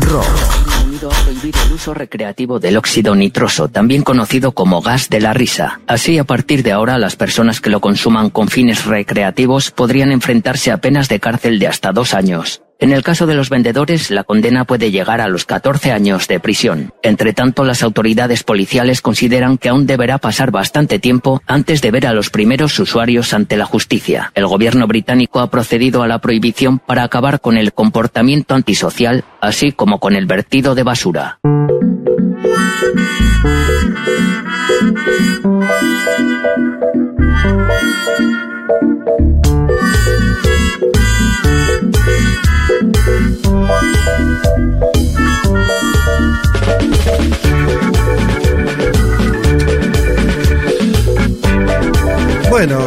Rock. Ha prohibido el uso recreativo del óxido nitroso, también conocido como gas de la risa. Así, a partir de ahora, las personas que lo consuman con fines recreativos podrían enfrentarse a penas de cárcel de hasta dos años. En el caso de los vendedores, la condena puede llegar a los 14 años de prisión. Entre tanto, las autoridades policiales consideran que aún deberá pasar bastante tiempo antes de ver a los primeros usuarios ante la justicia. El gobierno británico ha procedido a la prohibición para acabar con el comportamiento antisocial, así como con el vertido de basura. Bueno,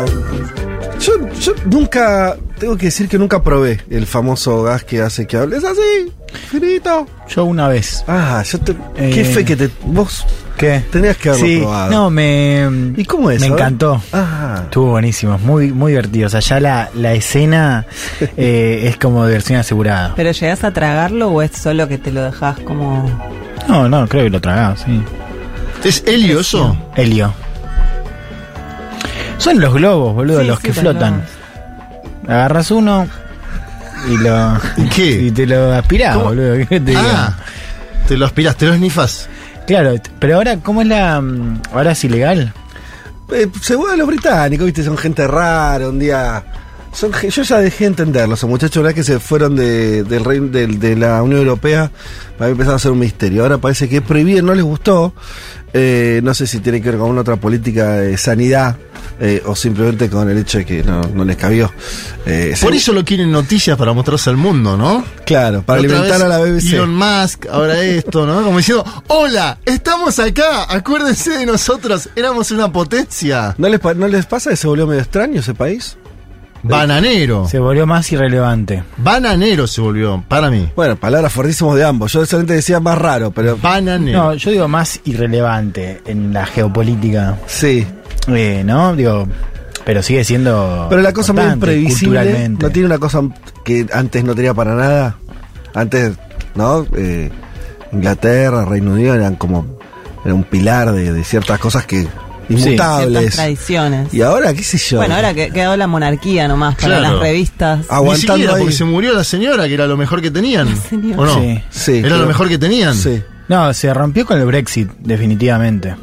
yo, yo nunca, tengo que decir que nunca probé el famoso gas que hace que hables así, finito. Yo una vez. Ah, yo te, qué Eh, fe que te, vos ¿Qué? tenías que haberlo Sí, probado. no, me. ¿Y cómo es? Me encantó. Ah, Estuvo buenísimo, muy, muy divertido. O sea, ya la, la escena eh, es como diversión asegurada. ¿Pero llegás a tragarlo o es solo que te lo dejas como.? No, no, creo que lo tragaba, sí. ¿Es helio eso? Helio. Son los globos, boludo, Sí, los sí, que flotan. Agarras uno y lo. ¿Y qué? Y te lo aspirás, ¿Cómo? boludo. ¿qué te digo? Ah, te lo aspiras, te lo esnifas. Claro, pero ahora, ¿cómo es la. mm, Ahora es ilegal? eh, según los británicos, viste, son gente rara, un día... Son, yo ya dejé de entenderlos, esos muchachos ¿verdad? que se fueron de, del reino, del- de la Unión Europea, para empezar a ser un misterio. Ahora parece que prohibir no les gustó, eh, no sé si tiene que ver con una otra política de sanidad, eh, o simplemente con el hecho de que no, no les cabió. Eh, Por se- eso lo quieren noticias para mostrarse al mundo, ¿no? Claro, para otra alimentar a la BBC. Elon Musk, ahora esto, ¿no? Como diciendo, hola, estamos acá, acuérdense de nosotros, éramos una potencia. ¿No les, pa- ¿No les pasa que se volvió medio extraño ese país? Bananero. Se volvió más irrelevante. Bananero se volvió, para mí. Bueno, palabras fuertísimas de ambos. Yo solamente decía más raro, pero Bananero. No, yo digo más irrelevante en la geopolítica. sí. Eh, ¿No? Digo, pero sigue siendo. Pero la cosa muy imprevisible culturalmente. no tiene una cosa que antes no tenía para nada. Antes, ¿no? Eh, Inglaterra, Reino Unido eran como era un pilar de, de ciertas cosas que Inmutables. tradiciones. y ahora, qué sé yo. Bueno, ahora que quedó la monarquía nomás para Claro. las revistas. Ni aguantando ahí. porque se murió la señora, que era lo mejor que tenían. ¿O no? Sí. Sí, Era pero- lo mejor que tenían. Sí, No, se rompió con el Brexit, definitivamente.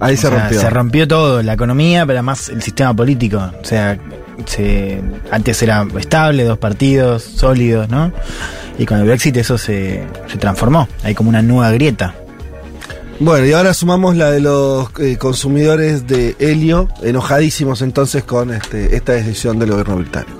ahí O se sea, rompió. Se rompió todo, la economía, pero además el sistema político. O sea, se, antes era estable, dos partidos, sólidos, ¿no? Y con el Brexit eso se, se transformó. Hay como una nueva grieta. Bueno, y ahora sumamos la de los eh, consumidores de helio, enojadísimos entonces con este, esta decisión del gobierno británico.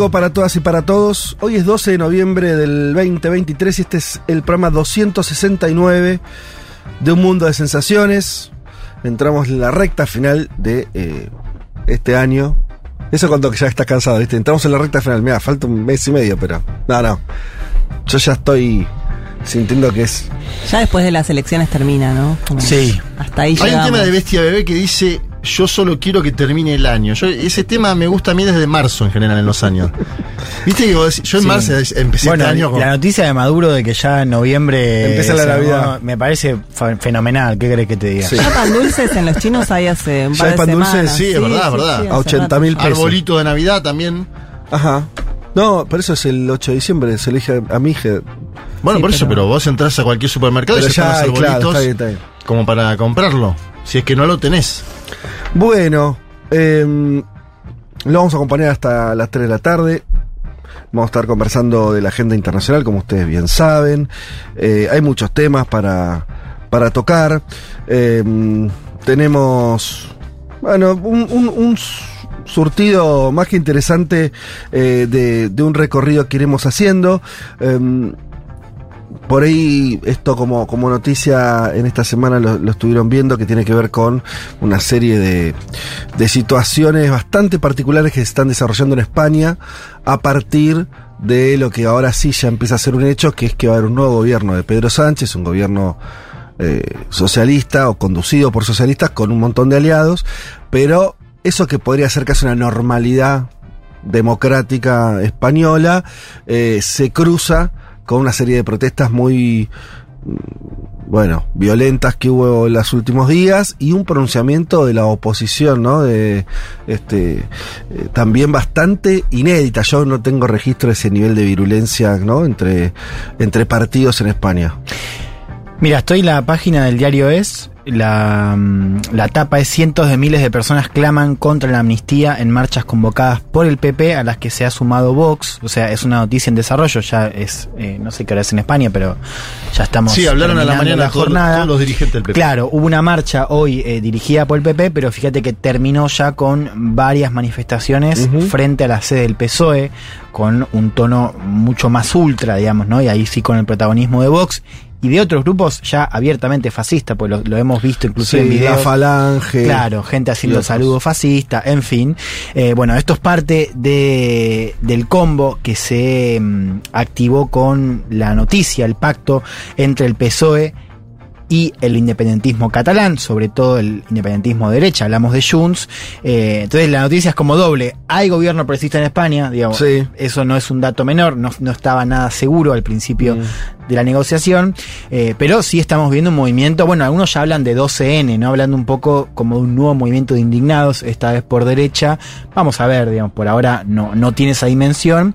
domingo para todas y para todos. Hoy es 12 de noviembre del 2023 y este es el programa 269 de Un Mundo de Sensaciones. Entramos en la recta final de eh, este año. Eso cuando ya estás cansado, ¿viste? Entramos en la recta final. Mira, falta un mes y medio, pero. No, no. Yo ya estoy sintiendo que es. Ya después de las elecciones termina, ¿no? Como Sí. Hasta ahí Hay un tema de Bestia Bebé que dice yo solo quiero que termine el año. Yo, ese tema me gusta a mí desde marzo en general en los años. Viste que vos decís- yo en Sí. marzo empecé bueno, este año con... la noticia de Maduro de que ya en noviembre Empieza la Navidad. me parece fenomenal. ¿Qué querés que te diga? Sí. Ya pan dulces en los chinos hay hace un Ya par hay de pan dulces, sí, es verdad, es verdad. A 80 mil pesos. Arbolito de Navidad también. Ajá. No, pero eso es el 8 de diciembre. Se elige a mi hija. Bueno, Sí, por eso, pero- vos entras a cualquier supermercado Pero y ya están ya, claro, arbolitos está bien, está bien. como para comprarlo. Si es que no lo tenés. Bueno, eh, lo vamos a acompañar hasta las 3 de la tarde. Vamos a estar conversando de la agenda internacional, como ustedes bien saben. Eh, hay muchos temas para, para tocar. Eh, tenemos, bueno, un, surtido más que interesante eh, de, de un recorrido que iremos haciendo. Por ahí esto como, como noticia en esta semana lo, lo estuvieron viendo que tiene que ver con una serie de, de situaciones bastante particulares que se están desarrollando en España a partir de lo que ahora sí ya empieza a ser un hecho, que es que va a haber un nuevo gobierno de Pedro Sánchez, un gobierno eh, socialista o conducido por socialistas con un montón de aliados, pero eso que podría ser casi una normalidad democrática española eh, se cruza con una serie de protestas muy mm, bueno, violentas que hubo en los últimos días y un pronunciamiento de la oposición, ¿no? De, este, eh, también bastante inédita. Yo no tengo registro de ese nivel de virulencia, ¿no? Entre, entre partidos en España. Mira, estoy en la página del diario Es. La, mm, la tapa es cientos de miles de personas claman contra la amnistía en marchas convocadas por el PP a las que se ha sumado Vox. O sea, es una noticia en desarrollo. Ya es, eh, no sé qué hora es en España, pero ya estamos. Sí, hablaron a la mañana todos, jornada. todos los dirigentes del PP. Claro, hubo una marcha hoy eh, dirigida por el PP, pero fíjate que terminó ya con varias manifestaciones frente a la sede del PSOE, con un tono mucho más ultra, digamos, ¿no? Y ahí sí con el protagonismo de Vox y de otros grupos ya abiertamente fascistas, pues lo, lo hemos visto inclusive en Sí, la videos. falange. Claro, gente haciendo saludos fascistas, en fin. Eh, bueno, esto es parte de, del combo que se mm, activó con la noticia, el pacto entre el PSOE y el independentismo catalán, sobre todo el independentismo de derecha, hablamos de Junts. Eh, entonces la noticia es como doble. Hay gobierno progresista en España, digamos, Sí. eso no es un dato menor, no, no estaba nada seguro al principio Mm. de la negociación, eh, pero sí estamos viendo un movimiento, bueno, algunos ya hablan de 12N, ¿no? Hablando un poco como de un nuevo movimiento de indignados, esta vez por derecha. Vamos a ver, digamos, por ahora no, no tiene esa dimensión.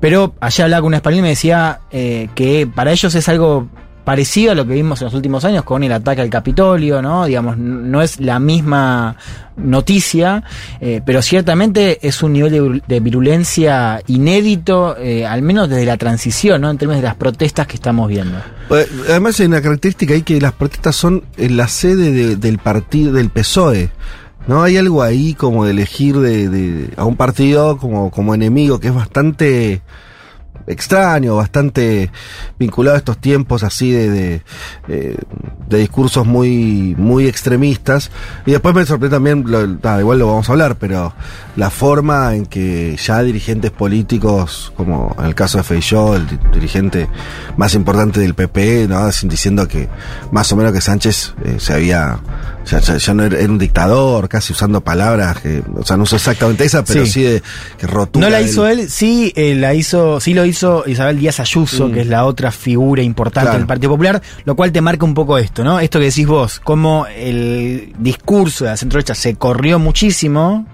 Pero ayer hablaba con un español y me decía eh, que para ellos es algo parecido a lo que vimos en los últimos años con el ataque al Capitolio, ¿no? Digamos, no es la misma noticia, eh, pero ciertamente es un nivel de, viru- de virulencia inédito, eh, al menos desde la transición, ¿no? En términos de las protestas que estamos viendo. Eh, Además hay una característica ahí que las protestas son en la sede de- del partido del PSOE. No hay algo ahí como de elegir de- a un partido como, como enemigo que es bastante extraño, bastante vinculado a estos tiempos así de, de, eh, de discursos muy, muy extremistas. Y después me sorprende también, lo- igual lo vamos a hablar, pero la forma en que ya dirigentes políticos, como en el caso de Feijóo, el di- dirigente más importante del PP, ¿no? Diciendo que más o menos que Sánchez eh, se había, ya, ya- ya no era, era un dictador, casi usando palabras que, o sea, no usó exactamente esa, pero sí, Sí. de que rotula. No la hizo él, sí, eh, la hizo, sí lo hizo Isabel Díaz Ayuso, Mm. que es la otra figura importante Claro. del Partido Popular, lo cual te marca un poco esto, ¿no? Esto que decís vos, cómo el discurso de la centro-derecha se corrió muchísimo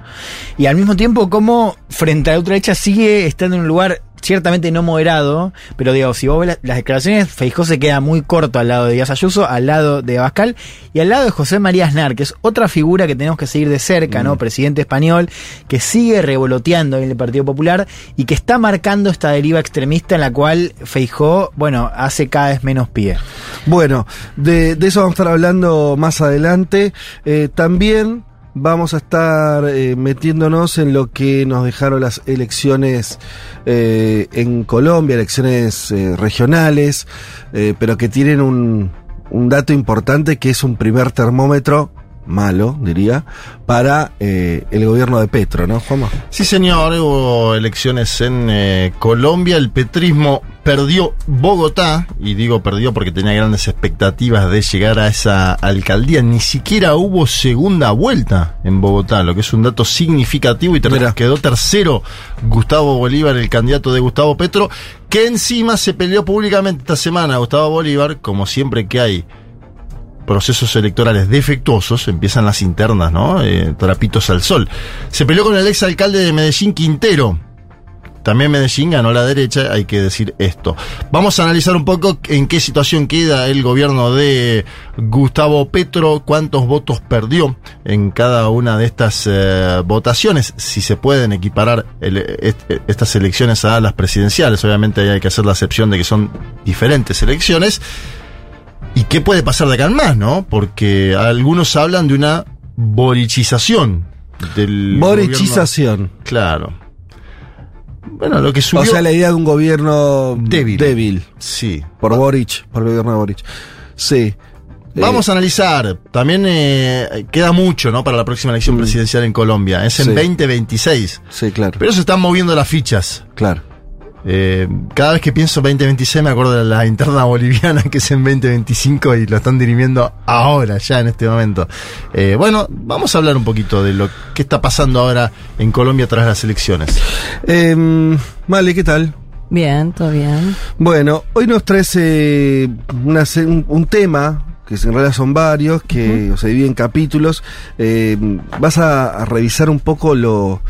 y al mismo tiempo cómo frente a la ultraderecha sigue estando en un lugar ciertamente no moderado, pero digo, si vos ves la- las declaraciones, Feijó se queda muy corto al lado de Díaz Ayuso, al lado de Abascal y al lado de José María Aznar, que es otra figura que tenemos que seguir de cerca, ¿no? Presidente español, que sigue revoloteando en el Partido Popular y que está marcando esta deriva extremista en la cual Feijó, bueno, hace cada vez menos pie. Bueno, de, de eso vamos a estar hablando más adelante. Eh, también vamos a estar eh, metiéndonos en lo que nos dejaron las elecciones eh, en Colombia, elecciones eh, regionales, eh, pero que tienen un, un dato importante que es un primer termómetro malo, diría, para eh, el gobierno de Petro, ¿no, Juanma? Sí, señor, hubo elecciones en eh, Colombia. El petrismo perdió Bogotá, y digo perdió porque tenía grandes expectativas de llegar a esa alcaldía. Ni siquiera hubo segunda vuelta en Bogotá, lo que es un dato significativo y ter- quedó tercero Gustavo Bolívar, el candidato de Gustavo Petro, que encima se peleó públicamente esta semana Gustavo Bolívar, como siempre que hay procesos electorales defectuosos, empiezan las internas, ¿no? Eh, trapitos al sol. Se peleó con el exalcalde de Medellín, Quintero. También Medellín ganó la derecha, hay que decir esto. Vamos a analizar un poco en qué situación queda el gobierno de Gustavo Petro, cuántos votos perdió en cada una de estas eh, votaciones, si se pueden equiparar el- est- estas elecciones a las presidenciales. Obviamente hay que hacer la excepción de que son diferentes elecciones. ¿Y qué puede pasar de acá en más, no? Porque algunos hablan de una borichización del. Borichización. gobierno. Claro. Bueno, lo que subió. O sea, la idea de un gobierno Débil. débil Sí. por Boric, por el gobierno de Boric. Sí. Vamos a analizar. También eh, queda mucho, ¿no? Para la próxima elección presidencial en Colombia. Es en Mm. Sí. 2026. Sí, claro. Pero se están moviendo las fichas. Claro. Eh, cada vez que pienso 2026 me acuerdo de la interna boliviana que es en 2025 y lo están dirimiendo ahora, ya en este momento. Eh, bueno, vamos a hablar un poquito de lo que está pasando ahora en Colombia tras las elecciones. Em, vale, ¿qué tal? Bien, todo bien. Bueno, hoy nos traes eh, una un, un tema, que en realidad son varios, que se divide en capítulos. Eh, vas a, a revisar un poco lo,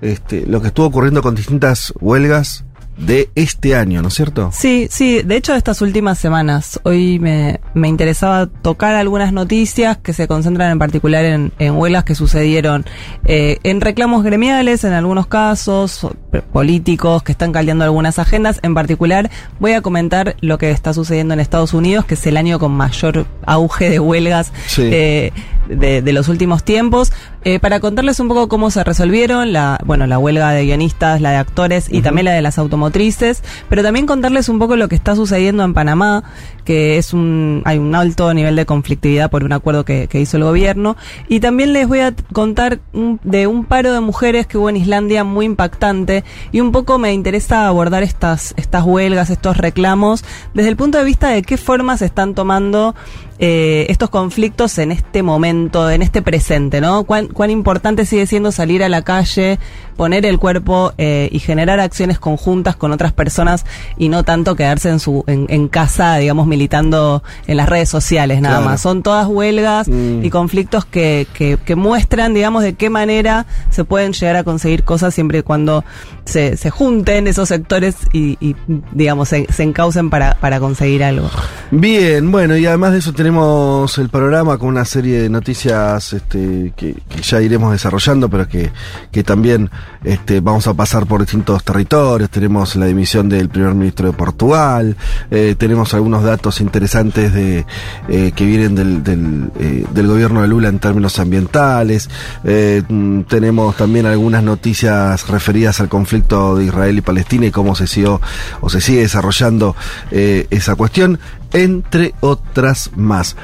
este, lo que estuvo ocurriendo con distintas huelgas de este año, ¿no es cierto? Sí, sí, de hecho estas últimas semanas, hoy me, me interesaba tocar algunas noticias que se concentran en particular en, en huelgas que sucedieron eh, en reclamos gremiales, en algunos casos, políticos que están caldeando algunas agendas. En particular voy a comentar lo que está sucediendo en Estados Unidos, que es el año con mayor auge de huelgas Sí. eh, de, de los últimos tiempos, eh, para contarles un poco cómo se resolvieron la, bueno, la huelga de guionistas, la de actores y también la de las automotrices, pero también contarles un poco lo que está sucediendo en Panamá, que es un, hay un alto nivel de conflictividad por un acuerdo que, que hizo el gobierno, y también les voy a contar un- de un paro de mujeres que hubo en Islandia muy impactante, y un poco me interesa abordar estas, estas huelgas, estos reclamos, desde el punto de vista de qué formas están tomando eh, estos conflictos en este momento, en este presente, ¿no? Cuán, cuán importante sigue siendo salir a la calle, poner el cuerpo eh, y generar acciones conjuntas con otras personas y no tanto quedarse en su en, en casa, digamos, militando en las redes sociales nada Claro. más. Son todas huelgas Mm. y conflictos que, que, que muestran, digamos, de qué manera se pueden llegar a conseguir cosas siempre y cuando se, se junten esos sectores y, y, digamos, se, se encaucen para, para conseguir algo. Bien, bueno, y además de eso tenemos el programa con una serie de noticias este, que, que ya iremos desarrollando, pero que, que también este, vamos a pasar por distintos territorios. Tenemos la dimisión del primer ministro de Portugal, eh, tenemos algunos datos interesantes de eh, que vienen del, eh, del gobierno de Lula en términos ambientales. Mm, tenemos también algunas noticias referidas al conflicto de Israel y Palestina y cómo se siguió o se sigue desarrollando esa cuestión, entre otras más.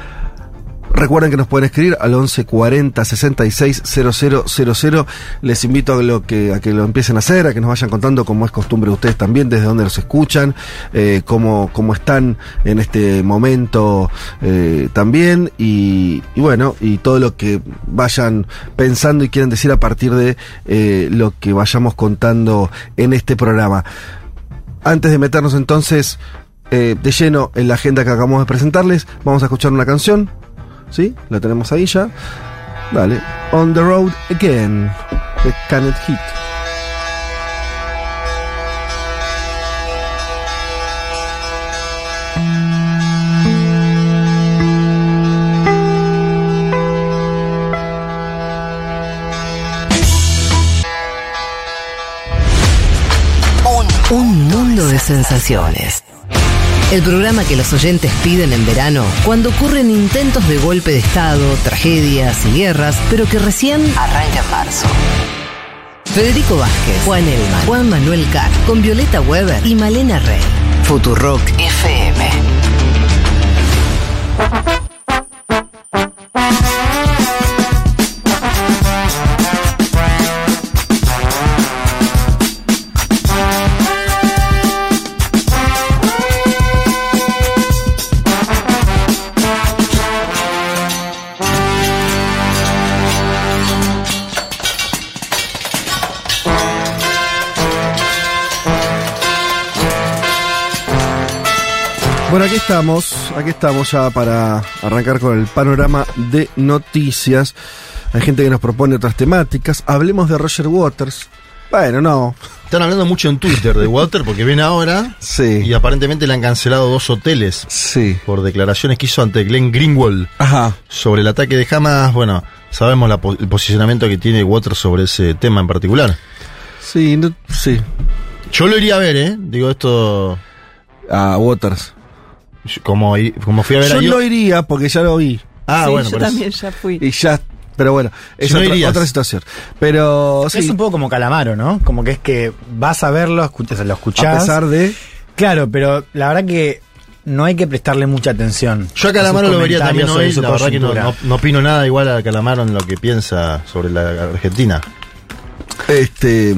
Recuerden que nos pueden escribir al 11 40 66 000. Les invito a, que, lo empiecen a hacer, a que nos vayan contando, como es costumbre de ustedes también, desde dónde los escuchan, eh, cómo, cómo están en este momento eh, también. Y, bueno, y todo lo que vayan pensando y quieran decir a partir de eh, lo que vayamos contando en este programa. Antes de meternos entonces de lleno en la agenda que acabamos de presentarles, vamos a escuchar una canción. ¿Sí? La tenemos ahí ya. Dale. On the Road Again. De Canet Hit. Un mundo de sensaciones. El programa que los oyentes piden en verano cuando ocurren intentos de golpe de Estado, tragedias y guerras, pero que recién arranca en marzo. Federico Vázquez, Juan Elman, Juan Manuel Carr, con Violeta Weber y Malena Rey. Futurock FM. Estamos, aquí estamos ya para arrancar con el panorama de noticias. Hay gente que nos propone otras temáticas. Hablemos de Roger Waters. Bueno, no. Están hablando mucho en Twitter de Walter porque viene ahora Sí. y aparentemente le han cancelado dos hoteles Sí. por declaraciones que hizo ante Glenn Greenwald Ajá. sobre el ataque de Hamas. Bueno, sabemos la el posicionamiento que tiene Waters sobre ese tema en particular. Sí, no- sí. Yo lo iría a ver, ¿eh? Digo esto A Waters. Como, como fui a ver Yo a no iría porque ya lo vi. Ah, sí, bueno, yo eso. también ya fui. Y ya. Pero bueno, es no otra, situación. Pero sí, Es un poco como Calamaro, ¿no? Como que es que vas a verlo, escuchas, lo a escuchás. pesar de. Claro, pero la verdad que no hay que prestarle mucha atención. Yo a Calamaro lo vería también hoy. La verdad que no, coyuntura. no, no opino nada igual a Calamaro en lo que piensa sobre la Argentina. Este.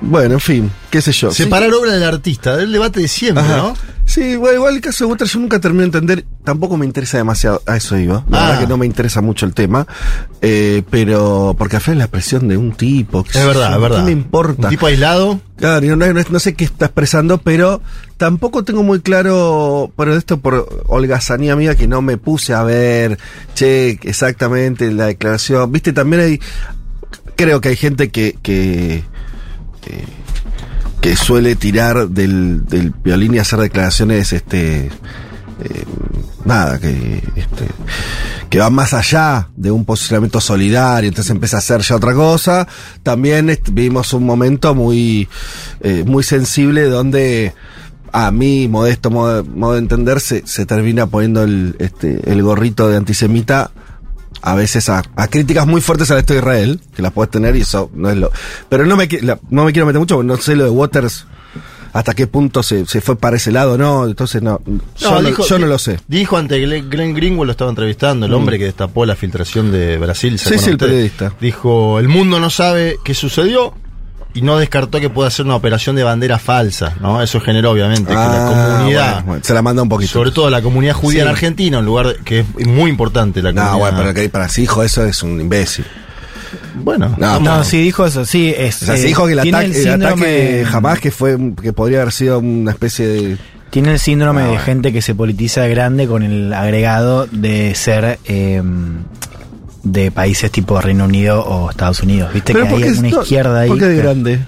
Bueno, en fin, qué sé yo. Separar obra del artista, del debate de siempre, Ajá. ¿no? Sí, igual, igual el caso de Waters yo nunca termino de entender, tampoco me interesa demasiado, a eso iba, la Ah. verdad que no me interesa mucho el tema, eh, pero porque es la presión de un tipo, Es verdad, es verdad. ¿qué me importa? Un tipo aislado. Claro, no, no- no sé qué está expresando, pero tampoco tengo muy claro, pero esto por holgazanía mía que no me puse a ver, che, exactamente la declaración, viste, también hay, creo que hay gente que, que, eh, que suele tirar del, violín y hacer declaraciones, este, eh, nada, que, este, que van más allá de un posicionamiento solidario, entonces empieza a hacer ya otra cosa. También est- vimos un momento muy, eh, muy sensible donde a mí, modesto modo, de entender, se, se termina poniendo el, este, el gorrito de antisemita a veces a, a críticas muy fuertes al Estado de Israel, que las puedes tener y eso no es lo... Pero no me, no me quiero meter mucho, porque no sé lo de Waters, hasta qué punto se, se fue para ese lado, ¿no? Entonces no, yo, no, dijo- yo no lo sé. Dijo ante Glenn, Glenn Greenwald, lo estaba entrevistando, el hombre que destapó la filtración de Brasil. ¿se Mm. Sí, sí, el periodista. Dijo, el mundo no sabe qué sucedió y no descartó que pueda ser una operación de bandera falsa, ¿no? Eso generó obviamente que la Ah, comunidad, bueno, bueno, se la manda un poquito. sobre todo la comunidad judía Sí. en Argentina, un lugar que es muy importante la comunidad. No, bueno, pero que para sí, hijo, eso es un imbécil. Bueno, No, No, no. sí dijo eso, sí. Es, O sea, se eh, dijo que el ataque, el síndrome- ataque jamás que fue, que podría haber sido una especie de... Tiene el síndrome Ah, de bueno. gente que se politiza grande con el agregado de ser eh, de países tipo Reino Unido o Estados Unidos. Viste que ¿por hay una izquierda ahí. ¿Por qué de grande?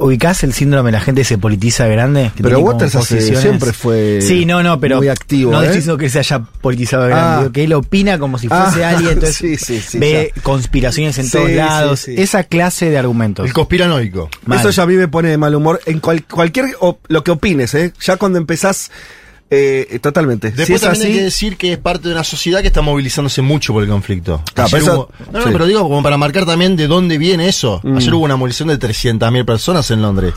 ¿Ubicás el síndrome de la gente que se politiza grande? Que Pero Waters hace- siempre fue Sí, no, no, pero. muy activo, No ¿eh? estoy diciendo que se haya politizado grande. Ah. digo que él opina como si fuese Ah, alguien. Entonces sí, sí, sí, ve ya. conspiraciones en Sí, todos sí, lados. sí. Esa clase de argumentos. el conspiranoico. Mal. Eso ya a mí me pone de mal humor en cual- cualquier o- lo que opines, ¿eh? Ya cuando empezás eh, totalmente. Después si es también así, hay que decir que es parte de una sociedad que está movilizándose mucho por el conflicto. Claro, Ayer pero eso- hubo- no, no, sí. pero digo como para marcar también de dónde viene eso. Mm. Ayer hubo una movilización de 300.000 personas en Londres.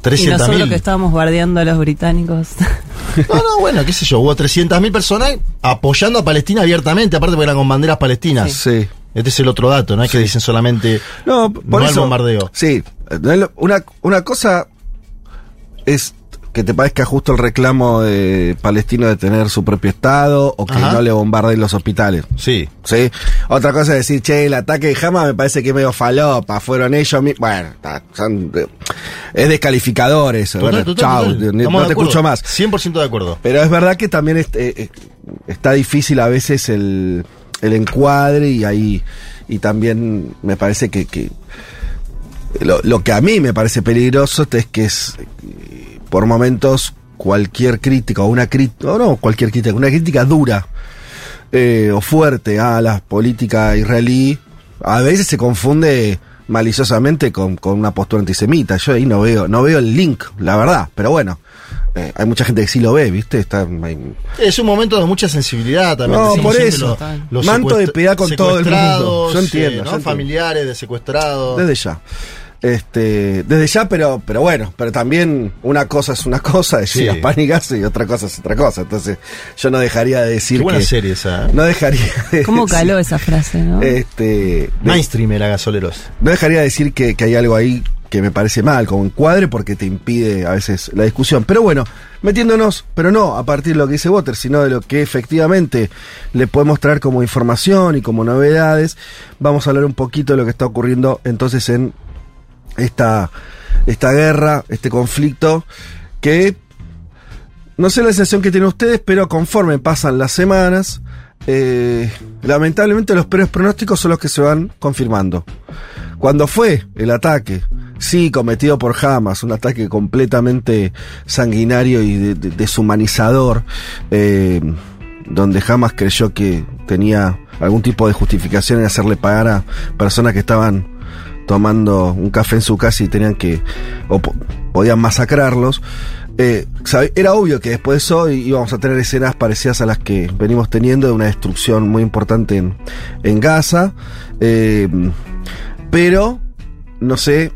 Y 300.000. nosotros que estábamos bardeando a los británicos. No, no, bueno, qué sé yo, hubo 300.000 personas apoyando a Palestina abiertamente, aparte porque eran con banderas palestinas. Sí. Este es el otro dato, no es que dicen solamente No, por no al eso. bombardeo. Sí. Una, una cosa es que te parezca justo el reclamo de palestino de tener su propio estado o que Ajá. no le bombarden los hospitales. Sí. ¿Sí? Otra cosa es decir, che, el ataque de Hamas me parece que es medio falopa, fueron ellos mismos. Bueno, son, es descalificador eso. Total, Bueno, total, chau, total. no te acuerdo. escucho más. 100% de acuerdo. Pero es verdad que también es- eh, eh, está difícil a veces el, el encuadre y ahí y también me parece que, que lo, lo que a mí me parece peligroso es que es por momentos cualquier crítica o una crítica, o no cualquier crítica, una crítica dura eh, o fuerte a la política israelí, a veces se confunde maliciosamente con, con una postura antisemita. Yo ahí no veo, no veo el link, la verdad, pero bueno. eh, hay mucha gente que sí lo ve, ¿viste? Está, hay- Es un momento de mucha sensibilidad también. No, por eso. lo- Manto de piedad con todo el mundo. Yo entiendo, eh, entiendo. Familiares de secuestrados. Desde ya. Este, desde ya, pero, pero bueno, pero también una cosa es una cosa, decir Sí. las pánicas y otra cosa es otra cosa. Entonces, yo no dejaría de decir Qué buena que. serie esa. ¿eh? No dejaría de ¿Cómo decir- caló esa frase, no? Este. Mainstream era gasoleros. no dejaría de decir que, que hay algo ahí que me parece mal, como encuadre, porque te impide a veces la discusión. Pero bueno, metiéndonos, pero no a partir de lo que dice Water, sino de lo que efectivamente le podemos traer como información y como novedades, vamos a hablar un poquito de lo que está ocurriendo entonces en esta, esta guerra, este conflicto, que no sé la sensación que tienen ustedes, pero conforme pasan las semanas, eh, lamentablemente los peores pronósticos son los que se van confirmando. Cuando fue el ataque, sí, cometido por Hamas, un ataque completamente sanguinario y de- de- deshumanizador, eh, donde Hamas creyó que tenía algún tipo de justificación en hacerle pagar a personas que estaban tomando un café en su casa y tenían que, o po- podían masacrarlos. Eh, era obvio que después de eso íbamos a tener escenas parecidas a las que venimos teniendo de una destrucción muy importante en, en Gaza. Eh, pero, no sé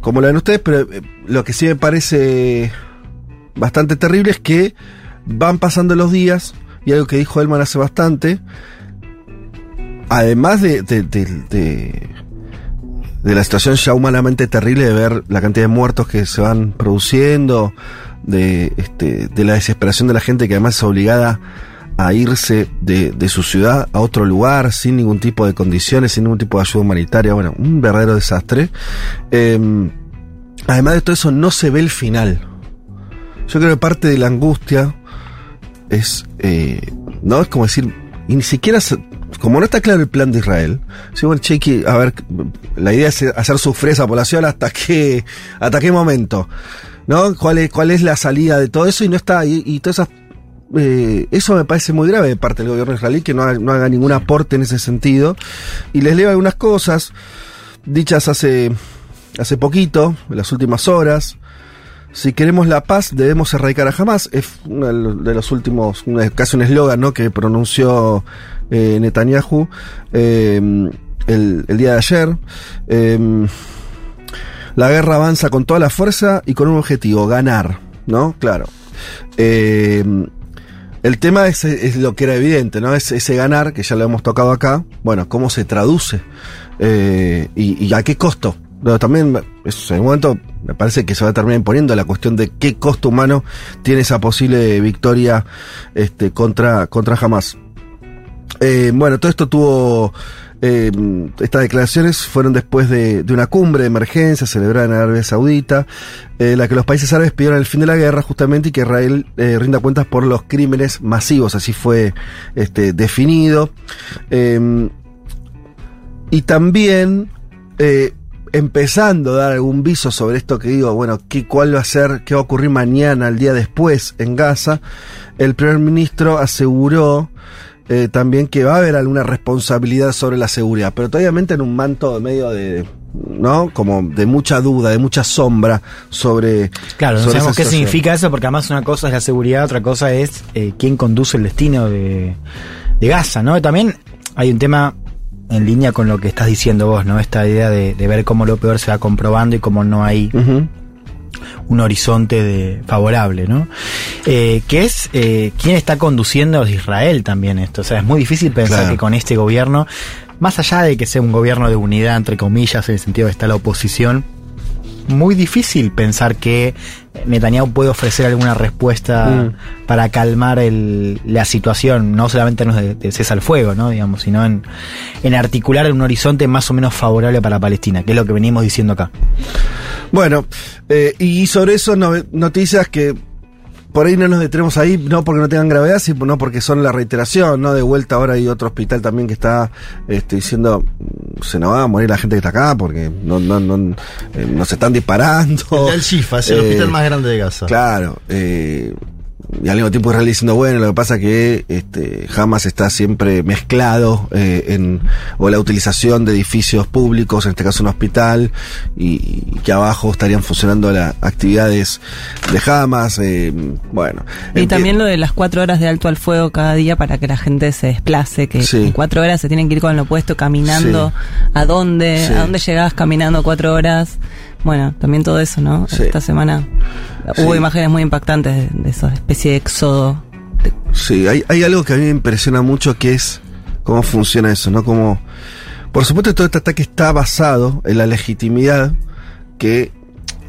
cómo lo ven ustedes, pero eh, lo que sí me parece bastante terrible es que van pasando los días, y algo que dijo Elman hace bastante, además de, de, de- de- de la situación ya humanamente terrible de ver la cantidad de muertos que se van produciendo, de, este, de la desesperación de la gente que además es obligada a irse de, de su ciudad a otro lugar sin ningún tipo de condiciones, sin ningún tipo de ayuda humanitaria, bueno, un verdadero desastre. Eh, además de todo eso, no se ve el final. Yo creo que parte de la angustia es, eh, no es como decir, y ni siquiera, como no está claro el plan de Israel, sí, bueno, a ver, la idea es hacer sufrir a esa población hasta qué, hasta qué momento, ¿no? ¿Cuál es, cuál es la salida de todo eso? Y no está, y, y todas esas, eh, eso me parece muy grave de parte del gobierno israelí, que no no haga ningún aporte en ese sentido. Y les leo algunas cosas dichas hace, hace poquito, en las últimas horas. Si queremos la paz, debemos erradicar a Hamas. Es uno de los- últimos, casi un eslogan ¿no? que pronunció eh, Netanyahu eh, el, día de ayer. Eh, la guerra avanza con toda la fuerza y con un objetivo, ganar, ¿no? Claro. Eh, el tema es, lo que era evidente, ¿no? Es ese ganar, que ya lo hemos tocado acá, bueno, cómo se traduce Eh, y, a qué costo. También, en un momento, me parece que se va a terminar imponiendo la cuestión de qué costo humano tiene esa posible victoria este, contra, contra Hamas. Eh, bueno, todo esto tuvo. eh, estas declaraciones fueron después de, de una cumbre de emergencia celebrada en Arabia Saudita, eh, en la que los países árabes pidieron el fin de la guerra justamente y que Israel eh, rinda cuentas por los crímenes masivos, así fue este, definido. Eh, y también eh, empezando a dar algún viso sobre esto que digo, bueno, ¿qué, ¿cuál va a ser, qué va a ocurrir mañana, el día después en Gaza? El primer ministro aseguró eh, también que va a haber alguna responsabilidad sobre la seguridad, pero todavía en un manto medio de, ¿no? Como de mucha duda, de mucha sombra sobre. Claro, no sobre sabemos qué situación. significa eso, porque además una cosa es la seguridad, otra cosa es eh, quién conduce el destino de, de Gaza, ¿no? También hay un tema en línea con lo que estás diciendo vos, ¿no? Esta idea de, de ver cómo lo peor se va comprobando y cómo no hay. Un horizonte de, favorable, ¿no? Eh, que es eh, quién está conduciendo a Israel también esto. O sea, es muy difícil pensar Claro. que con este gobierno, más allá de que sea un gobierno de unidad, entre comillas, en el sentido de que está la oposición, muy difícil pensar que Netanyahu puede ofrecer alguna respuesta Mm. para calmar el- la situación, no solamente en los de, de cese al fuego, ¿no? digamos, sino en, en articular un horizonte más o menos favorable para Palestina, que es lo que venimos diciendo acá. Bueno, eh, y sobre eso no- noticias que por ahí no nos detenemos ahí, no porque no tengan gravedad, sino porque son la reiteración, ¿no? De vuelta ahora hay otro hospital también que está este, diciendo, mm, se nos va a morir la gente que está acá porque no, no, no, eh, nos están disparando. El Shifa es el Eh, hospital más grande de Gaza. Claro, eh, y al mismo tiempo Israel diciendo, bueno, lo que pasa que este, Hamas está siempre mezclado eh, en o la utilización de edificios públicos, en este caso un hospital, y, y que abajo estarían funcionando las actividades de Hamas. eh, bueno. Y también lo de las cuatro horas de alto al fuego cada día para que la gente se desplace, que Sí. en cuatro horas se tienen que ir con lo opuesto caminando. Sí. ¿A dónde? Sí. ¿A dónde llegás caminando cuatro horas? Bueno, también todo eso, ¿no? Sí. Esta semana Sí. hubo imágenes muy impactantes de, de esa especie de éxodo. Sí, hay, hay algo que a mí me impresiona mucho que es cómo funciona eso, ¿no? Como, por supuesto, todo este ataque está basado en la legitimidad que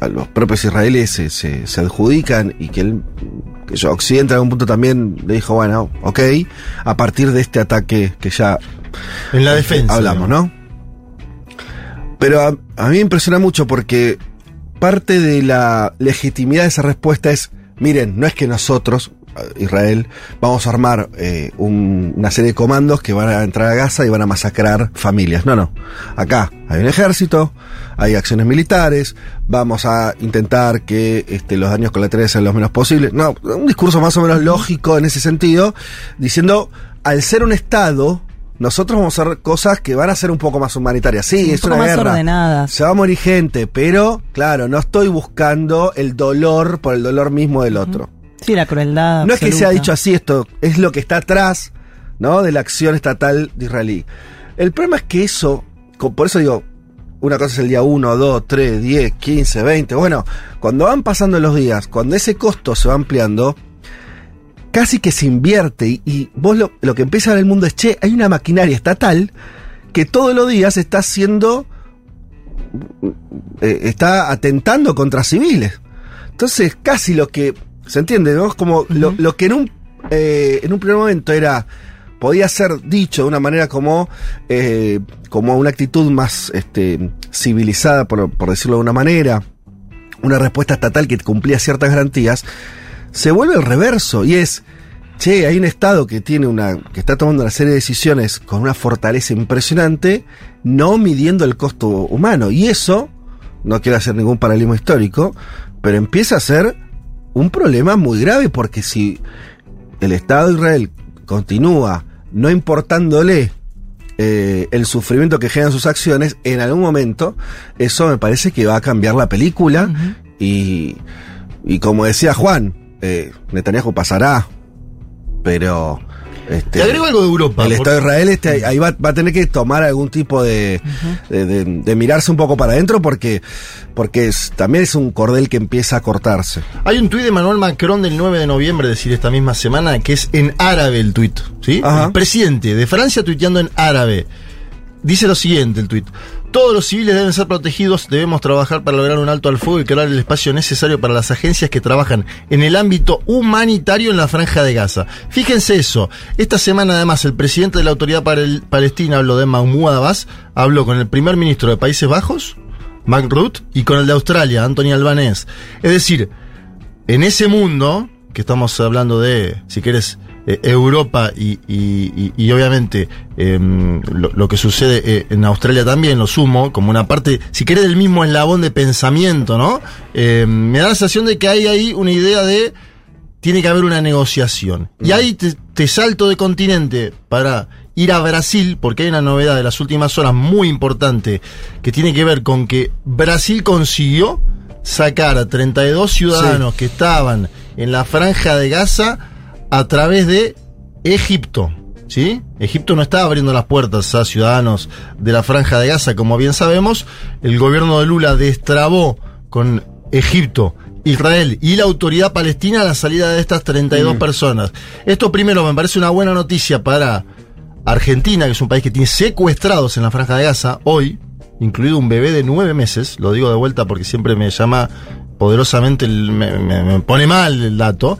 a los propios israelíes se, se- se adjudican y que, el, que yo, Occidente en algún punto también le dijo, bueno, ok, a partir de este ataque que ya En la defensa. hablamos, ¿no? Pero a, a mí me impresiona mucho porque parte de la legitimidad de esa respuesta es, miren, no es que nosotros, Israel, vamos a armar eh, un- una serie de comandos que van a entrar a Gaza y van a masacrar familias. No, no. Acá hay un ejército, hay acciones militares, vamos a intentar que este, los daños colaterales sean los menos posibles. No, un discurso más o menos lógico en ese sentido, diciendo, al ser un Estado, nosotros vamos a hacer cosas que van a ser un poco más humanitarias. Sí, Un es poco una más guerra. ordenadas. Se va a morir gente, pero claro, no estoy buscando el dolor por el dolor mismo del otro. Sí, la crueldad. No es que se ha dicho así esto, es lo que está atrás, ¿no? De la acción estatal de israelí. El problema es que eso, por eso digo, una cosa es el día 1, 2, 3, 10, 15, 20. Bueno, cuando van pasando los días, cuando ese costo se va ampliando, casi que se invierte y, vos lo, lo que empieza a ver el mundo es, che, hay una maquinaria estatal que todos los días está haciendo, eh, está atentando contra civiles. Entonces, casi lo que, ¿se entiende? ¿no? Como lo, lo que en un, eh, en un primer momento era, podía ser dicho de una manera como, eh, como una actitud más este, civilizada, por, por decirlo de una manera, una respuesta estatal que cumplía ciertas garantías, se vuelve el reverso y es, che, hay un Estado que tiene una, que está tomando una serie de decisiones con una fortaleza impresionante, no midiendo el costo humano. Y eso, no quiero hacer ningún paralelismo histórico, pero empieza a ser un problema muy grave porque si el Estado de Israel continúa no importándole eh, el sufrimiento que generan sus acciones, en algún momento eso me parece que va a cambiar la película y, y como decía Juan, eh, Netanyahu pasará, pero... Este, Te agrego algo de Europa. el Estado de Israel este, ahí va, va a tener que tomar algún tipo de, de, de- de mirarse un poco para adentro porque, porque es- también es un cordel que empieza a cortarse. Hay un tuit de Manuel Macron del 9 de noviembre, es decir, esta misma semana, que es en árabe el tuit. ¿sí? Ajá. El presidente de Francia tuiteando en árabe. Dice lo siguiente el tuit. Todos los civiles deben ser protegidos, debemos trabajar para lograr un alto al fuego y crear el espacio necesario para las agencias que trabajan en el ámbito humanitario en la franja de Gaza. Fíjense eso. Esta semana además el presidente de la autoridad Pal- palestina, habló de Mahmoud Abbas, habló con el primer ministro de Países Bajos, Mark y con el de Australia, Anthony Albanese. Es decir, en ese mundo, que estamos hablando de, si quieres, eh, Europa y, y- y- y obviamente em, lo, lo que sucede eh, en Australia también, lo sumo, como una parte, si querés, del mismo eslabón de pensamiento, ¿no? Em, me da la sensación de que hay ahí una idea de tiene que haber una negociación. Y ahí te, te salto de continente para ir a Brasil, porque hay una novedad de las últimas horas muy importante que tiene que ver con que Brasil consiguió sacar a 32 ciudadanos que estaban en la franja de Gaza a través de Egipto. ¿Sí? Egipto no está abriendo las puertas a ciudadanos de la franja de Gaza, como bien sabemos. El gobierno de Lula destrabó con Egipto, Israel y la autoridad palestina la salida de estas 32 personas. Esto primero me parece una buena noticia para Argentina, que es un país que tiene secuestrados en la franja de Gaza hoy, incluido un bebé de nueve meses, lo digo de vuelta porque siempre me llama poderosamente, el- me, me- me pone mal el dato.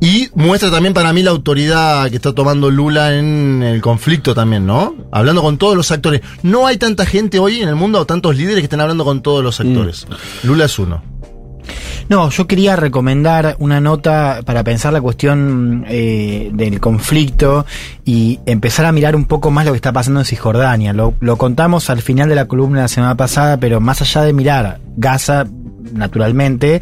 Y muestra también para mí la autoridad que está tomando Lula en el conflicto también, ¿no? Hablando con todos los actores. No hay tanta gente hoy en el mundo, o tantos líderes que estén hablando con todos los actores. Lula es uno. No, yo quería recomendar una nota para pensar la cuestión eh, del conflicto y empezar a mirar un poco más lo que está pasando en Cisjordania. Lo, lo contamos al final de la columna la semana pasada, pero más allá de mirar Gaza, naturalmente,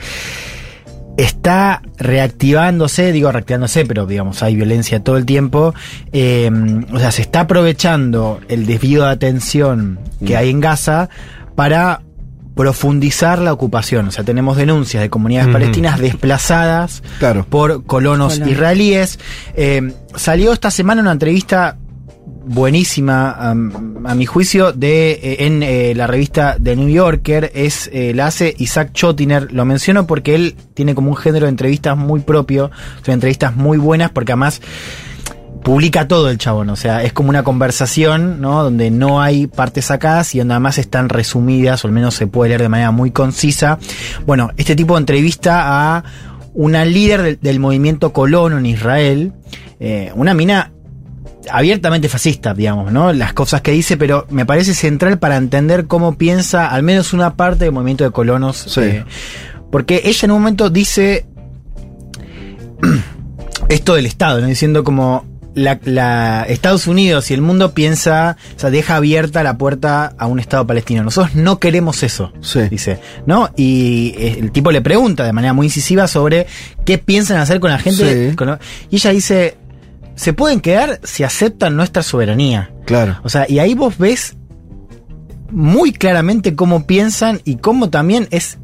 está reactivándose, digo reactivándose, pero digamos hay violencia todo el tiempo. eh, o sea, se está aprovechando el desvío de atención que Mm. hay en Gaza para profundizar la ocupación. O sea, tenemos denuncias de comunidades palestinas desplazadas Claro. por colonos israelíes. Eh, salió esta semana una entrevista buenísima a, mi juicio de eh, en eh, la revista The New Yorker es eh, la hace Isaac Chotiner lo menciono porque él tiene como un género de entrevistas muy propio son entrevistas muy buenas porque además publica todo el chabón, o sea, es como una conversación, ¿no? Donde no hay partes sacadas y donde además están resumidas, o al menos se puede leer de manera muy concisa. Bueno, este tipo de entrevista a una líder del, del movimiento colono en Israel, eh, una mina abiertamente fascista, digamos, ¿no? Las cosas que dice, pero me parece central para entender cómo piensa al menos una parte del movimiento de colonos. Sí. eh, porque ella en un momento dice esto del Estado, ¿no? Diciendo como la, la- Estados Unidos y el mundo piensa, o sea, deja abierta la puerta a un Estado palestino. Nosotros no queremos eso, Sí. dice, ¿no? Y eh, el tipo le pregunta de manera muy incisiva sobre qué piensan hacer con la gente. Sí. con lo- y ella dice, se pueden quedar si aceptan nuestra soberanía. Claro. O sea, y ahí vos ves muy claramente cómo piensan y cómo también es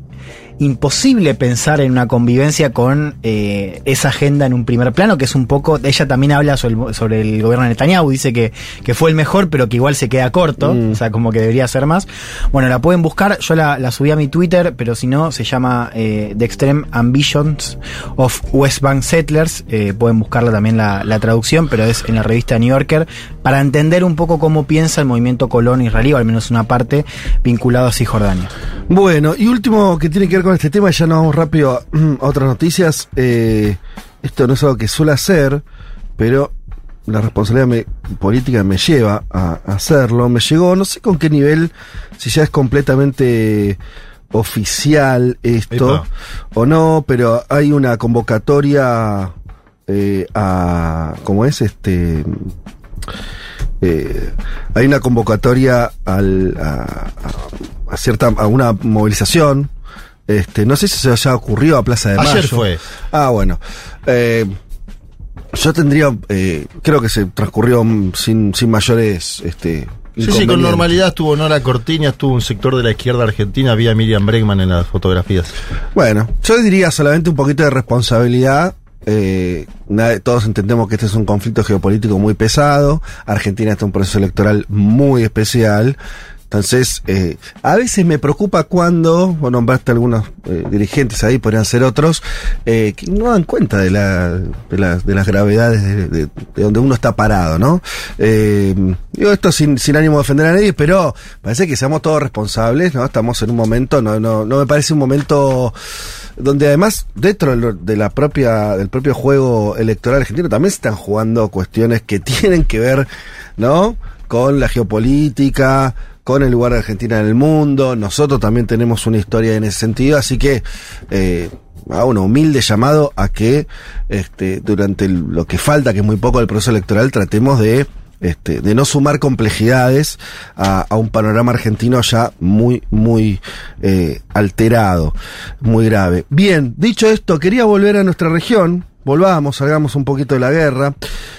imposible pensar en una convivencia con eh, esa agenda en un primer plano, que es un poco, ella también habla sobre el, sobre el gobierno de Netanyahu, dice que, que fue el mejor, pero que igual se queda corto, Mm. o sea, como que debería ser más. Bueno, la pueden buscar, yo la, la subí a mi Twitter, pero si no, se llama eh, The Extreme Ambitions of West Bank Settlers, eh, pueden buscarla también la, la traducción, pero es en la revista New Yorker, para entender un poco cómo piensa el movimiento colón israelí, o al menos una parte vinculado a Cisjordania. Bueno, y último que tiene que ver con este tema, y ya nos vamos rápido a, a otras noticias. eh, esto no es algo que suele hacer, pero la responsabilidad me- política me lleva a, hacerlo. Me llegó, no sé con qué nivel, si ya es completamente oficial esto Epa. o no, pero hay una convocatoria eh, a, ¿cómo es? Este, eh, hay una convocatoria al, a cierta a una movilización. Este, no sé si se haya ocurrido a Plaza de Mayo. Ayer fue. Ah, bueno. Eh, yo tendría, eh, creo que se transcurrió sin, sin mayores, este. Sí, sí, con normalidad estuvo Nora Cortiña, estuvo un sector de la izquierda argentina, había Miriam Bregman en las fotografías. Bueno, yo diría solamente un poquito de responsabilidad. Eh, todos entendemos que este es un conflicto geopolítico muy pesado. Argentina está en un proceso electoral muy especial. Entonces, eh, a veces me preocupa cuando, bueno, nombraste algunos eh, dirigentes ahí, podrían ser otros, eh, que no dan cuenta de, la, de, las- de las gravedades de, de- de donde uno está parado, ¿no? Eh, digo esto sin, ánimo de ofender a nadie, pero parece que seamos todos responsables, ¿no? Estamos en un momento, no, no, no me parece un momento donde además dentro de la propia del propio juego electoral argentino también se están jugando cuestiones que tienen que ver no con la geopolítica con el lugar de Argentina en el mundo nosotros también tenemos una historia en ese sentido así que eh, a un humilde llamado a que este, durante lo que falta que es muy poco del proceso electoral tratemos de este, de no sumar complejidades a, a un panorama argentino ya muy, muy eh, alterado, muy grave. Bien, dicho esto, quería volver a nuestra región. Volvamos, salgamos un poquito de la guerra.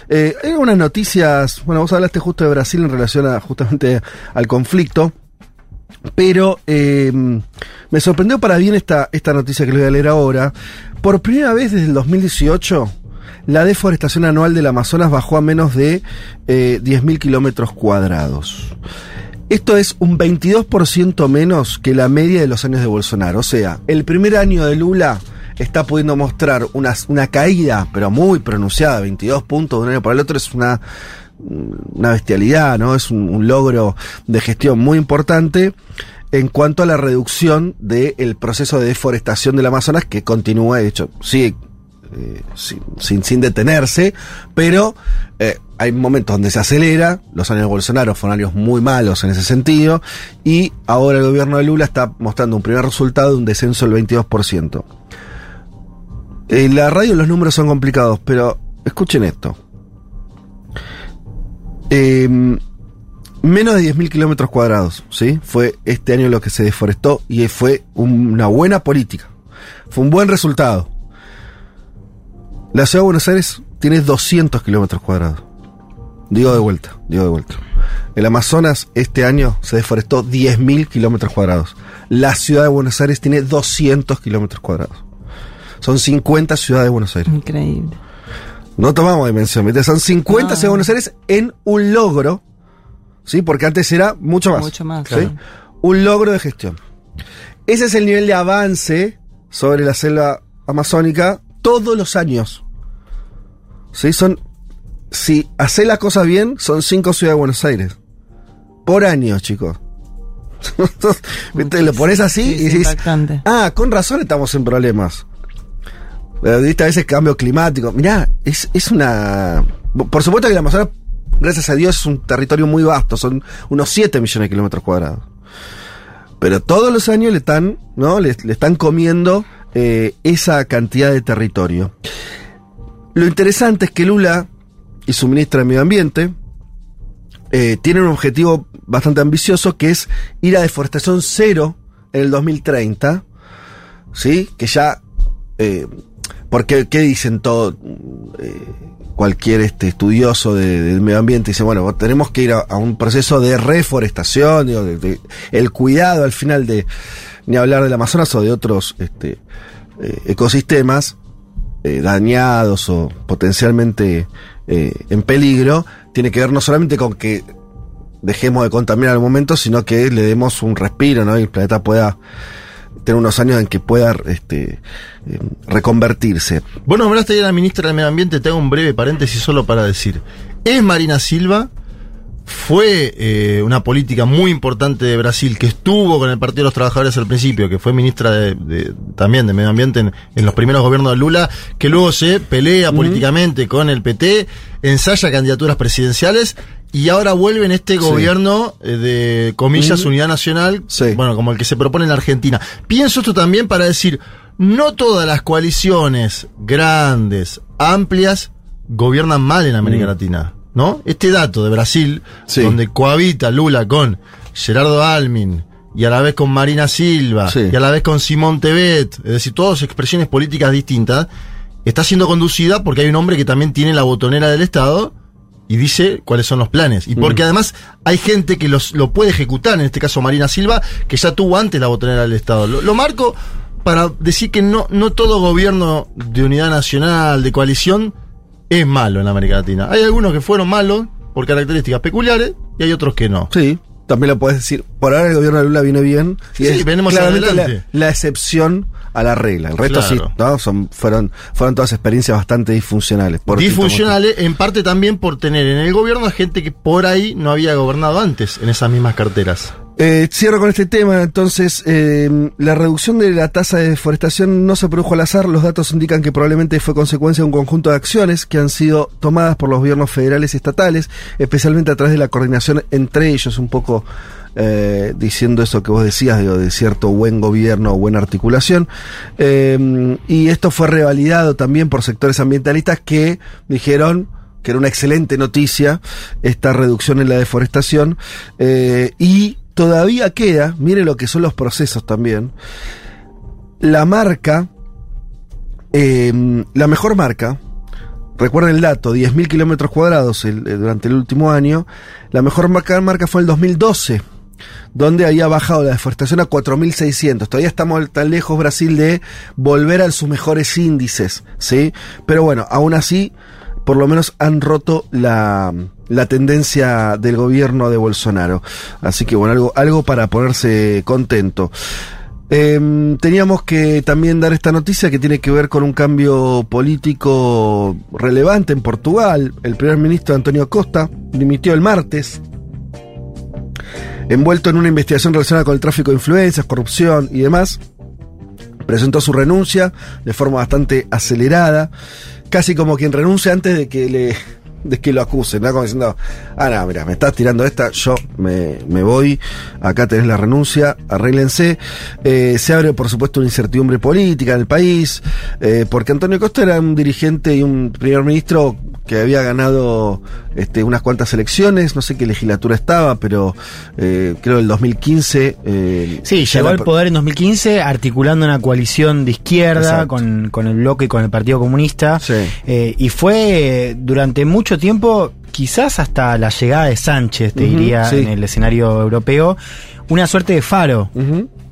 Eh, hay algunas noticias, bueno, vos hablaste justo de Brasil en relación a justamente al conflicto. Pero eh, me sorprendió para bien esta, esta noticia que les voy a leer ahora. Por primera vez desde el 2018, la deforestación anual del Amazonas bajó a menos de eh, 10.000 kilómetros cuadrados. Esto es un 22% menos que la media de los años de Bolsonaro. O sea, el primer año de Lula está pudiendo mostrar una, caída, pero muy pronunciada, 22 puntos de un año para el otro, es una, una bestialidad, ¿no? Es un, un logro de gestión muy importante en cuanto a la reducción del proceso de deforestación del Amazonas, que continúa, de hecho, sigue eh, sin, sin, sin detenerse, pero eh, hay momentos donde se acelera, los años de Bolsonaro fueron años muy malos en ese sentido, y ahora el gobierno de Lula está mostrando un primer resultado de un descenso del 22%. En la radio los números son complicados, pero escuchen esto. Eh, menos de 10.000 kilómetros cuadrados, ¿sí? Fue este año lo que se deforestó y fue una buena política. Fue un buen resultado. La ciudad de Buenos Aires tiene 200 kilómetros cuadrados. Digo de vuelta, digo de vuelta. El Amazonas este año se deforestó 10.000 kilómetros cuadrados. La ciudad de Buenos Aires tiene 200 kilómetros cuadrados. Son 50 ciudades de Buenos Aires. Increíble. No tomamos dimensión, ¿viste? Son 50 ciudades de Buenos Aires en un logro, ¿sí? Porque antes era mucho más. Mucho más, ¿sí? claro. Un logro de gestión. Ese es el nivel de avance sobre la selva amazónica todos los años. ¿Sí? Son, si hace las cosas bien, son cinco ciudades de Buenos Aires. Por año, chicos. ¿Viste? Lo pones así Sí, y dices, ah, con razón estamos en problemas. A veces cambio climático. Mirá, es, es una. Por supuesto que el Amazonas, gracias a Dios, es un territorio muy vasto, son unos 7 millones de kilómetros cuadrados. Pero todos los años le están, ¿no? Le están comiendo eh, esa cantidad de territorio. Lo interesante es que Lula y su ministra de Medio Ambiente eh, tienen un objetivo bastante ambicioso que es ir a deforestación cero en el 2030. ¿Sí? Que ya. Eh, porque, ¿qué dicen todo? eh, cualquier este, estudioso de- del medio ambiente dice, bueno, tenemos que ir a, un proceso de reforestación, digo, de- el cuidado al final de, ni hablar del Amazonas o de otros este, eh, ecosistemas eh, dañados o potencialmente en peligro, tiene que ver no solamente con que dejemos de contaminar al momento, sino que le demos un respiro, ¿no? Y el planeta pueda tener unos años en que pueda este, eh, reconvertirse. Vos nombraste ayer a la ministra del Medio Ambiente, te hago un breve paréntesis solo para decir. Es Marina Silva, fue eh, una política muy importante de Brasil que estuvo con el Partido de los Trabajadores al principio, que fue ministra de, de- también de Medio Ambiente en, en los primeros gobiernos de Lula, que luego se pelea políticamente con el PT, ensaya candidaturas presidenciales y ahora vuelve en este Sí. gobierno eh, de comillas unidad nacional, Sí. bueno, como el que se propone en la Argentina. Pienso esto también para decir, no todas las coaliciones grandes, amplias, gobiernan mal en América Mm. Latina, ¿no? Este dato de Brasil, Sí. donde cohabita Lula con Gerardo Almin y a la vez con Marina Silva Sí. y a la vez con Simón Tebet, es decir, todas expresiones políticas distintas, está siendo conducida porque hay un hombre que también tiene la botonera del Estado y dice cuáles son los planes. Y porque además hay gente que los, lo puede ejecutar, en este caso Marina Silva, que ya tuvo antes la botonera del Estado. Lo, lo marco para decir que no, no todo gobierno de unidad nacional, de coalición, es malo en América Latina. Hay algunos que fueron malos por características peculiares y hay otros que no. Sí, también lo puedes decir. Por ahora el gobierno de Lula viene bien. Y Sí, es venimos claramente la, excepción a la regla. El resto Claro. sí, ¿no? Son, fueron, fueron todas experiencias bastante disfuncionales. por Disfuncionales, en parte también por tener en el gobierno a gente que por ahí no había gobernado antes en esas mismas carteras. Eh, cierro con este tema, entonces, eh, la reducción de la tasa de deforestación no se produjo al azar, los datos indican que probablemente fue consecuencia de un conjunto de acciones que han sido tomadas por los gobiernos federales y estatales, especialmente a través de la coordinación entre ellos, un poco eh, diciendo eso que vos decías, de cierto buen gobierno o buena articulación. Eh, y esto fue revalidado también por sectores ambientalistas que dijeron que era una excelente noticia esta reducción en la deforestación eh, y todavía queda, mire lo que son los procesos también, la marca, eh, la mejor marca, recuerden el dato, 10.000 kilómetros cuadrados eh, durante el último año, la mejor marca, marca fue el 2012 donde había bajado la deforestación a 4.600. Todavía estamos tan lejos Brasil de volver a sus mejores índices, ¿sí? Pero bueno, aún así, por lo menos han roto la, la tendencia del gobierno de Bolsonaro. Así que bueno, algo, algo para ponerse contento. Em, teníamos que también dar esta noticia que tiene que ver con un cambio político relevante en Portugal. El primer ministro Antonio Costa dimitió el martes envuelto en una investigación relacionada con el tráfico de influencias, corrupción y demás. Presentó su renuncia de forma bastante acelerada, casi como quien renuncia antes de que le de que lo acusen, ¿no? Como diciendo, ah, no, mira, me estás tirando esta, yo me, me voy, acá tenés la renuncia, arréglense. Eh, se abre, por supuesto, una incertidumbre política en el país, eh, porque Antonio Costa era un dirigente y un primer ministro que había ganado este, unas cuantas elecciones, no sé qué legislatura estaba, pero eh, creo el 2015. eh, Sí, llegó al poder en 2015 articulando una coalición de izquierda con, con el bloque y con el Partido Comunista. Sí. Eh, y fue durante mucho tiempo, quizás hasta la llegada de Sánchez, te diría, sí. en el escenario europeo, una suerte de faro.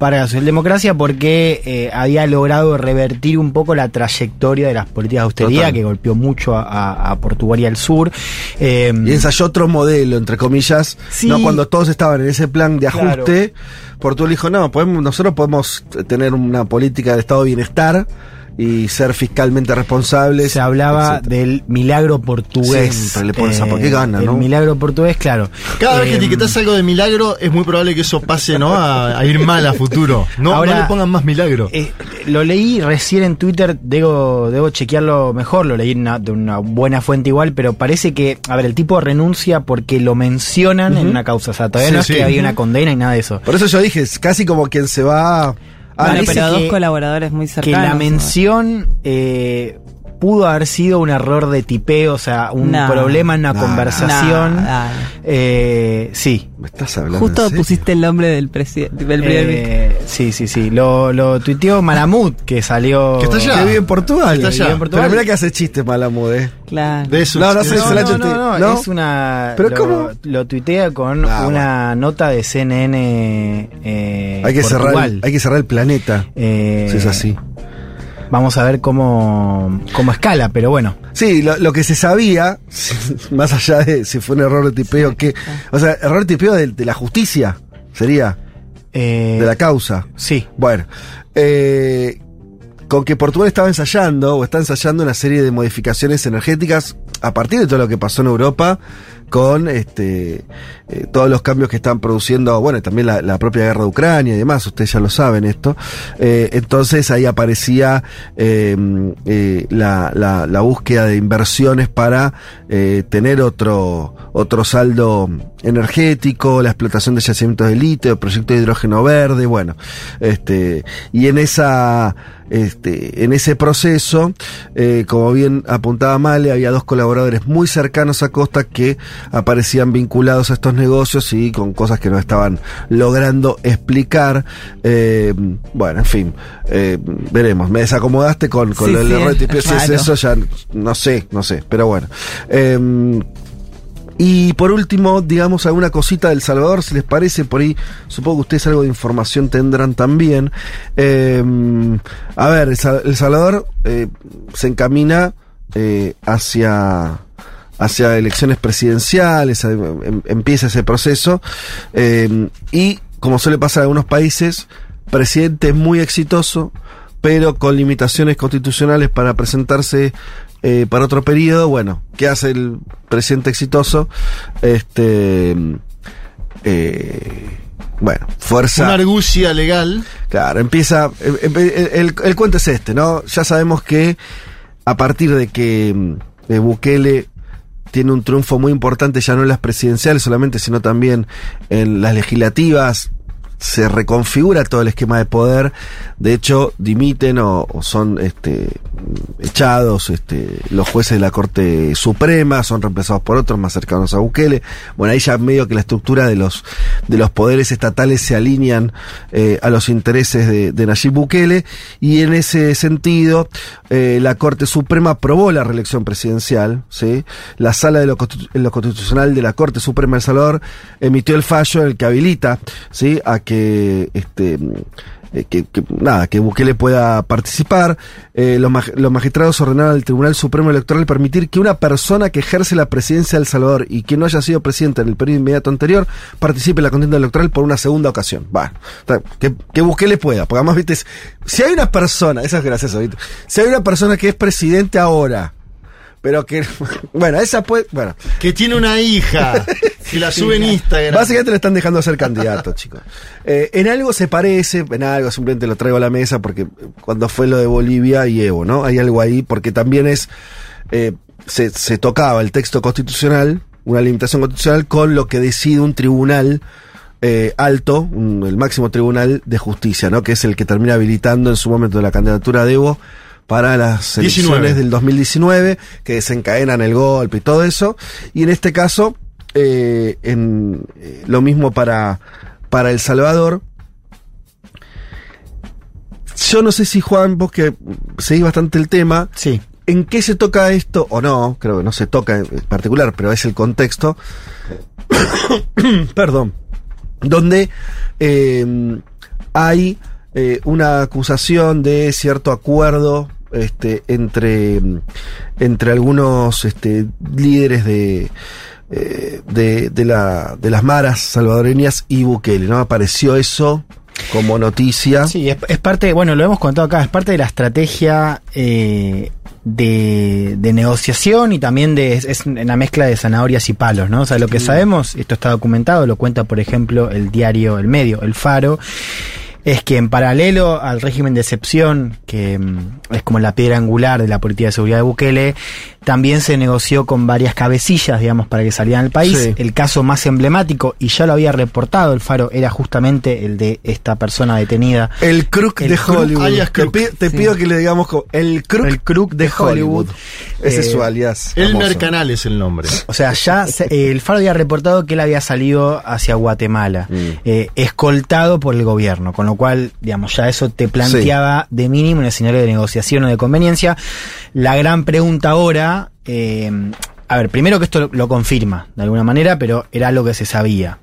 Para la socialdemocracia porque eh, había logrado revertir un poco la trayectoria de las políticas de austeridad Total. que golpeó mucho a, a- a Portugal y al sur. Eh, Y ensayó otro modelo, entre comillas, Sí. no cuando todos estaban en ese plan de Claro. ajuste. Portugal dijo, no, podemos, nosotros podemos tener una política de estado de bienestar y ser fiscalmente responsables. se hablaba etcétera. del milagro portugués. Siempre le pones a por qué gana, el ¿no? milagro portugués, claro. Cada vez que Eh, etiquetas algo de milagro, es muy probable que eso pase, ¿no? A, a ir mal a futuro. No, Ahora- no le pongan más milagro. Eh, lo leí recién en Twitter, debo, debo chequearlo mejor, lo leí una- de una buena fuente igual, pero parece que, a ver, el tipo renuncia porque lo mencionan en una causa, o sea, todavía Sí, no es sí. que había una condena y nada de eso. Por eso yo dije, es casi como quien se va... Ah, bueno, parece pero dos que- colaboradores muy Que cercanos. la mención eh, pudo haber sido un error de tipeo, o sea, un No. problema en una No, conversación. Eh, sí. ¿Me estás hablando? Justo en serio? pusiste el nombre del presidente. del primer. Eh, sí, sí, sí. Lo, lo tuiteó Malamud, que salió. Que está allá. Que vive en Portugal. Está allá. Vive en Portugal. Pero mira que hace chistes Malamud, eh. Claro. De eso. No, no sé, no, no, no, ¿no? es una. ¿Pero lo, cómo? Lo tuitea con Ah, una nota de CNN. Eh, hay, que cerrar, Portugal. hay que cerrar el planeta. Eh, Si es así. Vamos a ver cómo, cómo escala, pero bueno. Sí, lo, lo que se sabía, más allá de si fue un error de tipeo, que. O sea, error de tipeo de, de la justicia, sería, Eh, de la causa. Sí. Bueno, eh, con que Portugal estaba ensayando, o está ensayando una serie de modificaciones energéticas a partir de todo lo que pasó en Europa, con este eh, todos los cambios que están produciendo, bueno, también la, propia guerra de Ucrania y demás, ustedes ya lo saben esto. Eh, entonces ahí aparecía eh, eh, la, la- la búsqueda de inversiones para eh, tener otro, otro saldo energético, la explotación de yacimientos de litio, el proyecto de hidrógeno verde, bueno, este, y en esa, este, en ese proceso, como bien apuntaba Male, había dos colaboradores muy cercanos a Costa que aparecían vinculados a estos negocios y con cosas que no estaban logrando explicar. Eh, bueno, en fin, eh, veremos. Me desacomodaste con, con Sí, lo del sí. Si es eso, ya no sé, no sé, pero bueno. Eh, y por último, digamos alguna cosita del Salvador, si les parece, por ahí supongo que ustedes algo de información tendrán también. Eh, a ver, El Sa- El Salvador eh, se encamina eh, hacia hacia elecciones presidenciales, em- empieza ese proceso eh, y como suele pasar en algunos países, presidente muy exitoso, pero con limitaciones constitucionales para presentarse eh, para otro periodo. Bueno, ¿qué hace el presidente exitoso? Este. eh, bueno, fuerza. Una argucia legal. Claro, empieza. El, el- el cuento es este, ¿no? Ya sabemos que a partir de que Bukele tiene un triunfo muy importante, ya no en las presidenciales solamente, sino también en las legislativas, se reconfigura todo el esquema de poder. De hecho, dimiten o, son este, echados este, los jueces de la Corte Suprema, son reemplazados por otros más cercanos a Bukele. Bueno, ahí ya medio que la estructura de los, de los poderes estatales se alinean eh, a los intereses de, Nayib Bukele y en ese sentido eh, la Corte Suprema aprobó la reelección presidencial. ¿sí? La Sala de lo Constitucional de la Corte Suprema de El Salvador emitió el fallo en el que habilita ¿sí? a que este eh, que, que, nada, que Bukele pueda participar. Eh, los, los magistrados ordenaron al Tribunal Supremo Electoral permitir que una persona que ejerce la presidencia de El Salvador y que no haya sido presidente en el periodo inmediato anterior participe en la contienda electoral por una segunda ocasión. Va, que, que pueda, porque además, viste, si hay una persona, eso es gracioso, ¿viste? si hay una persona que es presidente ahora, pero que, bueno, esa puede, bueno, Que tiene una hija. que la sube en Instagram. Básicamente le están dejando ser candidato, chicos. Eh, en algo se parece, en algo simplemente lo traigo a la mesa porque cuando fue lo de Bolivia y Evo, ¿no? Hay algo ahí porque también es, eh, se, se tocaba el texto constitucional, una limitación constitucional con lo que decide un tribunal eh, alto, un- el máximo tribunal de justicia, ¿no? Que es el que termina habilitando en su momento la candidatura de Evo para las elecciones 19. del 2019 que desencadenan el golpe y todo eso. Y en este caso, eh, en, eh, lo mismo para, para El Salvador. Yo no sé si Juan, vos que seguís bastante el tema, Sí. ¿En qué se toca esto o no? Creo que no se toca en particular, pero es el contexto. Perdón. Donde eh, hay eh, una acusación de cierto acuerdo este, entre, entre algunos este, líderes de, eh, de, de, la, de las maras salvadoreñas y Bukele, ¿no? Apareció eso como noticia. Sí, es, es parte, bueno, lo hemos contado acá, es parte de la estrategia eh, de, de negociación y también de es, es una mezcla de zanahorias y palos, ¿no? O sea, lo que sabemos, esto está documentado, lo cuenta, por ejemplo, el diario El Medio, El Faro, es que en paralelo al régimen de excepción, que mm, es como la piedra angular de la política de seguridad de Bukele, también se negoció con varias cabecillas, digamos, para que salieran al país. Sí. El caso más emblemático, y ya lo había reportado el Faro, era justamente el de esta persona detenida. El crook El de crook, Hollywood. alias Te, crook. te Sí. pido que le digamos como el crook, El crook de Hollywood. Ese es Eh, su alias. Elmer famoso. Canal es el nombre. O sea, ya se- eh, el Faro había reportado que él había salido hacia Guatemala, Mm. eh, escoltado por el gobierno, con lo cual, digamos, ya eso te planteaba de mínimo un escenario de negociación o de conveniencia. La gran pregunta ahora, eh, a ver, primero que esto lo, lo confirma de alguna manera, pero era algo que se sabía.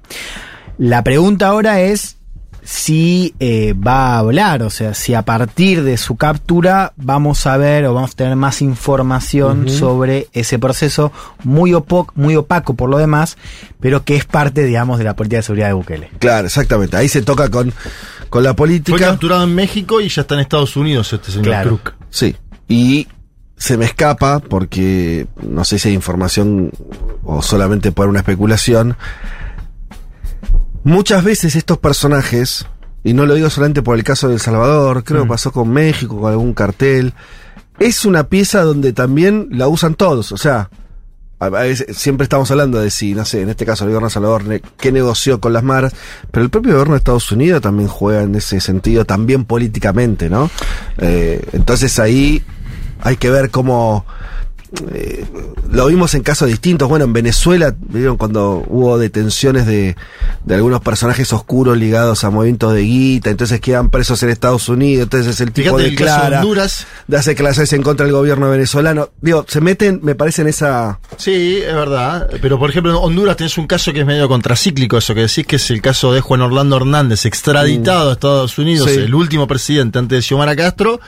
La pregunta ahora es si eh, va a hablar, o sea, si a partir de su captura vamos a ver o vamos a tener más información sobre ese proceso muy, opo- muy opaco por lo demás, pero que es parte, digamos, de la política de seguridad de Bukele. Claro, exactamente. Ahí se toca con, con la Fue política. capturado en México y ya está en Estados Unidos este señor Claro. Crook. Sí. Y se me escapa porque no sé si hay información o solamente por una especulación. Muchas veces estos personajes, y no lo digo solamente por el caso de El Salvador, creo que pasó con México, con algún cartel, es una pieza donde también la usan todos. O sea, a veces- siempre estamos hablando de si, no sé, en este caso el gobierno Salvador, qué negoció con las maras, pero el propio gobierno de Estados Unidos también juega en ese sentido, también políticamente, ¿no? Eh, entonces ahí hay que ver cómo... eh, lo vimos en casos distintos. Bueno, en Venezuela, vieron cuando hubo detenciones de, de algunos personajes oscuros ligados a movimientos de guita, entonces quedan presos en Estados Unidos, entonces el tipo Fíjate declara Honduras. de hacer declaraciones en contra del gobierno venezolano. Digo, se meten, me parece, en esa... Sí, es verdad. Pero por ejemplo, en Honduras tenés un caso que es medio contracíclico, eso que decís que es el caso de Juan Orlando Hernández, extraditado a Estados Unidos, Sí. el último presidente antes de Xiomara Castro,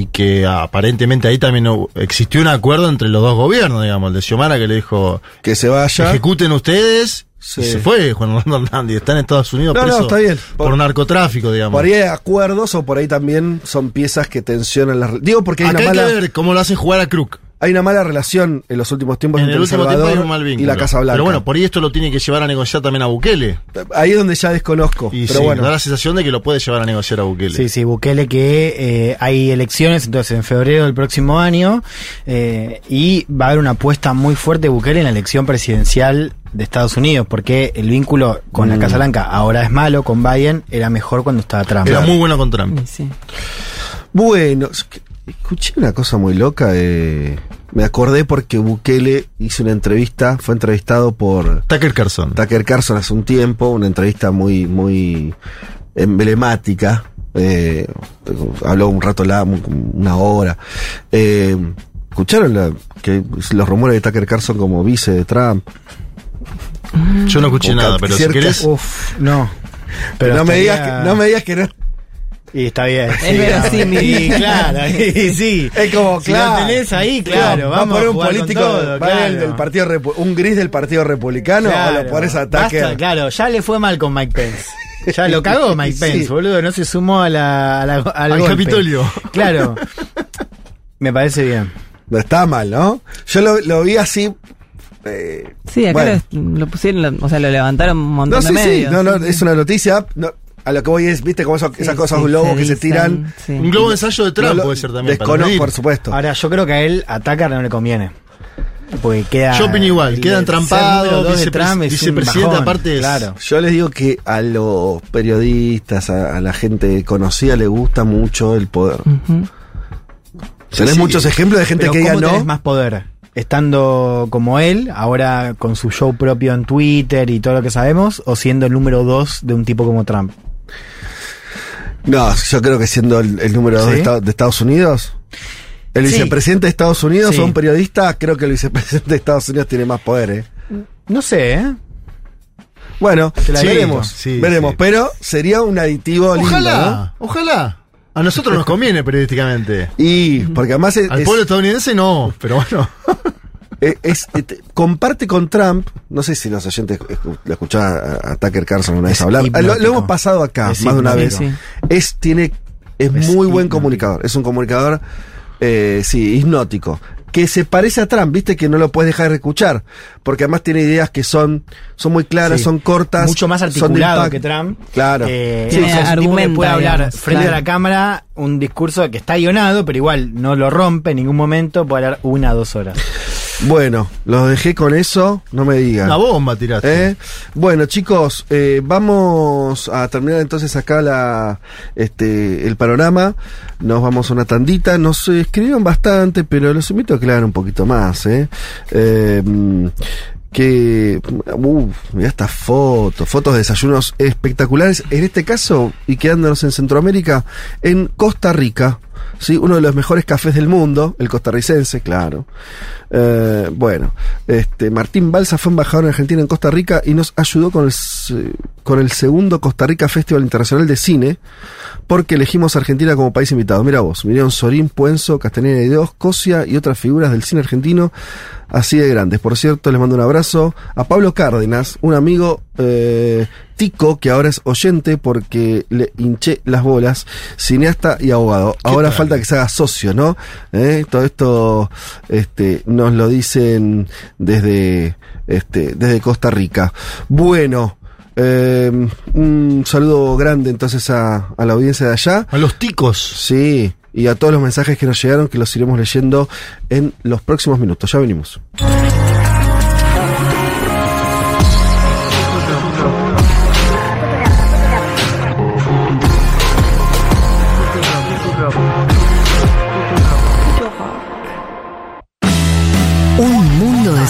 y que aparentemente ahí también existió un acuerdo entre los dos gobiernos, digamos, el de Xiomara que le dijo, que se vaya. ejecuten ustedes, Sí. y se fue Juan Orlando Hernández, está en Estados Unidos No, no, preso está bien. por, Por- narcotráfico, digamos. Por ahí hay acuerdos o por ahí también son piezas que tensionan las... Digo porque hay Acá una hay mala... que ver cómo lo hacen jugar a Crook. Hay una mala relación en los últimos tiempos En entre el El último tiempo Salvador hay un mal vínculo. y la Casa Blanca. Pero bueno, por ahí esto lo tiene que llevar a negociar también a Bukele. Ahí es donde ya desconozco. Y pero sí, bueno. da la sensación de que lo puede llevar a negociar a Bukele. Sí, sí, Bukele que eh, hay elecciones entonces en febrero del próximo año eh, y va a haber una apuesta muy fuerte de Bukele en la elección presidencial de Estados Unidos porque el vínculo con Mm. la Casa Blanca ahora es malo, con Biden era mejor cuando estaba Trump. Era muy bueno con Trump. Sí. Bueno, escuché una cosa muy loca. eh, me acordé porque Bukele hizo una entrevista, fue entrevistado por Tucker Carlson. Tucker Carlson hace un tiempo, una entrevista muy, muy emblemática. eh, habló un rato, la, una hora. Eh, ¿Escucharon la- que los rumores de Tucker Carlson como vice de Trump? Yo no escuché nada, que pero si querés. Uf, no. no, me digas que, no me digas que no Y está bien. Es verosímil. Sí, claro, y sí. Es como, Si claro. lo tenés ahí, claro. va a vamos poner un político todo, va a claro. el del partido Repu- un gris del Partido Republicano Claro. o lo pones a Basta, Tucker. claro, ya le fue mal con Mike Pence. Ya lo cagó Mike Sí. Pence, boludo. No se sumó a la, a la- al, Al golpe. Capitolio. Claro. Me parece bien. No está mal, ¿no? Yo lo, lo vi así. eh, Sí, acá bueno. lo, lo pusieron, lo- o sea, lo levantaron un montón No, de sí, sí, medios. no, no, es una noticia. no, a lo que voy es, viste, como eso- Sí, esas cosas sí, globos que se tiran. sí. Un globo de ensayo de Trump No puede ser también. para descono- medir. por supuesto. Ahora, yo creo que a él, a Tucker no le conviene. Porque queda. Yo opino igual, el- queda el entrampado, ser número dos de vicepres- Trump es un vicepresidente bajón, aparte es- Claro. Yo les digo que a los periodistas, a, a la gente conocida le gusta mucho el poder. Tenés sí. muchos ejemplos de gente Pero que diga ¿cómo tenés no. más poder? Estando como él, ahora con su show propio en Twitter y todo lo que sabemos, o siendo el número dos de un tipo como Trump. No, yo creo que siendo el, el número dos ¿Sí? de, Esta- de Estados Unidos, el Sí. vicepresidente de Estados Unidos Sí. o un periodista, creo que el vicepresidente de Estados Unidos tiene más poder, ¿eh? No sé, ¿eh? Bueno, veremos, sí, veremos, sí. pero sería un aditivo lindo, Ojalá, ojalá. A nosotros nos conviene periodísticamente. ¿no? Y porque además es, Al es- pueblo estadounidense no, pero bueno. eh, es- eh, te- comparte con Trump, no sé si los oyentes escu- lo escuchaban a, a Tucker Carlson una vez Es hablar, Ah, lo, hemos pasado acá Es más de una vez. Es tiene es, Es muy buen comunicador, es un comunicador eh, sí, hipnótico. Que se parece a Trump, viste que no lo puedes dejar de escuchar, porque además tiene ideas que son, son muy claras, Sí. son cortas, Mucho más articulado que Trump. Claro. Eh, Tiene es un tipo que argumenta, puede hablar digamos, frente claro. a la cámara un discurso que está guionado, pero igual no lo rompe en ningún momento, puede hablar una o dos horas. Bueno, los dejé con eso, no me digan. Una bomba tiraste. ¿Eh? Bueno, chicos, eh, vamos a terminar entonces acá la, este, el panorama. Nos vamos a una tandita. Nos escribieron bastante, pero los invito a hagan un poquito más. ¿eh? Eh, que, uff, mirá estas fotos, fotos de desayunos espectaculares. En este caso, y quedándonos en Centroamérica, en Costa Rica. ¿Sí? Uno de los mejores cafés del mundo, el costarricense, claro. Eh, bueno, este Martín Balsa fue embajador en Argentina en Costa Rica y nos ayudó con el, con el segundo Costa Rica Festival Internacional de Cine, porque elegimos a Argentina como país invitado. Mira vos, vinieron Sorín, Puenzo, Castaneda y Dios, Cosia y otras figuras del cine argentino así de grandes. Por cierto, les mando un abrazo a Pablo Cárdenas, un amigo eh, tico que ahora es oyente porque le hinché las bolas, cineasta y abogado. Ahora tal? falta que se haga socio, ¿no? Eh, Todo esto este, nos lo dicen desde, este, desde Costa Rica. Bueno. eh, un saludo grande entonces a, a la audiencia de allá. A los ticos. Sí, y a todos los mensajes que nos llegaron, que los iremos leyendo en los próximos minutos. Ya venimos.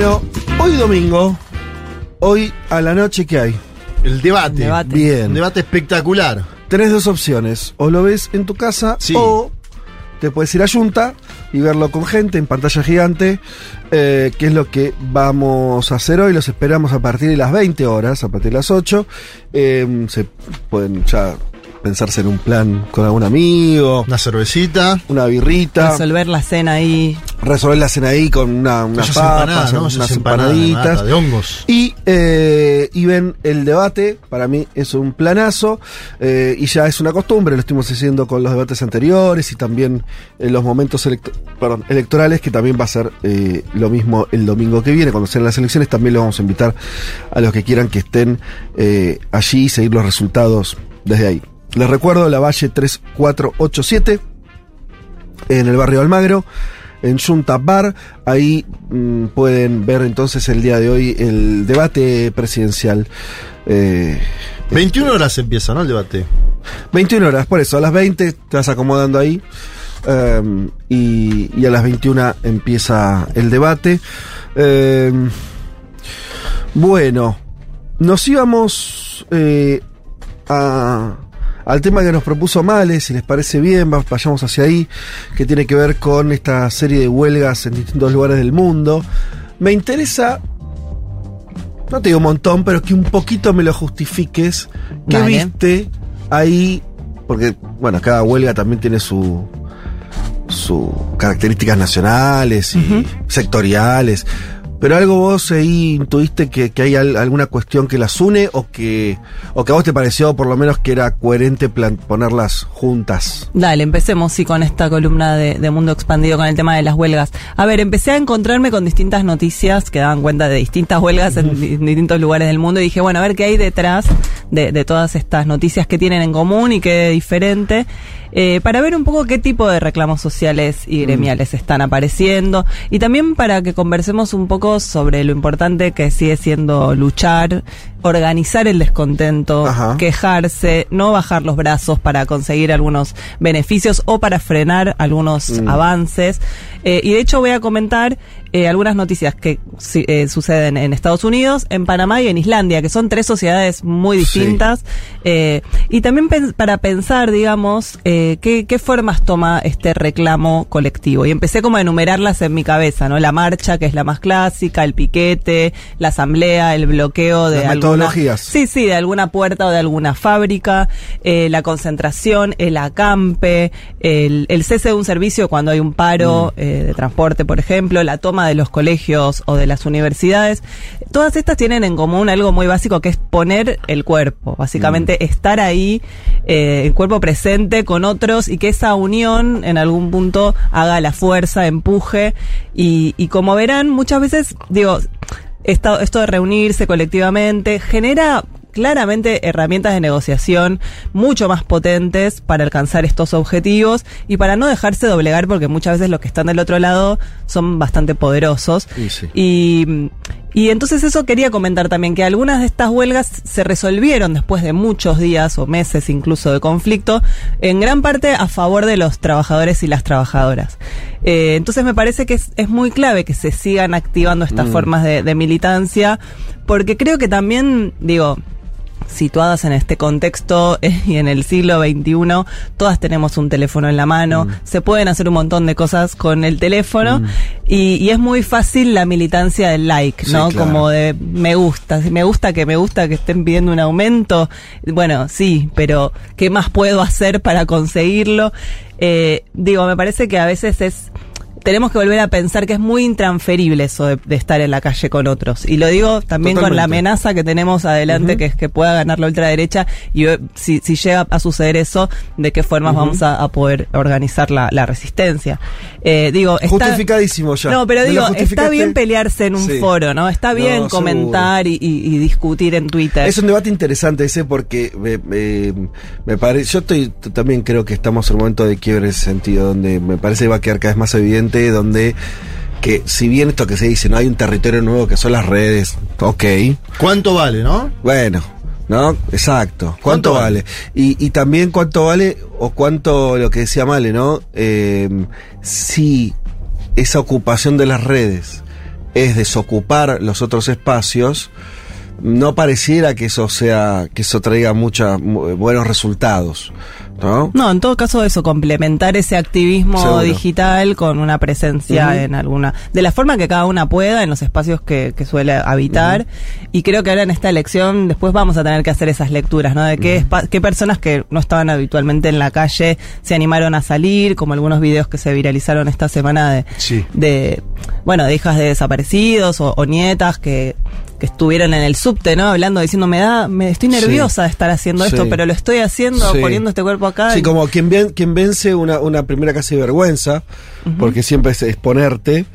Bueno, hoy domingo, hoy a la noche, ¿qué hay? El debate. Debate. Bien. Un debate espectacular. Tenés dos opciones. O lo ves en tu casa Sí. o te puedes ir a Junta y verlo con gente en pantalla gigante, eh, que es lo que vamos a hacer hoy. Los esperamos a partir de las 20 horas, a partir de las 8. Eh, se pueden ya pensarse en un plan con algún amigo, Una cervecita. una birrita, Resolver la cena ahí. resolver la cena ahí con una, unas Esas papas, empanadas, ¿no? unas Esas empanadas de empanaditas. de hongos. Y, eh, y ven el debate, para mí es un planazo, eh, y ya es una costumbre, lo estuvimos haciendo con los debates anteriores y también en los momentos electo- perdón, electorales, que también va a ser eh, lo mismo el domingo que viene, cuando sean las elecciones, también los vamos a invitar a los que quieran que estén eh, allí y seguir los resultados desde ahí. Les recuerdo, la Valle 3487, en el barrio Almagro, en Junta Bar. Ahí mm, pueden ver entonces el día de hoy el debate presidencial. Eh, 21 horas empieza, ¿no? El debate. 21 horas, por eso, a las 20 te vas acomodando ahí. em, y, y a las 21 empieza el debate. Em, bueno, nos íbamos eh, a- al tema que nos propuso Males, si les parece bien, va- vayamos hacia ahí, que tiene que ver con esta serie de huelgas en distintos lugares del mundo. Me interesa, no te digo un montón, pero que un poquito me lo justifiques. ¿Qué viste ahí? Porque, bueno, cada huelga también tiene su sus características nacionales y sectoriales. Pero algo vos ahí intuiste que, que hay al- alguna cuestión que las une o que, o que a vos te pareció por lo menos que era coherente plan- ponerlas juntas. Dale, empecemos sí con esta columna de, de Mundo Expandido con el tema de las huelgas. A ver, empecé a encontrarme con distintas noticias que daban cuenta de distintas huelgas en distintos lugares del mundo y dije, bueno, a ver qué hay detrás de, de todas estas noticias que tienen en común y qué diferente. Eh, para ver un poco qué tipo de reclamos sociales y gremiales están apareciendo. Y también para que conversemos un poco sobre lo importante que sigue siendo luchar, organizar el descontento, Ajá. quejarse, no bajar los brazos para conseguir algunos beneficios o para frenar algunos Mm. avances. Eh, y de hecho voy a comentar eh, algunas noticias que si- eh, suceden en Estados Unidos, en Panamá y en Islandia, que son tres sociedades muy distintas. Eh, y también pen- para pensar, digamos, qué, qué formas toma este reclamo colectivo. Y empecé como a enumerarlas en mi cabeza, ¿no? La marcha, que es la más clásica, el piquete, la asamblea, el bloqueo de Las alguna-. Sí, sí, de alguna puerta o de alguna fábrica, eh, la concentración, el acampe, el, el cese de un servicio cuando hay un paro eh, de transporte, por ejemplo, la toma de los colegios o de las universidades. Todas estas tienen en común algo muy básico que es poner el cuerpo, básicamente estar ahí, eh, el cuerpo presente con otros y que esa unión en algún punto haga la fuerza, empuje y, y como verán, muchas veces, digo, esta- esto de reunirse colectivamente genera claramente herramientas de negociación mucho más potentes para alcanzar estos objetivos y para no dejarse doblegar porque muchas veces los que están del otro lado son bastante poderosos. Sí. Y, y entonces eso quería comentar también, que algunas de estas huelgas se resolvieron después de muchos días o meses incluso de conflicto, en gran parte a favor de los trabajadores y las trabajadoras. Eh, entonces me parece que es, es muy clave que se sigan activando estas Mm. formas de, de militancia, porque creo que también, digo, situadas en este contexto eh, y en el siglo XXI, todas tenemos un teléfono en la mano, se pueden hacer un montón de cosas con el teléfono y, y es muy fácil la militancia del like, Sí, ¿no? claro. Como de me gusta, si me gusta que me gusta que estén pidiendo un aumento, bueno, sí, pero ¿qué más puedo hacer para conseguirlo? Eh, digo, me parece que a veces es tenemos que volver a pensar que es muy intransferible eso de, de estar en la calle con otros. Y lo digo también con la amenaza que tenemos adelante, que es que pueda ganar la ultraderecha. Y eh, si, si llega a suceder eso, ¿de qué formas vamos a, a poder organizar la, la resistencia? Eh, digo, está, Justificadísimo ya. No, pero ¿Me lo digo, está bien pelearse en un Sí. foro, ¿no? Está bien No, comentar y, discutir en Twitter. Es un debate interesante ese porque me, me- me parece, yo estoy también creo que estamos en un momento de quiebre en ese sentido, donde me parece que va a quedar cada vez más evidente, donde que si bien esto que se dice, no hay un territorio nuevo que son las redes, ok, ¿Cuánto vale, no? bueno, ¿no? Exacto. ¿Cuánto, ¿Cuánto vale? Y, y también cuánto vale, o cuánto, lo que decía Male, ¿no? Eh, si esa ocupación de las redes es desocupar los otros espacios, no pareciera que eso sea, que eso traiga muchos buenos resultados, ¿no? No, en todo caso eso, complementar ese activismo Seguro. digital con una presencia en alguna, de la forma que cada una pueda, en los espacios que, que suele habitar. Y creo que ahora en esta elección después vamos a tener que hacer esas lecturas, ¿no? De qué, espa- qué personas que no estaban habitualmente en la calle se animaron a salir, como algunos videos que se viralizaron esta semana de, Sí. de bueno, de hijas de desaparecidos o, o nietas que, que estuvieron en el subte, ¿no? Hablando, diciendo, me da, me estoy Sí. nerviosa de estar haciendo esto, Sí. pero lo estoy haciendo, poniendo este cuerpo acá. Sí, y- como quien, ven- quien vence una, una primera casi vergüenza, porque siempre es exponerte.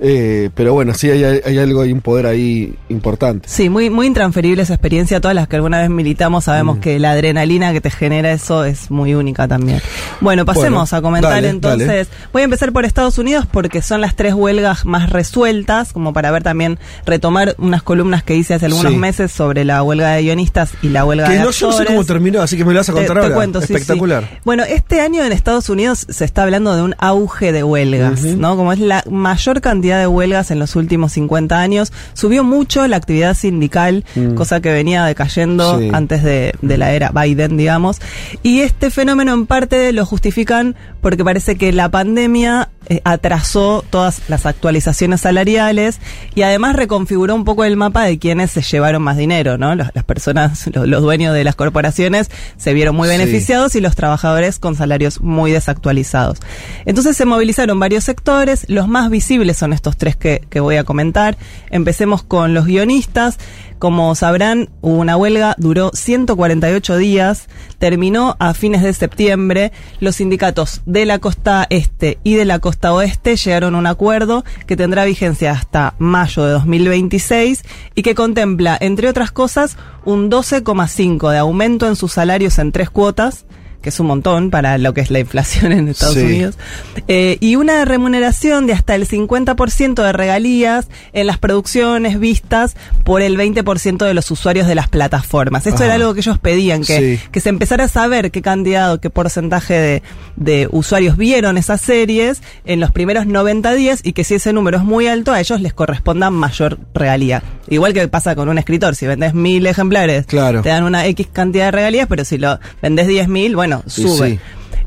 Eh, pero bueno, sí hay, hay algo, hay un poder ahí importante. Sí, muy, muy intransferible esa experiencia. Todas las que alguna vez militamos sabemos Mm. que la adrenalina que te genera eso es muy única también. Bueno, pasemos Bueno, a comentar dale, entonces. dale. Voy a empezar por Estados Unidos porque son las tres huelgas más resueltas, como para ver también, retomar unas columnas que hice hace algunos Sí. meses sobre la huelga de guionistas y la huelga Que de no, yo no sé actores. cómo terminó, así que me lo vas a contar te ahora. cuento, sí, sí. Espectacular. Bueno, este año en Estados Unidos se está hablando de un auge de huelgas. ¿no? Como es la mayor cantidad de huelgas en los últimos 50 años. Subió mucho la actividad sindical, Mm. cosa que venía decayendo Sí. antes de, de la era Biden, digamos. Y este fenómeno en parte lo justifican porque parece que la pandemia eh, atrasó todas las actualizaciones salariales y además reconfiguró un poco el mapa de quienes se llevaron más dinero, ¿no? Las, las personas, los, los dueños de las corporaciones se vieron muy Sí. beneficiados y los trabajadores con salarios muy desactualizados. Entonces se movilizaron varios sectores, los más visibles son estos estos tres que, que voy a comentar. Empecemos con los guionistas. Como sabrán, hubo una huelga, duró 148 días, terminó a fines de septiembre. Los sindicatos de la costa este y de la costa oeste llegaron a un acuerdo que tendrá vigencia hasta mayo de 2026 y que contempla, entre otras cosas, un 12,5 de aumento en sus salarios en tres cuotas que es un montón para lo que es la inflación en Estados Sí. Unidos, eh, y una remuneración de hasta el 50% de regalías en las producciones vistas por el 20% de los usuarios de las plataformas. Esto Ajá. era algo que ellos pedían, que, Sí. que se empezara a saber qué cantidad qué porcentaje de, de usuarios vieron esas series en los primeros 90 días y que si ese número es muy alto, a ellos les corresponda mayor regalía. Igual que pasa con un escritor, si vendes mil ejemplares, Claro. te dan una X cantidad de regalías, pero si lo vendes 10.000, bueno, Sí, sube. sí.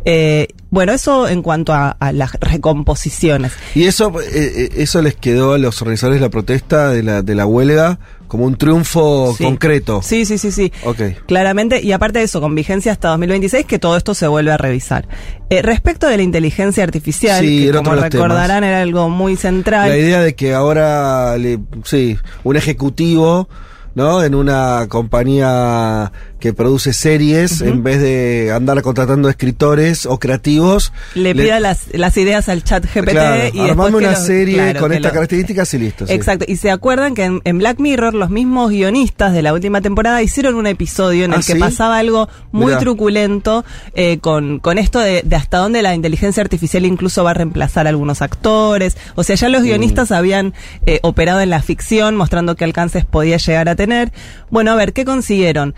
Eh, bueno, eso en cuanto a, a las recomposiciones. Y eso, eh, eh, eso les quedó a los organizadores de la protesta, de la, de la huelga, como un triunfo Sí. concreto. Sí, sí, sí, sí. Ok. Claramente, y aparte de eso, con vigencia hasta 2026, que todo esto se vuelve a revisar. Eh, respecto de la inteligencia artificial, Sí, que como recordarán era algo muy central. La idea de que ahora, le, sí, un ejecutivo, ¿no? En una compañía que produce series, en vez de andar contratando escritores o creativos, le pida las, las ideas al chat GPT claro, y armame una serie claro, con estas lo- características y listo. sí. Exacto, y se acuerdan que en, en Black Mirror los mismos guionistas de la última temporada hicieron un episodio en ¿Ah, el que sí? pasaba algo muy Mirá. truculento eh, con, con esto de, de hasta dónde la inteligencia artificial incluso va a reemplazar a algunos actores. O sea, ya Mm. los guionistas habían eh, operado en la ficción mostrando qué alcances podía llegar a tener. Bueno, a ver, ¿qué consiguieron?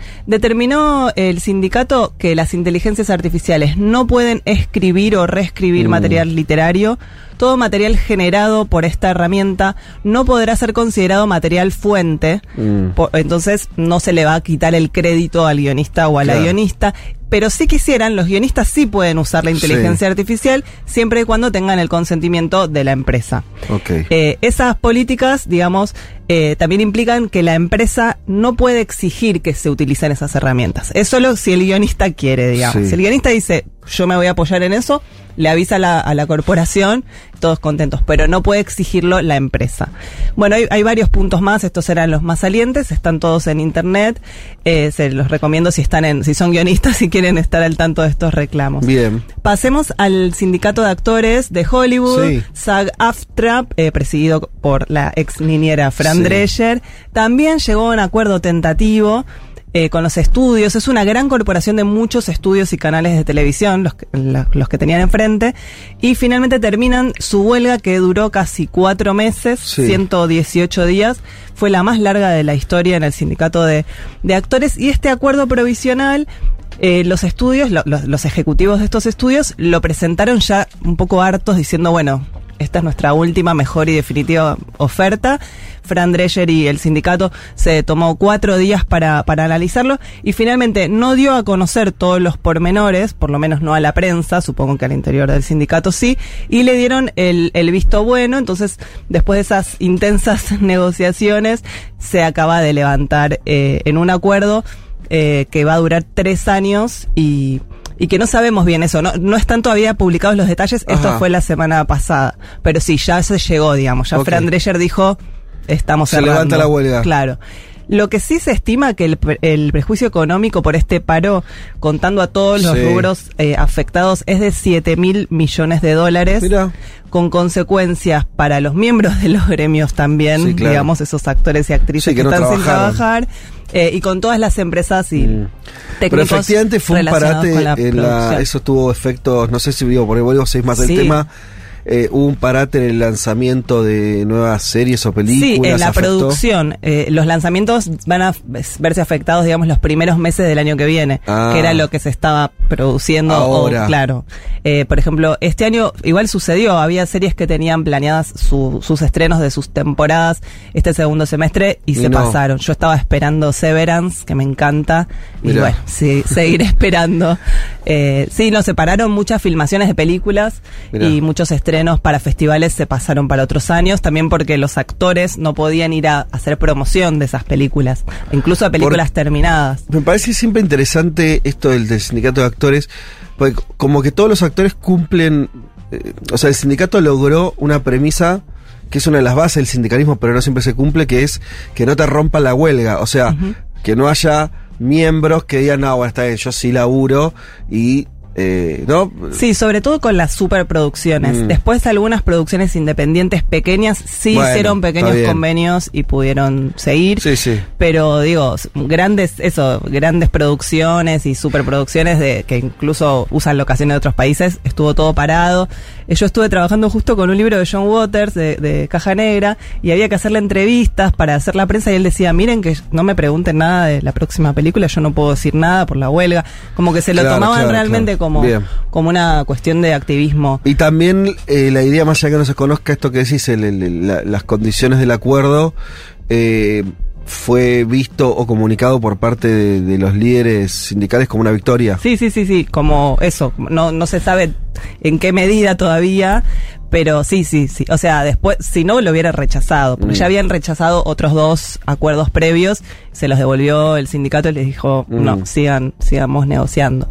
Determinó el sindicato que las inteligencias artificiales no pueden escribir o reescribir Mm. material literario. Todo material generado por esta herramienta no podrá ser considerado material fuente. Mm. Entonces no se le va a quitar el crédito al guionista o a la guionista. Pero si quisieran, los guionistas sí pueden usar la inteligencia artificial siempre y cuando tengan el consentimiento de la empresa. Eh, esas políticas, digamos, eh, también implican que la empresa no puede exigir que se utilicen esas herramientas. Es solo si el guionista quiere, digamos. Sí. Si el guionista dice, yo me voy a apoyar en eso, le avisa a la, a la corporación, todos contentos, pero no puede exigirlo la empresa. Bueno, hay, hay varios puntos más, estos eran los más salientes, están todos en internet, eh, se los recomiendo si están en, si son guionistas y quieren estar al tanto de estos reclamos. Bien. Pasemos al sindicato de actores de Hollywood, Sí. SAG-AFTRA, eh, presidido por la ex niñera Fran Sí. También llegó a un acuerdo tentativo eh, con los estudios. Es una gran corporación de muchos estudios y canales de televisión, los que, los que tenían enfrente. Y finalmente terminan su huelga que duró casi cuatro meses, Sí. 118 días. Fue la más larga de la historia en el sindicato de, de actores. Y este acuerdo provisional eh, los estudios, lo- los, los ejecutivos de estos estudios, lo presentaron ya un poco hartos diciendo, bueno, esta es nuestra última, mejor y definitiva oferta. Fran Drescher y el sindicato se tomó cuatro días para, para analizarlo y finalmente no dio a conocer todos los pormenores, por lo menos no a la prensa, supongo que al interior del sindicato sí, y le dieron el, el visto bueno. Entonces, después de esas intensas negociaciones, se acaba de levantar eh, en un acuerdo eh, que va a durar tres años y, y que no sabemos bien eso. No, no están todavía publicados los detalles. Esto fue la semana pasada. Pero sí, ya se llegó, digamos. Ya Ok. Fran Drescher dijo, estamos Se cerrando. levanta la huelga. Claro. Lo que sí se estima que el, el prejuicio económico por este paro, contando a todos los Sí. rubros eh, afectados, es de 7 mil millones de dólares Mira. con consecuencias para los miembros de los gremios también, Sí, claro. digamos, esos actores y actrices Sí, que que, no están sin trabajar, eh, y con todas las empresas y Mm. Pero efectivamente fue un parate, la en la- eso tuvo efectos, no sé si digo, por ahí vuelvo seis más del tema, eh, hubo un parate en el lanzamiento de nuevas series o películas. Sí, en la afectó. producción. eh, los lanzamientos van a verse afectados, digamos, los primeros meses del año que viene, Ah. que era lo que se estaba produciendo. Ahora. O, claro. Eh, por ejemplo, este año igual sucedió, había series que tenían planeadas su- sus estrenos de sus temporadas este segundo semestre y, Y se no. pasaron. Yo estaba esperando Severance, que me encanta, y bueno, sí, seguiré esperando. Sí, nos separaron muchas filmaciones de películas Mirá. y muchos estrenos para festivales se pasaron para otros años, también porque los actores no podían ir a hacer promoción de esas películas, incluso a películas terminadas. Me parece siempre interesante esto del, del sindicato de actores, porque como que todos los actores cumplen, eh, o sea, el sindicato logró una premisa que es una de las bases del sindicalismo, pero no siempre se cumple, que es que no te rompa la huelga. O sea, que no haya miembros que digan, no, bueno, está bien, yo sí laburo y eh, ¿no? Sí, sobre todo con las superproducciones. Mm. Después algunas producciones independientes pequeñas sí Bueno, hicieron pequeños convenios y pudieron seguir. Sí, sí. Pero digo, grandes, eso, grandes producciones y superproducciones de que incluso usan locaciones de otros países, estuvo todo parado. Eh, Yo estuve trabajando justo con un libro de John Waters de, de Caja Negra y había que hacerle entrevistas para hacer la prensa y él decía, miren que no me pregunten nada de la próxima película, yo no puedo decir nada por la huelga. Como que se lo Claro, tomaban claro, realmente claro. como, Bien. como una cuestión de activismo. Y también eh, la idea, más allá que no se conozca esto que decís, el- el- la- las condiciones del acuerdo, eh, fue visto o comunicado por parte de, de los líderes sindicales como una victoria. Sí, sí, sí, sí, como eso, no, no se sabe en qué medida todavía, pero sí, sí, sí. O sea, después, si no, lo hubiera rechazado, porque Mm. ya habían rechazado otros dos acuerdos previos, se los devolvió el sindicato y les dijo, Mm. no, sigan, sigamos negociando.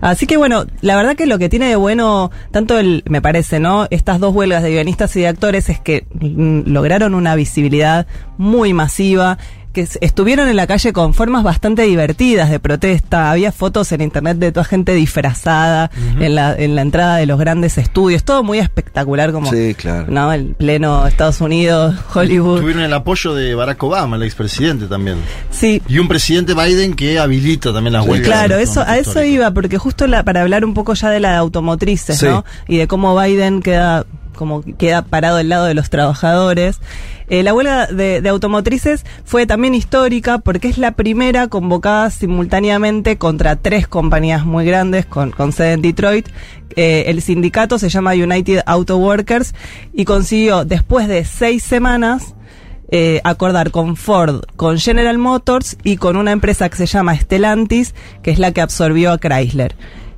Así que bueno, la verdad que lo que tiene de bueno, tanto el, me parece, ¿no? Estas dos huelgas de guionistas y de actores es que mm, lograron una visibilidad muy masiva, que estuvieron en la calle con formas bastante divertidas de protesta. Había fotos en internet de toda gente disfrazada en, la, en la entrada de los grandes estudios. Todo muy espectacular, como Sí, claro. ¿no? el pleno Estados Unidos, Hollywood. Tuvieron el apoyo de Barack Obama, el expresidente también. Sí, Y un presidente Biden que habilita también las huelgas. Claro, eso, a eso iba, porque justo la, para hablar un poco ya de la de automotrices, Sí. ¿no? Y de cómo Biden queda como queda parado del lado de los trabajadores. Eh, la huelga de, automotrices fue también histórica porque es la primera convocada simultáneamente contra tres compañías muy grandes con, con sede en Detroit. Eh, el sindicato se llama United Auto Workers y consiguió después de seis semanas eh, acordar con Ford, con General Motors y con una empresa que se llama Stellantis, que es la que absorbió a Chrysler.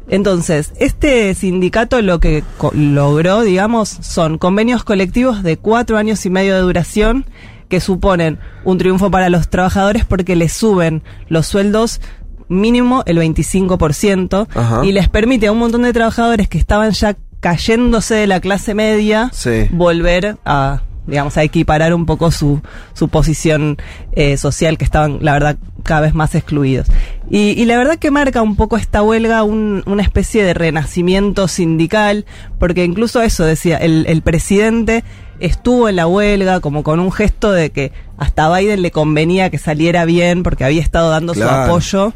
Entonces, este sindicato lo que co- logró, digamos, son convenios colectivos de cuatro años y medio de duración que suponen un triunfo para los trabajadores porque les suben los sueldos mínimo el 25% Ajá. y les permite a un montón de trabajadores que estaban ya cayéndose de la clase media Sí. volver a digamos a equiparar un poco su, su posición eh, social que estaban la verdad cada vez más excluidos. Y, y la verdad que marca un poco esta huelga un- una especie de renacimiento sindical porque incluso eso decía el, el presidente estuvo en la huelga como con un gesto de que hasta a Biden le convenía que saliera bien porque había estado dando su apoyo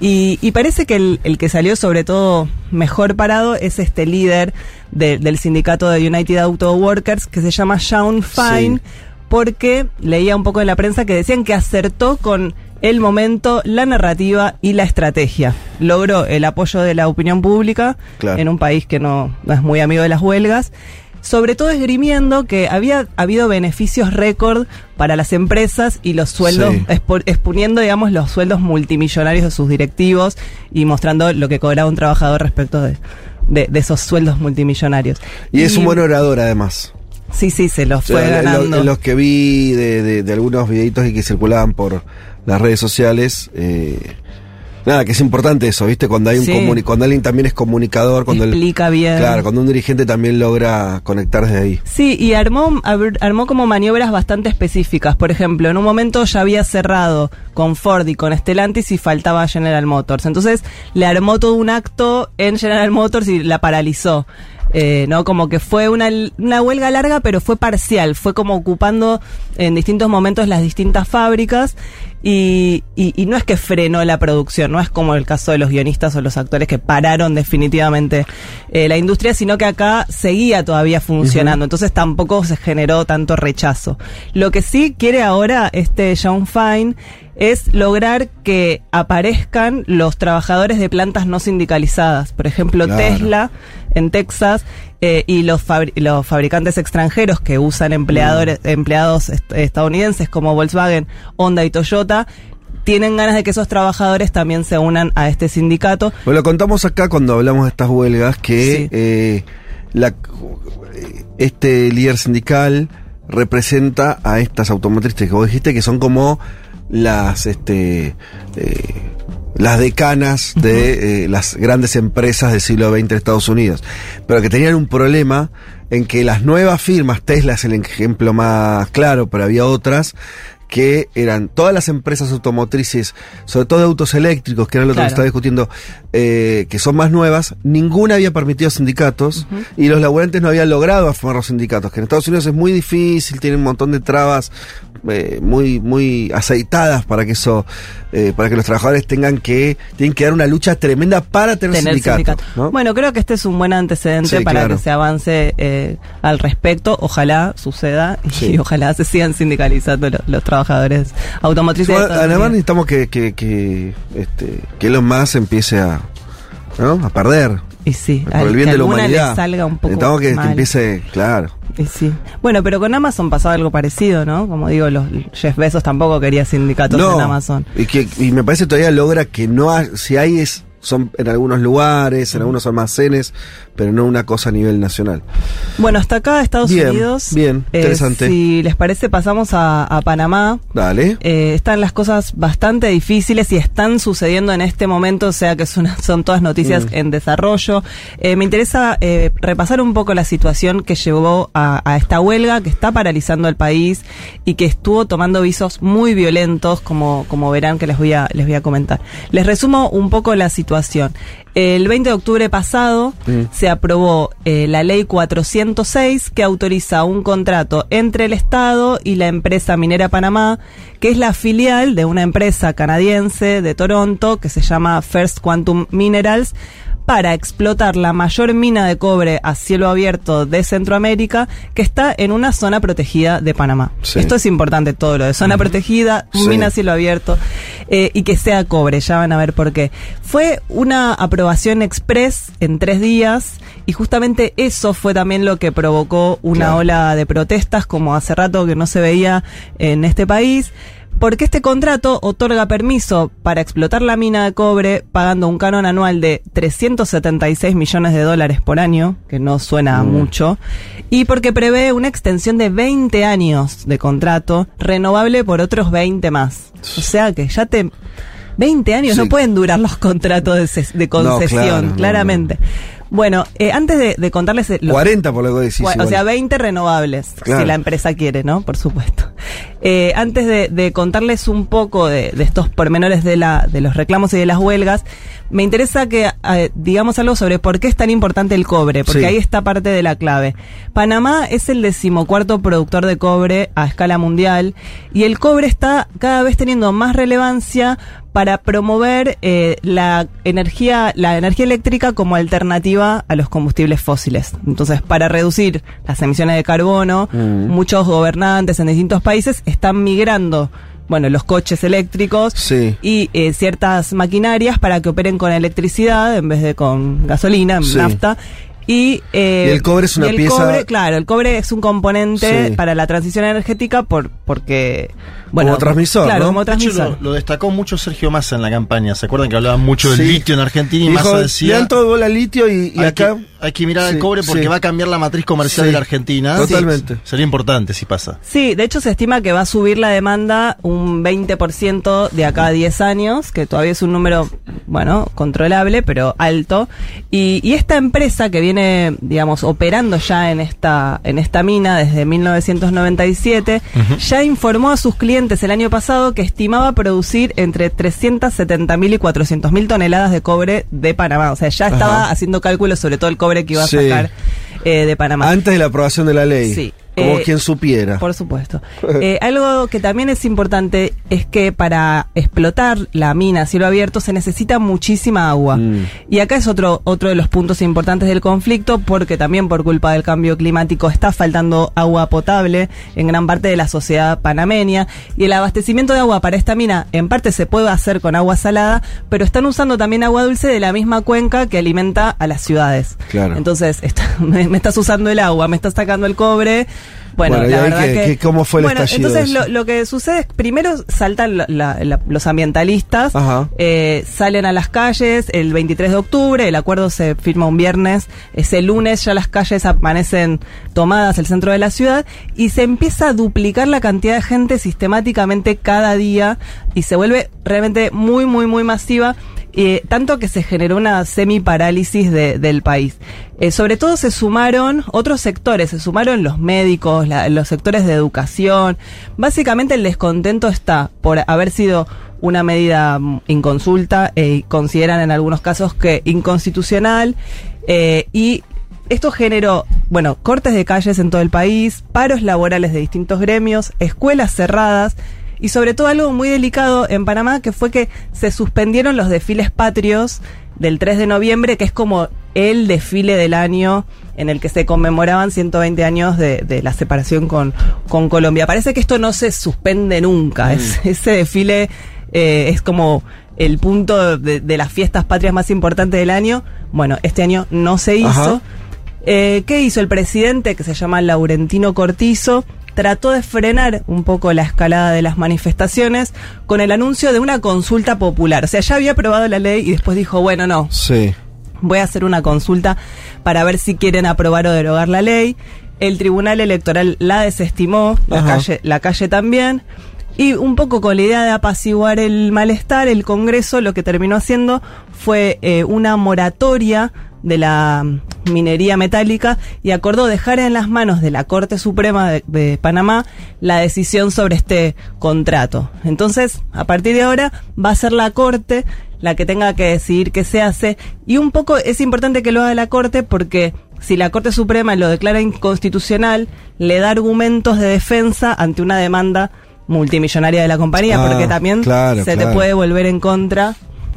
y, y parece que el, el que salió sobre todo mejor parado es este líder de- del sindicato de United Auto Workers que se llama Sean Fine, Sí. porque leía un poco en la prensa que decían que acertó con el momento, la narrativa y la estrategia. Logró el apoyo de la opinión pública Claro. en un país que no, no es muy amigo de las huelgas. Sobre todo esgrimiendo que había habido beneficios récord para las empresas y los sueldos, Sí. expo- exponiendo, digamos, los sueldos multimillonarios de sus directivos y mostrando lo que cobraba un trabajador respecto de, de- de esos sueldos multimillonarios. Y es un buen orador, además. Sí, sí, se los O sea, fue ganando. en los que vi de, de- de algunos videitos y que circulaban por las redes sociales, eh, nada, que es importante eso, ¿viste? Cuando hay un Sí. comuni- cuando alguien también es comunicador, cuando el- Explica bien. claro, cuando un dirigente también logra conectar desde ahí. Sí, y armó, armó como maniobras bastante específicas. Por ejemplo, en un momento ya había cerrado con Ford y con Stellantis y faltaba General Motors. Entonces le armó todo un acto en General Motors y la paralizó. Eh, ¿no? Como que fue una, una huelga larga, pero fue parcial. Fue como ocupando en distintos momentos las distintas fábricas y, y- y no es que frenó la producción, no es como el caso de los guionistas o los actores que pararon definitivamente eh, la industria, sino que acá seguía todavía funcionando, entonces tampoco se generó tanto rechazo. Lo que sí quiere ahora este John Fine es lograr que aparezcan los trabajadores de plantas no sindicalizadas, por ejemplo Claro. Tesla en Texas eh, y los, fabri- los fabricantes extranjeros que usan empleadores, empleados est- estadounidenses como Volkswagen, Honda y Toyota tienen ganas de que esos trabajadores también se unan a este sindicato. Bueno, lo contamos acá cuando hablamos de estas huelgas que Sí. eh, la, este líder sindical representa a estas automotrices que vos dijiste que son como las este eh, las decanas de eh, las grandes empresas del siglo XX de Estados Unidos, pero que tenían un problema en que las nuevas firmas, Tesla es el ejemplo más claro, pero había otras, que eran todas las empresas automotrices, sobre todo de autos eléctricos, que era lo que Claro. se estaba discutiendo, eh, que son más nuevas, ninguna había permitido sindicatos y los laburantes no habían logrado formar los sindicatos, que en Estados Unidos es muy difícil, tienen un montón de trabas eh, muy, muy aceitadas para que eso, eh, para que los trabajadores tengan que, tienen que dar una lucha tremenda para tener, tener sindicato. sindicato. ¿no? Bueno, creo que este es un buen antecedente Sí, para claro. que se avance al respecto. Ojalá suceda y ojalá se sigan sindicalizando lo- los, trabajadores automotrices. Bueno, Estados además necesitamos que, que, que, este, que Elon Musk empiece a, ¿no? a perder. Y sí, por al- el bien que de la alguna humanidad. le salga un poco necesitamos que, que empiece, claro. Y sí. Bueno, pero con Amazon pasaba algo parecido, ¿no? Como digo, los Jeff Bezos tampoco quería sindicatos en Amazon. Y, que, y me parece todavía logra que no ha- si hay es son en algunos lugares, en algunos almacenes, pero no una cosa a nivel nacional. Bueno, hasta acá Estados Bien, Unidos. bien, Eh, interesante. si les parece, pasamos a, a Panamá. Dale. Eh, están las cosas bastante difíciles y están sucediendo en este momento, o sea que es una- son todas noticias Mm. en desarrollo. Eh, me interesa repasar un poco la situación que llevó a, a esta huelga que está paralizando el país y que estuvo tomando visos muy violentos, como, como verán que les voy, a, les voy a comentar. Les resumo un poco la situación. El 20 de octubre pasado Mm. se aprobó eh, la ley 406 que autoriza un contrato entre el Estado y la empresa minera Panamá, que es la filial de una empresa canadiense de Toronto que se llama First Quantum Minerals para explotar la mayor mina de cobre a cielo abierto de Centroamérica que está en una zona protegida de Panamá. Sí. Esto es importante todo lo de zona protegida, Sí. mina a cielo abierto eh, y que sea cobre, ya van a ver por qué. Fue una aprobación express en tres días y justamente eso fue también lo que provocó una Claro. ola de protestas como hace rato que no se veía en este país. Porque este contrato otorga permiso para explotar la mina de cobre pagando un canon anual de 376 millones de dólares por año, que no suena a Mm. mucho, y porque prevé una extensión de 20 años de contrato, renovable por otros 20 más. O sea que ya te... 20 años Sí. no pueden durar los contratos de, concesión, claro, no, claramente. Bueno, eh, antes de, de contarles... eh, los- 40 por lo que decís. O igual. sea, 20 renovables, Claro. si la empresa quiere, ¿no? Por supuesto. Eh, antes de, de contarles un poco de, de estos pormenores de, la, de los reclamos y de las huelgas, me interesa que eh, digamos algo sobre por qué es tan importante el cobre, porque Sí. ahí está parte de la clave. Panamá es el decimocuarto productor de cobre a escala mundial y el cobre está cada vez teniendo más relevancia para promover eh, la energía la energía eléctrica como alternativa a los combustibles fósiles. Entonces, para reducir las emisiones de carbono, Mm. muchos gobernantes en distintos países están migrando bueno, los coches eléctricos Sí. y eh, ciertas maquinarias para que operen con electricidad en vez de con gasolina, Sí. nafta. Y, eh, Y el cobre es una el pieza- cobre, claro, el cobre es un componente Sí. para la transición energética por porque bueno, Como transmisor, claro, ¿no? como De hecho, transmisor. lo, lo destacó mucho Sergio Massa en la campaña. ¿Se acuerdan que hablaban mucho del Sí. litio en Argentina y Dijo, Massa le decía dan todo bola al litio y, y hay, acá... que, hay que mirar Sí, al cobre porque sí. va a cambiar la matriz comercial Sí. de la Argentina. Totalmente. Sí, sería importante si pasa. Sí, de hecho se estima que va a subir la demanda un 20% de acá a 10 años, que todavía es un número, bueno, controlable, pero alto. Y, y esta empresa que viene, digamos, operando ya en esta, en esta mina desde 1997, ya informó a sus clientes el año pasado que estimaba producir entre 370.000 y 400.000 toneladas de cobre de Panamá. O sea, ya estaba Ajá. haciendo cálculos sobre todo el cobre que iba a Sí. sacar eh, de Panamá. Antes de la aprobación de la ley. Sí. Como Eh, quien supiera. Por supuesto. Eh, algo que también es importante es que para explotar la mina a cielo abierto se necesita muchísima agua. Mm. Y acá es otro, otro de los puntos importantes del conflicto porque también por culpa del cambio climático está faltando agua potable en gran parte de la sociedad panameña. Y el abastecimiento de agua para esta mina en parte se puede hacer con agua salada, pero están usando también agua dulce de la misma cuenca que alimenta a las ciudades. Claro. Entonces, está- me, me estás usando el agua, me estás sacando el cobre. Bueno, Bueno, ¿y la verdad que, qué- cómo fue el bueno, estallido entonces lo, lo que sucede es primero saltan la- la- la- los ambientalistas, eh, salen a las calles el 23 de octubre, el acuerdo se firma un viernes, ese lunes ya las calles amanecen tomadas el centro de la ciudad y se empieza a duplicar la cantidad de gente sistemáticamente cada día y se vuelve realmente muy muy muy masiva eh, tanto que se generó una semi-parálisis de- del país. Eh, sobre todo se sumaron otros sectores, se sumaron los médicos, la- los sectores de educación. Básicamente el descontento está por haber sido una medida mm, inconsulta e consideran en algunos casos que inconstitucional eh, y esto generó, bueno, cortes de calles en todo el país, paros laborales de distintos gremios, escuelas cerradas y sobre todo algo muy delicado en Panamá que fue que se suspendieron los desfiles patrios del 3 de noviembre, que es como el desfile del año en el que se conmemoraban 120 años de, de la separación con, con Colombia. Parece que esto no se suspende nunca. Es- ese desfile eh, es como el punto de, de las fiestas patrias más importantes del año. Bueno, este año no se hizo. Eh, ¿Qué hizo el presidente, que se llama Laurentino Cortizo? Trató de frenar un poco la escalada de las manifestaciones con el anuncio de una consulta popular. O sea, ya había aprobado la ley y después dijo, bueno, no, Sí. voy a hacer una consulta para ver si quieren aprobar o derogar la ley. El Tribunal Electoral la desestimó, la calle, la calle también. Y un poco con la idea de apaciguar el malestar, el Congreso lo que terminó haciendo fue eh, una moratoria de la minería metálica y acordó dejar en las manos de la Corte Suprema de, de Panamá la decisión sobre este contrato. Entonces, a partir de ahora va a ser la Corte la que tenga que decidir qué se hace y un poco es importante que lo haga la Corte porque si la Corte Suprema lo declara inconstitucional, le da argumentos de defensa ante una demanda multimillonaria de la compañía, Ah, porque también claro, se te puede volver en contra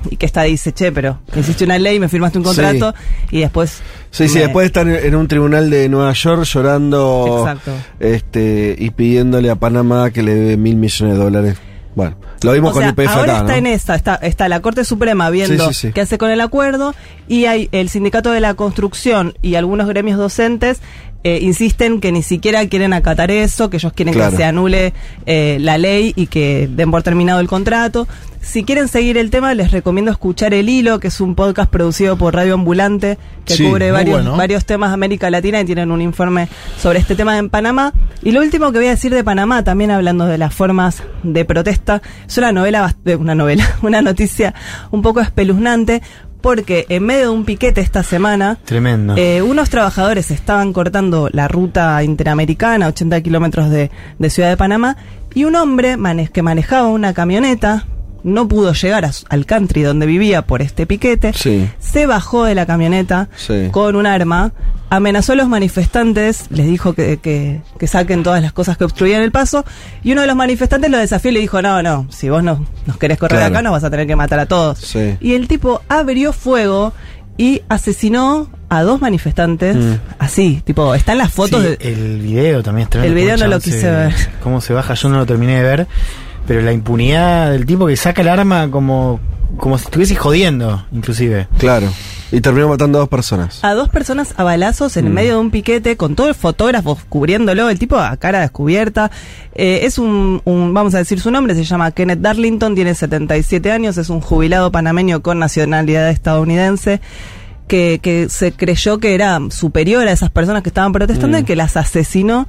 y que esta dice, che, pero hiciste una ley, me firmaste un contrato y después... Sí, sí, me- después de estar en un tribunal de Nueva York llorando Exacto. este y pidiéndole a Panamá que le dé mil millones de dólares. Bueno, lo vimos O con sea, el PFK, ahora está ¿no? en esa, está, está la Corte Suprema viendo Sí, sí, sí. qué hace con el acuerdo y hay el Sindicato de la Construcción y algunos gremios docentes eh, insisten que ni siquiera quieren acatar eso, que ellos quieren Claro. que se anule eh, la ley y que den por terminado el contrato. Si quieren seguir el tema, les recomiendo escuchar El Hilo, que es un podcast producido por Radio Ambulante, que Sí, cubre varios, bueno. varios temas de América Latina y tienen un informe sobre este tema en Panamá. Y lo último que voy a decir de Panamá, también hablando de las formas de protesta, es una novela, una novela, una noticia un poco espeluznante, porque en medio de un piquete esta semana, Tremendo. eh, unos trabajadores estaban cortando la ruta interamericana, 80 kilómetros de, de Ciudad de Panamá, y un hombre mane- que manejaba una camioneta no pudo llegar a al country donde vivía por este piquete, Sí. se bajó de la camioneta Sí. con un arma, amenazó a los manifestantes, les dijo que, que- que saquen todas las cosas que obstruían el paso, y uno de los manifestantes lo desafió y le dijo, no, no, si vos no, nos querés correr Claro. acá, nos vas a tener que matar a todos. Sí. Y el tipo abrió fuego y asesinó a dos manifestantes, Mm. así, tipo, están las fotos Sí, de... El video también es tremendo. El video no lo quise se- ver. Cómo se baja, yo no lo terminé de ver. Pero la impunidad del tipo que saca el arma como, como si estuviese jodiendo, inclusive. Claro. Y terminó matando a dos personas. a dos personas a balazos en Mm. medio de un piquete con todos los fotógrafos cubriéndolo, el tipo a cara descubierta. Eh, es un, un- vamos a decir su nombre, se llama Kenneth Darlington, tiene 77 años, es un jubilado panameño con nacionalidad estadounidense. Que, que se creyó que era superior a esas personas que estaban protestando Mm. y que las asesinó.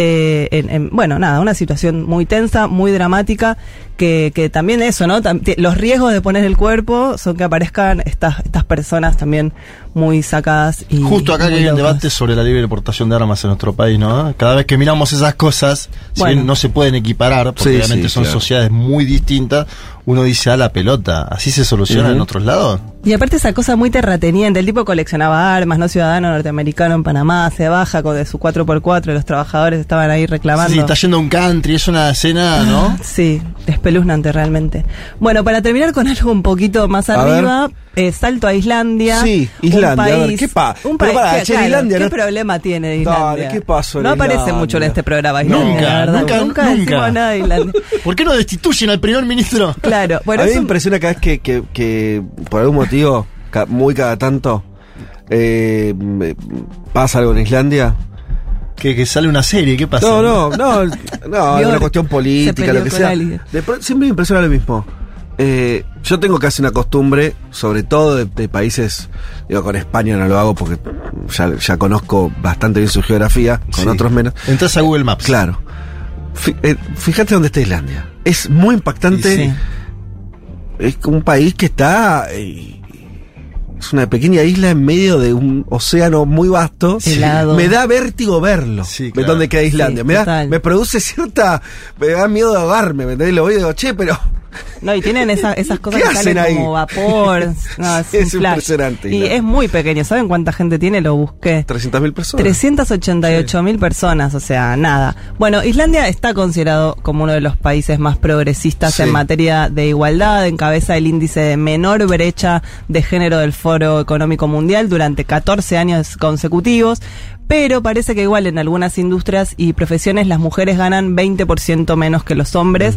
Eh, en, en- bueno, nada, una situación muy tensa, muy dramática, que, que también eso, ¿no? Tam- los riesgos de poner el cuerpo son que aparezcan estas, estas personas también muy sacadas y Justo acá que muy hay un debate sobre la libre portación de armas en nuestro país, ¿no? Cada vez que miramos esas cosas, si bien no se pueden equiparar, porque Sí, obviamente sí, son claro. sociedades muy distintas, uno dice a la pelota, ¿así se soluciona en otros lados? Y aparte esa cosa muy terrateniente, el tipo coleccionaba armas, no ciudadano norteamericano en Panamá, se baja con de su 4x4 y los trabajadores estaban ahí reclamando. Sí, está yendo a un country, es una escena, ¿no? Sí, espeluznante realmente. Bueno, para terminar con algo un poquito más A arriba, eh, salto a Islandia. Sí, un Islandia, a ver, país- ¿qué pa- Un país, pará, ¿qué, che, claro, Islandia ¿qué no- problema tiene Dale, Islandia? ¿qué pasó No aparece Islandia? mucho en este programa Islandia, Nunca, verdad. nunca, nunca, nunca. decimos nada de Islandia. ¿Por qué no destituyen al primer ministro? Claro, bueno, a mí me un- impresiona cada vez que, que, que por algún motivo, muy cada tanto, eh, pasa algo en Islandia. Que, que sale una serie, ¿qué pasa? No, no, no, no, es Vio- una cuestión política, lo que sea. De siempre me impresiona lo mismo. Eh, yo tengo casi una costumbre, sobre todo de, de países, digo, con España no lo hago porque ya, ya conozco bastante bien su geografía, con Sí. otros menos. Entras a Google Maps. Claro. Eh, fíjate dónde está Islandia. Es muy impactante sí. es un país que está. eh, es una pequeña isla en medio de un océano muy vasto. Helado. Me da vértigo verlo. Sí, de claro. dónde queda Islandia. Sí, me, da, me produce cierta. Me da miedo de ahogarme. ¿Me entendés? Lo veo y digo, che, pero. No, y tienen esa- esas cosas ¿Qué que salen ahí? como vapor. No, es, Es un flash. impresionante, Y es muy pequeño. ¿Saben cuánta gente tiene? Lo busqué. 300.000 personas. 388 mil personas, o sea, nada. Bueno, Islandia está considerado como uno de los países más progresistas Sí. en materia de igualdad, encabeza el índice de menor brecha de género del Foro Económico Mundial durante 14 años consecutivos, pero parece que igual en algunas industrias y profesiones las mujeres ganan 20% menos que los hombres.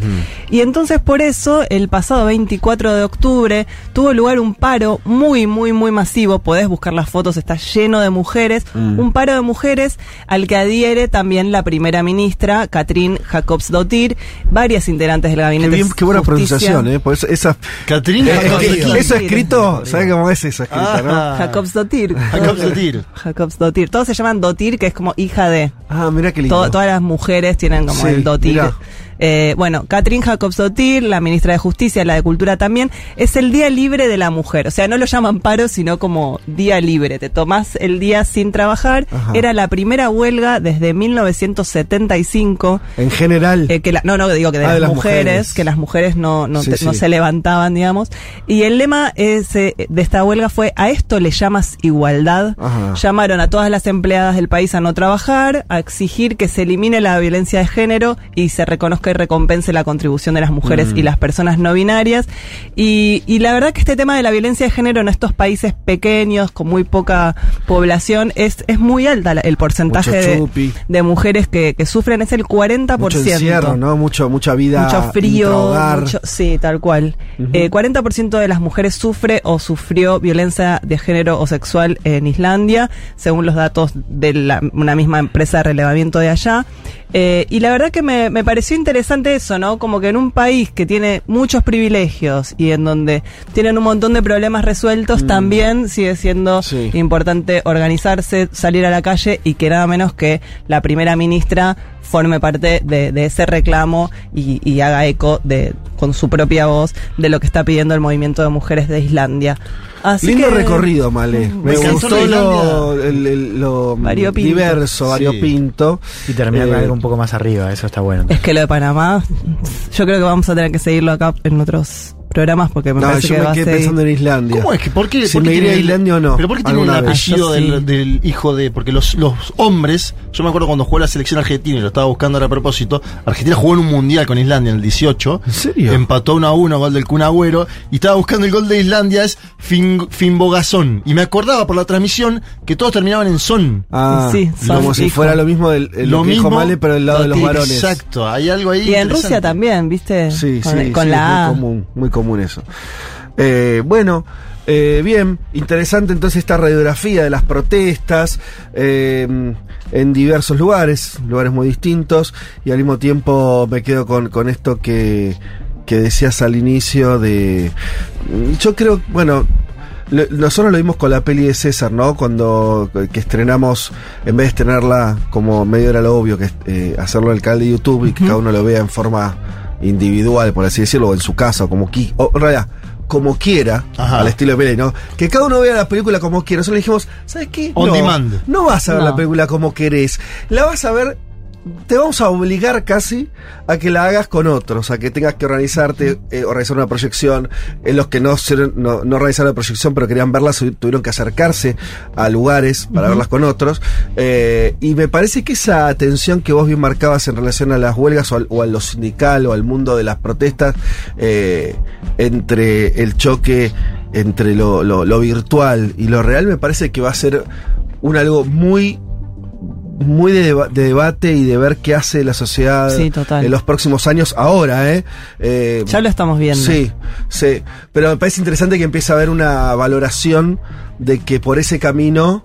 Y entonces por eso el pasado 24 de octubre tuvo lugar un paro muy, muy, muy masivo. Podés buscar las fotos, está lleno de mujeres. Un paro de mujeres al que adhiere también la primera ministra, Katrin Jacobsdottir, varias integrantes del Qué, gabinete. bien, qué buena Justicia. pronunciación, ¿eh? Por eso, esa, Catrín Eh, eso escrito, ¿sabes cómo es eso escrito, no? Ah. Jacobsdottir. Jacobsdottir. Jacobsdottir. Todos se llaman Dotir, que es como hija de. Ah, mira qué lindo. To- todas las mujeres tienen como Sí, el dotir. mirá. Eh, bueno, Katrin Jacobsdottir, la ministra de Justicia, la de Cultura también, es el Día Libre de la Mujer. O sea, no lo llaman paro, sino como Día Libre. Te tomás el día sin trabajar. Ajá. Era la primera huelga desde 1975. En general. eh, que la- no, no, digo que de, Ah, las, de las mujeres, mujeres. que las mujeres no, no, Sí, te- no sí. se levantaban, digamos. Y el lema es, eh, de esta huelga fue, a esto le llamas igualdad. Ajá. Llamaron a todas las empleadas del país a no trabajar, a exigir que se elimine la violencia de género y se reconozca recompense la contribución de las mujeres Mm. y las personas no binarias. Y, y la verdad que este tema de la violencia de género en estos países pequeños, con muy poca población, es, es muy alta el porcentaje de, de mujeres que, que sufren, es el 40%. Mucho encierro, ¿no? Mucho, mucha vida. Mucho frío, mucho- sí, tal cual. Eh, 40% de las mujeres sufre o sufrió violencia de género o sexual en Islandia, según los datos de la- una misma empresa de relevamiento de allá. Eh, y la verdad que me, me pareció interesante eso, ¿no? Como que en un país que tiene muchos privilegios y en donde tienen un montón de problemas resueltos, también sigue siendo Sí. importante organizarse, salir a la calle y que nada menos que la primera ministra forme parte de, de ese reclamo y, y haga eco de con su propia voz de lo que está pidiendo el movimiento de mujeres de Islandia. Así Lindo que, recorrido, Male. Mm, Me gustó lo, el- el- lo Variopinto. diverso, Sí. variopinto. Y terminar con Eh, algo un poco más arriba, eso está bueno. Es que lo de Panamá, yo creo que vamos a tener que seguirlo acá en otros programas porque me No, parece yo que me quedé pensando en Islandia. ¿Cómo es que? ¿Por qué? Si por qué me iría a Islandia o no. ¿Pero por qué tiene el apellido del, sí. del hijo de.? Porque los, los hombres, yo me acuerdo cuando jugó la selección argentina y lo estaba buscando ahora a propósito. Argentina jugó en un mundial con Islandia en el 18. ¿En serio? Empató 1 a 1, gol del Kun Agüero. Y estaba buscando el gol de Islandia, es Fin, Finbogazón. Y me acordaba por la transmisión que todos terminaban en son. Ah, Sí, como son si hijo. fuera lo mismo del el- lo, que dijo Male, pero del lado de los varones. Exacto, hay algo ahí. Y en. Rusia también, ¿viste? Sí, con sí, con sí, la es muy común, muy común eso. Eh, bueno, eh, bien, interesante entonces esta radiografía de las protestas eh, en diversos lugares, lugares muy distintos, y al mismo tiempo me quedo con, con esto que, que decías al inicio de... Yo creo, bueno, nosotros lo vimos con la peli de César, ¿no? Cuando que estrenamos, en vez de estrenarla como medio era lo obvio, que eh, hacerlo el canal de YouTube y que cada uno lo vea en forma individual, por así decirlo, o en su casa, o como qui o en realidad, como quiera, Ajá. al estilo de peli, ¿no? Que cada uno vea la película como quiera. Nosotros le dijimos, ¿sabes qué? On no, demand. No vas a ver No. la película como querés. La vas a ver te vamos a obligar casi a que la hagas con otros, a que tengas que organizarte, eh, organizar una proyección. En los que no, no, no organizaron la proyección, pero querían verla, tuvieron que acercarse a lugares para verlas con otros. Eh, y me parece que esa atención que vos bien marcabas en relación a las huelgas o, al- o a lo sindical o al mundo de las protestas, eh, entre el choque entre lo, lo- lo virtual y lo real, me parece que va a ser un algo muy muy de, deba- de debate y de ver qué hace la sociedad Sí, en los próximos años ahora, ¿eh? Eh, Ya lo estamos viendo. Sí, sí. Pero me parece interesante que empiece a haber una valoración de que por ese camino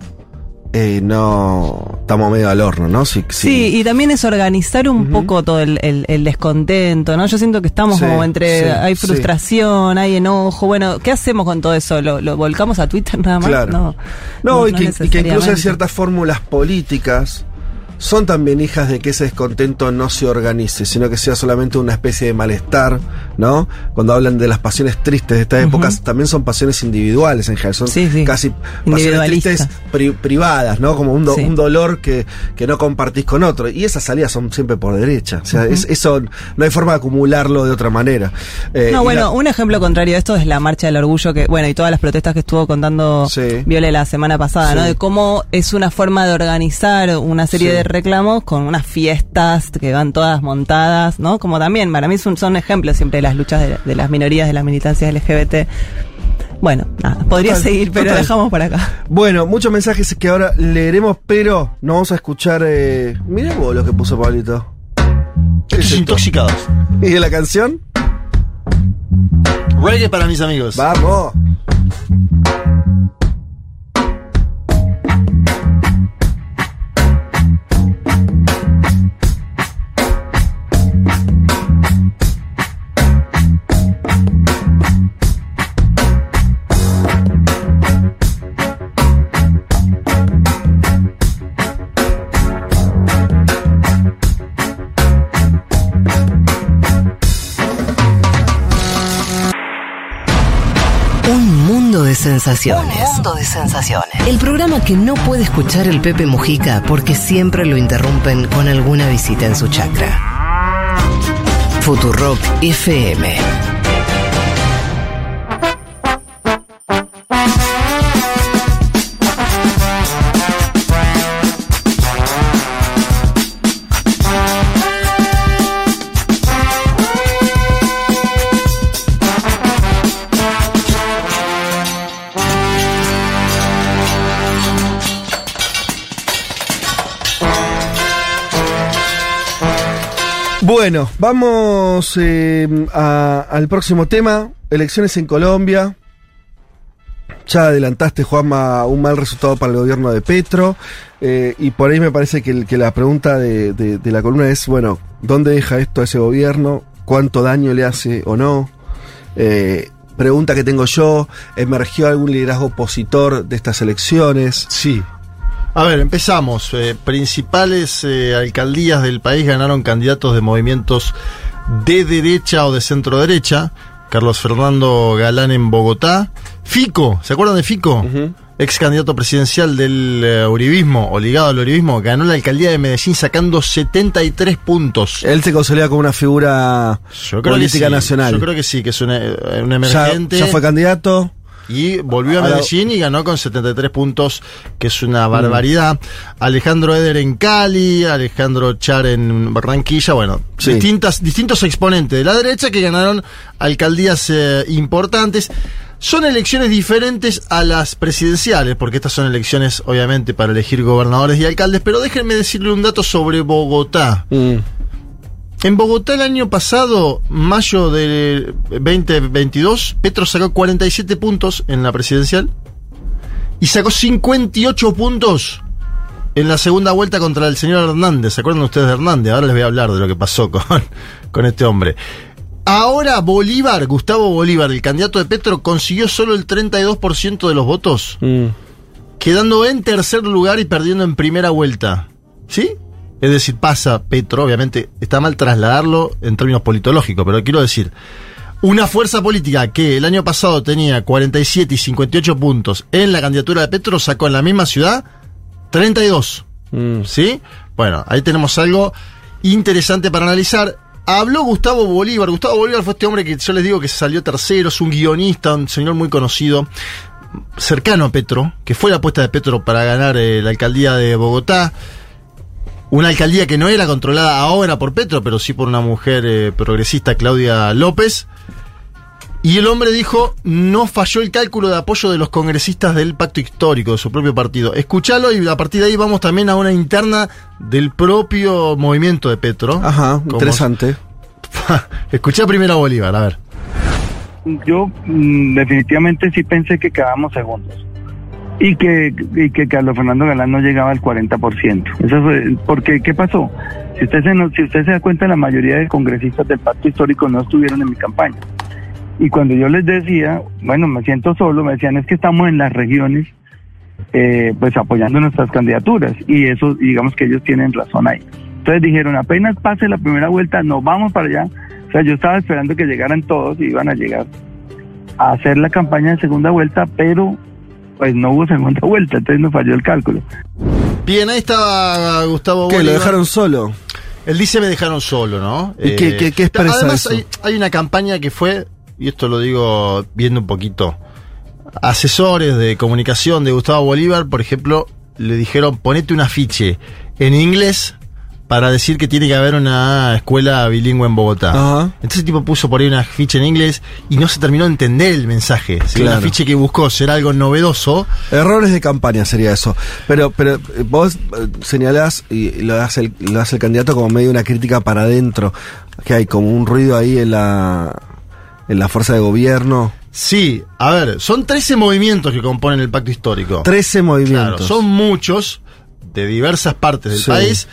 eh, no estamos medio al horno, ¿no? Sí, Sí, y también es organizar un poco todo el, el- el descontento, ¿no? Yo siento que estamos Sí, como entre, sí, hay sí. frustración, hay enojo, bueno, ¿qué hacemos con todo eso? ¿Lo, lo volcamos a Twitter nada más? Claro. No, No, y, que, y que incluso hay ciertas fórmulas políticas son también hijas de que ese descontento no se organice, sino que sea solamente una especie de malestar, ¿no? Cuando hablan de las pasiones tristes de estas épocas, también son pasiones individuales en general, son Sí, sí. casi pasiones tristes pri- privadas, ¿no? Como un, do- Sí. un dolor que, que no compartís con otro. Y esas salidas son siempre por derecha. O sea, es- eso no hay forma de acumularlo de otra manera. Eh, No, bueno, la- un ejemplo contrario de esto es la marcha del orgullo que, bueno, y todas las protestas que estuvo contando Sí. Viole la semana pasada, ¿no? De cómo es una forma de organizar una serie de reclamos con unas fiestas que van todas montadas, ¿no? Como también, para mí son, son ejemplos siempre de las luchas de, de las minorías, de las militancias LGBT. Bueno, nada, podría Total, seguir, pero total. dejamos por acá. Bueno, muchos mensajes que ahora leeremos, pero no vamos a escuchar. Eh... Mirá vos lo que puso Pablito. Intoxicados. ¿Y de la canción? Reggae para mis amigos. Vamos. Mundo de sensaciones. El programa que no puede escuchar el Pepe Mujica porque siempre lo interrumpen con alguna visita en su chacra. Futurock FM. Bueno, vamos eh, al próximo tema. Elecciones en Colombia. Ya adelantaste, Juanma, un mal resultado para el gobierno de Petro. eh, y por ahí me parece que, la pregunta de la columna es, bueno, ¿dónde deja esto a ese gobierno? ¿Cuánto daño le hace o no? Eh, pregunta que tengo yo, ¿emergió algún liderazgo opositor de estas elecciones? Sí. A ver, empezamos. Eh, principales eh, alcaldías del país ganaron candidatos de movimientos de derecha o de centro derecha. Carlos Fernando Galán en Bogotá. Fico, ¿se acuerdan de Fico? Ex candidato presidencial del eh, Uribismo o ligado al Uribismo, ganó la alcaldía de Medellín sacando 73 puntos. Él se consolida como una figura política sí, nacional. Yo creo que sí, que es un, eh, un ya, emergente. ya fue candidato. Y volvió a Medellín y ganó con 73 puntos, que es una barbaridad. Alejandro Eder en Cali, Alejandro Char en Barranquilla, bueno, Sí. distintas, distintos exponentes de la derecha que ganaron alcaldías eh, importantes. Son elecciones diferentes a las presidenciales, porque estas son elecciones obviamente para elegir gobernadores y alcaldes, pero déjenme decirle un dato sobre Bogotá. En Bogotá el año pasado, mayo del 2022, Petro sacó 47 puntos en la presidencial y sacó 58 puntos en la segunda vuelta contra el señor Hernández. ¿Se acuerdan ustedes de Hernández? Ahora les voy a hablar de lo que pasó con, con este hombre. Ahora Bolívar, Gustavo Bolívar, el candidato de Petro, consiguió solo el 32% de los votos, quedando en tercer lugar y perdiendo en primera vuelta. ¿Sí? Es decir, pasa Petro, obviamente está mal trasladarlo en términos politológicos, pero quiero decir, una fuerza política que el año pasado tenía 47 y 58 puntos en la candidatura de Petro sacó en la misma ciudad 32. ¿Sí? Bueno, ahí tenemos algo interesante para analizar. Habló Gustavo Bolívar. Gustavo Bolívar fue este hombre que yo les digo que salió tercero, es un guionista, un señor muy conocido, cercano a Petro, que fue la apuesta de Petro para ganar eh, la alcaldía de Bogotá. Una alcaldía que no era controlada ahora por Petro, pero sí por una mujer eh, progresista, Claudia López. Y el hombre dijo, no falló el cálculo de apoyo de los congresistas del pacto histórico, de su propio partido. Escuchalo y a partir de ahí vamos también a una interna del propio movimiento de Petro. Ajá, interesante. Escuché primero a Bolívar, a ver. Yo mm, definitivamente sí pensé que quedábamos segundos y que, y que Carlos Fernando Galán no llegaba al 40%. Eso fue, porque, ¿qué pasó? Si usted, se, si usted se da cuenta, la mayoría de congresistas del pacto histórico no estuvieron en mi campaña. Y cuando yo les decía, bueno, me siento solo, me decían, es que estamos en las regiones eh, pues apoyando nuestras candidaturas y eso digamos que ellos tienen razón ahí. Entonces dijeron, apenas pase la primera vuelta, nos vamos para allá. O sea, yo estaba esperando que llegaran todos y iban a llegar a hacer la campaña de segunda vuelta, pero pues no hubo segunda vuelta, entonces nos falló el cálculo. Bien, ahí estaba Gustavo Que lo dejaron solo. Él dice me dejaron solo, ¿no? Eh, ¿Y qué- qué- qué expresa Además eso? Hay, hay una campaña que fue, y esto lo digo viendo un poquito, asesores de comunicación de Gustavo Bolívar, por ejemplo, le dijeron ponete un afiche en inglés para decir que tiene que haber una escuela bilingüe en Bogotá. Ajá. Entonces el tipo puso por ahí una afiche en inglés y no se terminó de entender el mensaje. Claro. el afiche que buscó será algo novedoso, Errores de campaña sería eso. Pero, pero eh, vos eh, señalás y lo hace, el, lo hace el candidato como medio una crítica para adentro, que hay como un ruido ahí en la, en la fuerza de gobierno. Sí, a ver, son 13 movimientos que componen el pacto histórico. 13 movimientos. Claro, son muchos de diversas partes del Sí. país.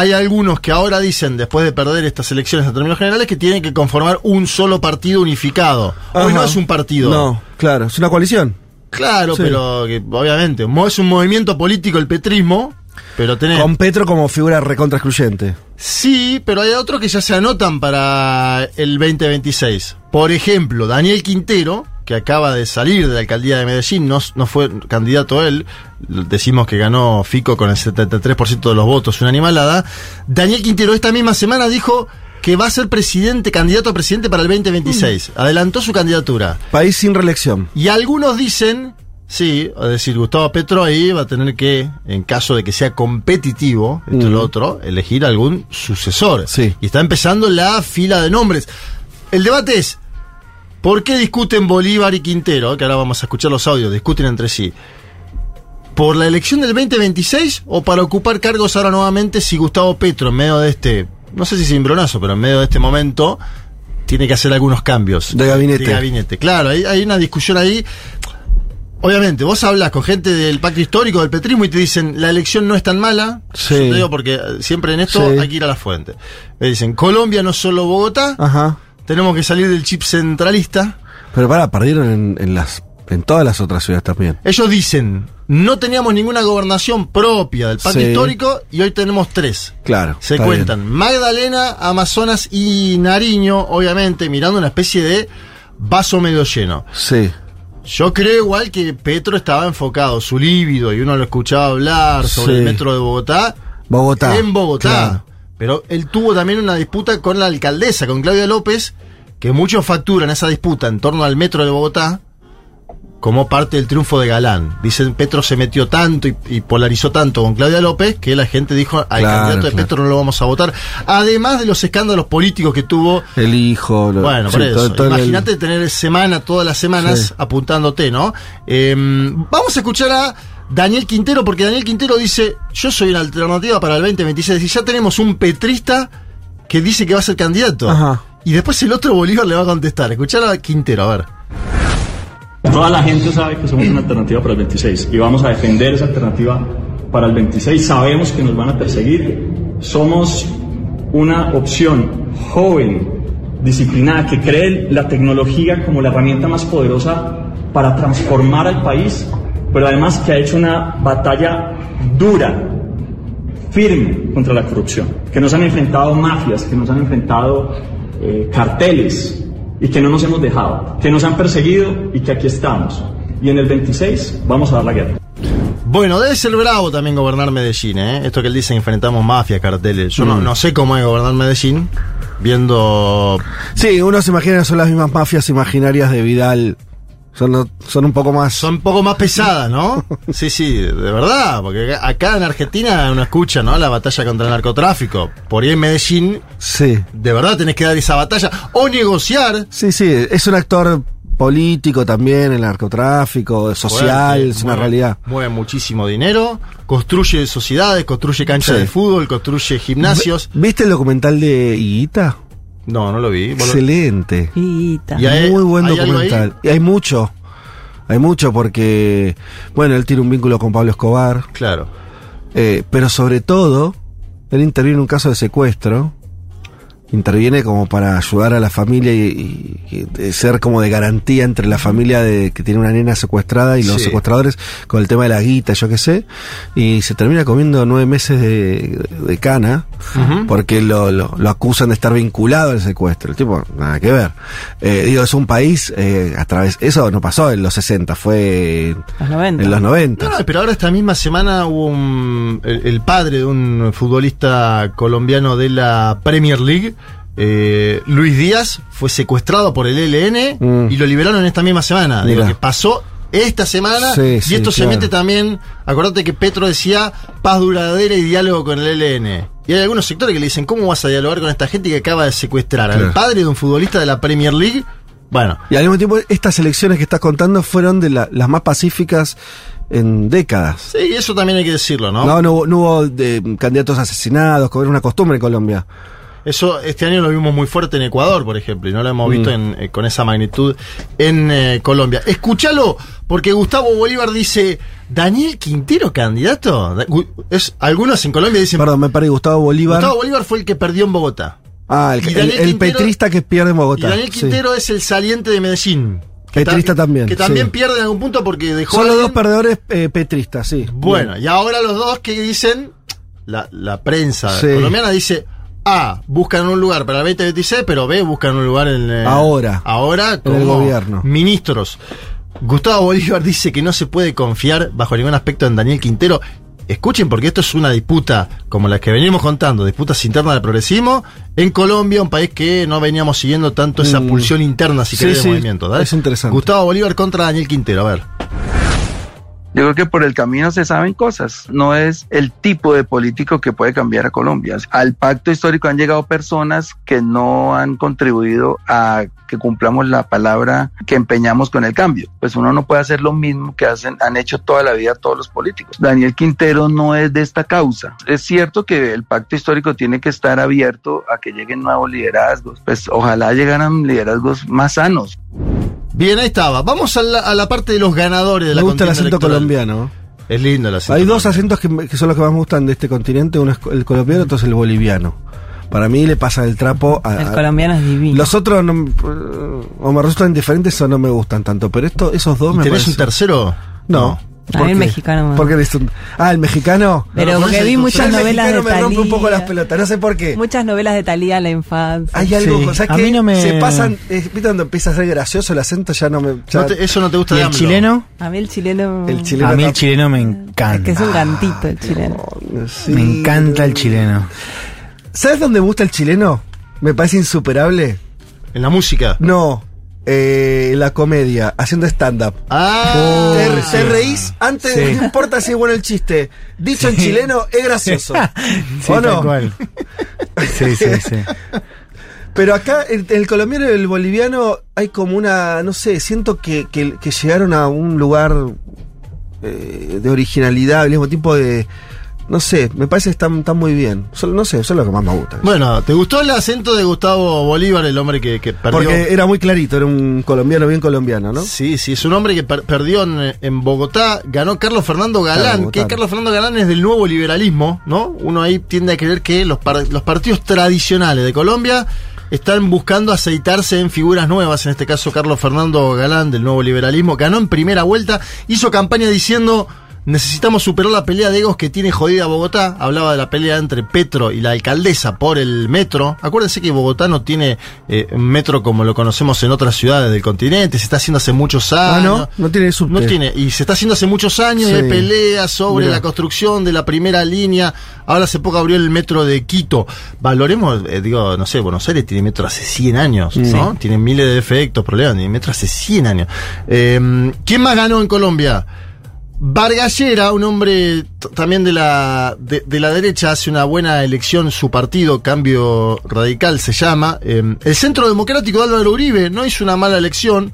Hay algunos que ahora dicen, después de perder estas elecciones en términos generales, que tienen que conformar un solo partido unificado. Hoy no es un partido. No, claro, es una coalición. Claro, Sí. pero que, obviamente, es un movimiento político el petrismo, pero tenés... Con Petro como figura recontra excluyente. Sí, pero hay otros que ya se anotan para el 2026. Por ejemplo, Daniel Quintero, que acaba de salir de la alcaldía de Medellín, no, no fue candidato él, decimos que ganó Fico con el 73% de los votos, una animalada. Daniel Quintero esta misma semana dijo que va a ser presidente, candidato a presidente para el 2026. Adelantó su candidatura. País sin reelección. Y algunos dicen, sí, es decir, Gustavo Petro ahí va a tener que, en caso de que sea competitivo, esto y lo otro, elegir algún sucesor. Sí. Y está empezando la fila de nombres. El debate es, ¿por qué discuten Bolívar y Quintero? Que ahora vamos a escuchar los audios, discuten entre sí. ¿Por la elección del 2026 o para ocupar cargos ahora nuevamente si Gustavo Petro en medio de este, no sé si cimbronazo, pero en medio de este momento tiene que hacer algunos cambios De gabinete. de gabinete. Claro, hay, hay una discusión ahí. Obviamente, vos hablas con gente del pacto histórico, del petrismo, y te dicen, la elección no es tan mala. Sí. Yo te digo porque siempre en esto Sí. hay que ir a la fuente. Me dicen, Colombia no es solo Bogotá, Ajá. Tenemos que salir del chip centralista. Pero para, perdieron en, en las en todas las otras ciudades también. Ellos dicen, no teníamos ninguna gobernación propia del pacto Sí. histórico y hoy tenemos tres. Claro. Se cuentan Magdalena, Amazonas y Nariño, obviamente mirando una especie de vaso medio lleno. Sí. Yo creo igual que Petro estaba enfocado, su líbido, y uno lo escuchaba hablar sobre Sí. el metro de Bogotá. Bogotá. En Bogotá. Claro. Pero él tuvo también una disputa con la alcaldesa, con Claudia López, que muchos facturan esa disputa en torno al metro de Bogotá como parte del triunfo de Galán. Dicen, Petro se metió tanto y, y polarizó tanto con Claudia López que la gente dijo, al Claro, candidato de claro. Petro no lo vamos a votar. Además de los escándalos políticos que tuvo El hijo. lo- bueno, sí, por eso. todo- todo el- Imagínate tener semana, todas las semanas Sí. apuntándote, ¿no? Eh, vamos a escuchar a Daniel Quintero, porque Daniel Quintero dice: Yo soy una alternativa para el 2026. Y ya tenemos un petrista que dice que va a ser candidato. Ajá. Y después el otro Bolívar le va a contestar. Escuchar a Quintero, a ver. Toda la gente sabe que somos una alternativa para el 26 y vamos a defender esa alternativa para el 26. Sabemos que nos van a perseguir. Somos una opción joven, disciplinada, que cree la tecnología como la herramienta más poderosa para transformar al país, pero además que ha hecho una batalla dura, firme contra la corrupción, que nos han enfrentado mafias, que nos han enfrentado eh, carteles y que no nos hemos dejado, que nos han perseguido y que aquí estamos. Y en el 26 vamos a dar la guerra. Bueno, debe ser bravo también gobernar Medellín, ¿eh? Esto que él dice, enfrentamos mafias, carteles. Yo no, Mm. no sé cómo es gobernar Medellín, viendo Sí, uno se imagina que son las mismas mafias imaginarias de Vidal. Son, son un poco más. Son un poco más pesadas, ¿no? Sí, sí, de verdad, porque acá en Argentina uno escucha, ¿no? La batalla contra el narcotráfico. Por ahí en Medellín, Sí. de verdad tenés que dar esa batalla. O negociar. Sí, sí. Es un actor político también, el narcotráfico, social, es una mueve- realidad. Mueve muchísimo dinero, construye sociedades, construye canchas Sí. de fútbol, construye gimnasios. ¿Viste el documental de Higuita? No, no lo vi. ¿Vos lo- Excelente. ¿Y hay- Muy buen hay documental. Y hay mucho. Hay mucho porque, bueno, él tiene un vínculo con Pablo Escobar. Claro. Eh, pero sobre todo, él interviene en un caso de secuestro interviene como para ayudar a la familia y, y- ser como de garantía entre la familia de que tiene una nena secuestrada y los Sí. secuestradores con el tema de la guita, yo qué sé, y se termina comiendo nueve meses de, de cana porque lo, lo, lo acusan de estar vinculado al secuestro. El tipo, nada que ver. Eh, digo, es un país eh, a través, eso no pasó en los 60, fue Los 90. en los 90. No, no, pero ahora esta misma semana hubo un, el, el padre de un futbolista colombiano de la Premier League, eh, Luis Díaz, fue secuestrado por el ELN Mm. y lo liberaron esta misma semana. Digo, Mirá. que pasó esta semana Sí, y sí, esto se mete también, acordate que Petro decía paz duradera y diálogo con el ELN. Y hay algunos sectores que le dicen, ¿cómo vas a dialogar con esta gente que acaba de secuestrar al padre de un futbolista de la Premier League? Bueno, Y al mismo tiempo, estas elecciones que estás contando fueron de la- las más pacíficas en décadas. sí, eso también hay que decirlo, ¿no? No, no, hubo- no hubo de, candidatos asesinados, como era una costumbre en Colombia. Eso este año lo vimos muy fuerte en Ecuador, por ejemplo, y no lo hemos Mm. visto en, eh, con esa magnitud en eh, Colombia. Escúchalo, porque Gustavo Bolívar dice, ¿Daniel Quintero candidato? Es, algunos en Colombia dicen, Perdón, me perdí, Gustavo Bolívar. Gustavo Bolívar fue el que perdió en Bogotá. ah, el, el- el petrista que pierde en Bogotá. Y Daniel sí. Quintero es el saliente de Medellín. Que ta- Petrista también, Que también sí. pierde en algún punto porque dejó... Son los dos perdedores eh, petristas, sí. Bueno, Bien. y ahora los dos que dicen, la, la prensa Sí. colombiana dice, A, buscan un lugar para el 2026, pero B, buscan un lugar en... eh, Ahora. Ahora En el gobierno. ministros. Gustavo Bolívar dice que no se puede confiar bajo ningún aspecto en Daniel Quintero. Escuchen porque esto es una disputa como la que venimos contando, disputas internas del progresismo en Colombia, un país que no veníamos siguiendo tanto esa Mm. pulsión interna, si Sí, querés, de sí, movimiento. ¿dale? es interesante. Gustavo Bolívar contra Daniel Quintero, a ver. Yo creo que por el camino se saben cosas. No es el tipo de político que puede cambiar a Colombia. Al pacto histórico han llegado personas que no han contribuido a que cumplamos la palabra que empeñamos con el cambio. Pues uno no puede hacer lo mismo que hacen, han hecho toda la vida todos los políticos. Daniel Quintero no es de esta causa. Es cierto que el pacto histórico tiene que estar abierto a que lleguen nuevos liderazgos. Pues ojalá llegaran liderazgos más sanos. Bien, ahí estaba. Vamos a la, a la parte de los ganadores de Me la gusta el acento electoral. colombiano. Es lindo el acento. Hay dos acentos que, me- que son los que más me gustan de este continente. Uno es el colombiano, otro es el boliviano. Para mí le pasa el trapo a... El a- colombiano es divino. los otros no, me- o me resultan indiferentes o no me gustan tanto. Pero esto, esos dos ¿Y me tenés parecen- un tercero? No. ¿Por mí el mexicano me- ¿Por qué eres un- Ah, el mexicano. Pero No, porque no, vi muchas el novelas de mexicano me rompe un poco las pelotas, no sé por qué. Muchas novelas de Talía en la infancia. Hay algo, Sí, ¿sabes a qué? mí no me- Se pasan, eh, ¿viste cuando empieza a ser gracioso el acento? Ya no me... ya- No te- eso no te gusta ¿Y de el AMLO. chileno? A mí el chileno. El chileno A mí el no- chileno me Es encanta. que es un gantito el chileno. Sí. Me encanta el chileno. ¿Sabes dónde me gusta el chileno? Me parece insuperable. En la música. No, eh, la comedia, haciendo stand-up. Ah, te, sí. te reís antes, Sí. no importa si es bueno el chiste. Dicho en chileno, es gracioso. Sí, ¿O no? cual. Sí, sí, sí. Pero acá, el colombiano y el boliviano, hay como una, no sé, siento que, que- que llegaron a un lugar eh, de originalidad, al mismo tipo de... No sé, me parece que están, están muy bien. Son- no sé, son lo que más me gusta. Bueno, ¿te gustó el acento de Gustavo Bolívar, el hombre que, que perdió? Porque era muy clarito, era un colombiano bien colombiano, ¿no? Sí, sí, es un hombre que per- perdió en, en Bogotá, ganó Carlos Fernando Galán, que Carlos Fernando Galán es del nuevo liberalismo, ¿no? Uno ahí tiende a creer que los, par- los partidos tradicionales de Colombia están buscando aceitarse en figuras nuevas, en este caso Carlos Fernando Galán del nuevo liberalismo, ganó en primera vuelta, hizo campaña diciendo... Necesitamos superar la pelea de egos que tiene jodida Bogotá. Hablaba de la pelea entre Petro y la alcaldesa por el metro. Acuérdense que Bogotá no tiene eh, metro como lo conocemos en otras ciudades del continente. Se está haciendo hace muchos años. Ah, no, no tiene subte. No tiene, y se está haciendo hace muchos años, Sí. hay peleas sobre Mirá. la construcción de la primera línea. Ahora hace poco abrió el metro de Quito. Valoremos, eh, digo, no sé, Buenos Aires tiene metro hace 100 años, ¿no? Tiene miles de defectos, problemas, tiene metro hace 100 años. Eh, ¿Quién más ganó en Colombia? Vargallera, un hombre también de la, de, de la derecha, hace una buena elección, su partido, Cambio Radical se llama. Eh, el Centro Democrático de Álvaro Uribe no hizo una mala elección,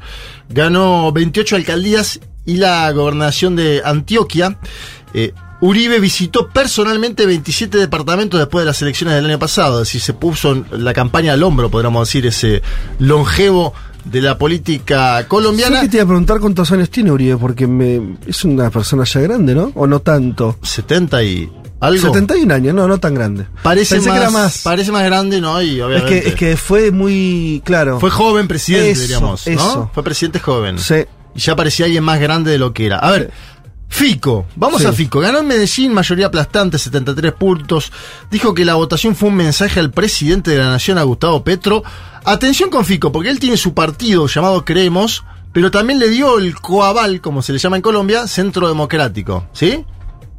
ganó 28 alcaldías y la gobernación de Antioquia. Eh, Uribe visitó personalmente 27 departamentos después de las elecciones del año pasado, es decir, se puso la campaña al hombro, podríamos decir, ese longevo de la política colombiana. Yo que te iba a preguntar cuántos años tiene Uribe, porque me, es una persona ya grande, ¿no? ¿O no tanto? 70 y ¿Algo? 71 años, no, no tan grande. Parece Pensé más, que era más. Parece más grande, ¿no? Y Es obviamente. que, es que fue muy claro. Fue joven presidente, Eso, diríamos. ¿no? eso. Fue presidente joven. Sí. Y ya parecía alguien más grande de lo que era. A ver, Fico. Vamos Sí. a Fico. Ganó en Medellín, mayoría aplastante, 73 puntos. Dijo que la votación fue un mensaje al presidente de la nación, a Gustavo Petro. Atención con Fico, porque él tiene su partido llamado Creemos, pero también le dio el coaval, como se le llama en Colombia, Centro Democrático. ¿Sí?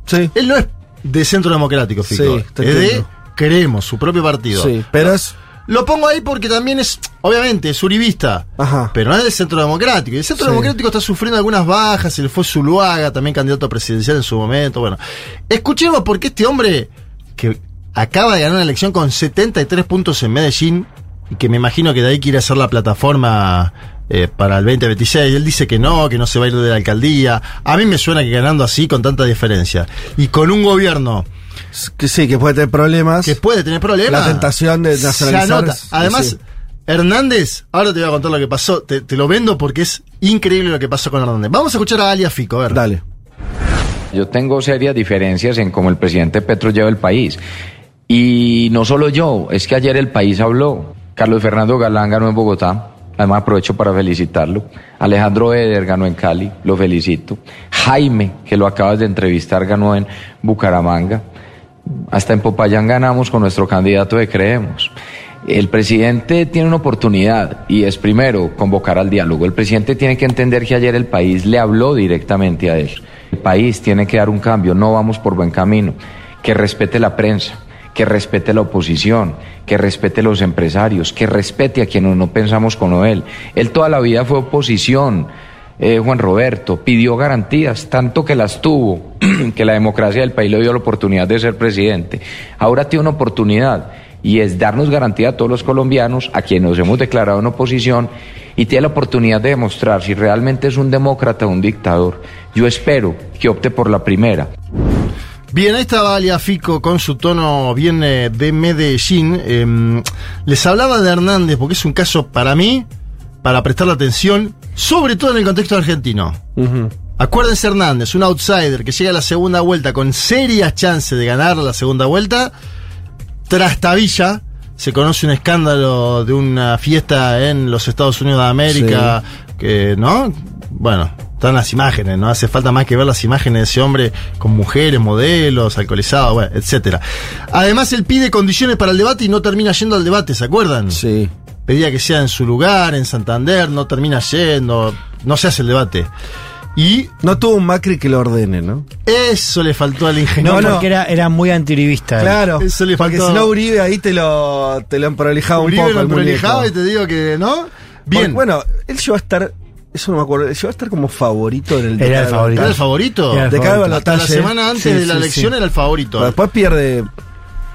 Sí. Él no es de Centro Democrático, Fico. Sí, es de. Creemos, su propio partido. Sí, pero es. Lo pongo ahí porque también es, obviamente, es uribista. Ajá. Pero no es del Centro Democrático. Y el Centro Sí. Democrático está sufriendo algunas bajas. Se le fue Zuluaga, también candidato presidencial en su momento. Bueno, escuchemos por qué este hombre que acaba de ganar una elección con 73 puntos en Medellín y que me imagino que de ahí quiere hacer la plataforma eh, para el 2026. Él dice que no, que no se va a ir de la alcaldía. A mí me suena que ganando así con tanta diferencia y con un gobierno Que sí, que puede tener problemas. que puede tener problemas. La tentación de Se nacionalizar anota. es- Además, sí. Hernández, ahora te voy a contar lo que pasó. Te, te lo vendo porque es increíble lo que pasó con Hernández. Vamos a escuchar a Alia Fico, a ver. Dale. Yo tengo serias diferencias en cómo el presidente Petro lleva el país. Y no solo yo, es que ayer el país habló. Carlos Fernando Galán ganó en Bogotá. Además aprovecho para felicitarlo. Alejandro Eder ganó en Cali, lo felicito. Jaime, que lo acabas de entrevistar, ganó en Bucaramanga. Hasta en Popayán ganamos con nuestro candidato de Creemos. El presidente tiene una oportunidad y es primero convocar al diálogo. El presidente tiene que entender que ayer el país le habló directamente a él. El país tiene que dar un cambio, no vamos por buen camino. Que respete la prensa, que respete la oposición, que respete los empresarios, que respete a quienes no pensamos como él. Él toda la vida fue oposición. Eh, Juan Roberto pidió garantías, tanto que las tuvo, que la democracia del país le dio la oportunidad de ser presidente. Ahora tiene una oportunidad y es darnos garantía a todos los colombianos, a quienes nos hemos declarado en oposición, y tiene la oportunidad de demostrar si realmente es un demócrata o un dictador. Yo espero que opte por la primera. Bien, ahí estaba Alia Fico con su tono bien eh, de Medellín. Eh, les hablaba de Hernández porque es un caso para mí, para prestarle atención, sobre todo en el contexto argentino. Acuérdense Hernández, un outsider que llega a la segunda vuelta con serias chances de ganar la segunda vuelta. Trastabilla, se conoce un escándalo de una fiesta en los Estados Unidos de América, que, ¿no? Bueno, están las imágenes, no hace falta más que ver las imágenes de ese hombre con mujeres, modelos, alcoholizados, bueno, etcétera. Además, él pide condiciones para el debate y no termina yendo al debate, ¿se acuerdan? Sí. Pedía que sea en su lugar, en Santander, no termina yendo, no se hace el debate. Y No tuvo un Macri que lo ordene, ¿no? eso le faltó al ingeniero. No, porque era, era muy antirivista. él. Claro. Eso le porque faltó. si no Uribe ahí te lo, te lo emprolijaba un Uribe poco. lo y te digo que, ¿no? Bien. Porque, bueno, él llegó a estar, eso no me acuerdo, llegó a estar como favorito en el Era el favorito. ¿Era el favorito? Era el De cada. Hasta la semana antes Sí, de la sí, elección sí. era el favorito. Pero Después pierde.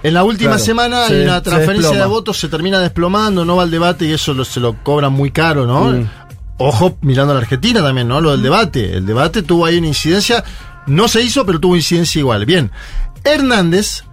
En la última Claro, semana se- hay una se transferencia de votos, se termina desplomando, no va al debate y eso lo- se lo cobran muy caro, ¿no? Mm. Ojo, mirando a la Argentina también, ¿no? Lo del debate. El debate tuvo ahí una incidencia, no se hizo, pero tuvo incidencia igual. Bien, Hernández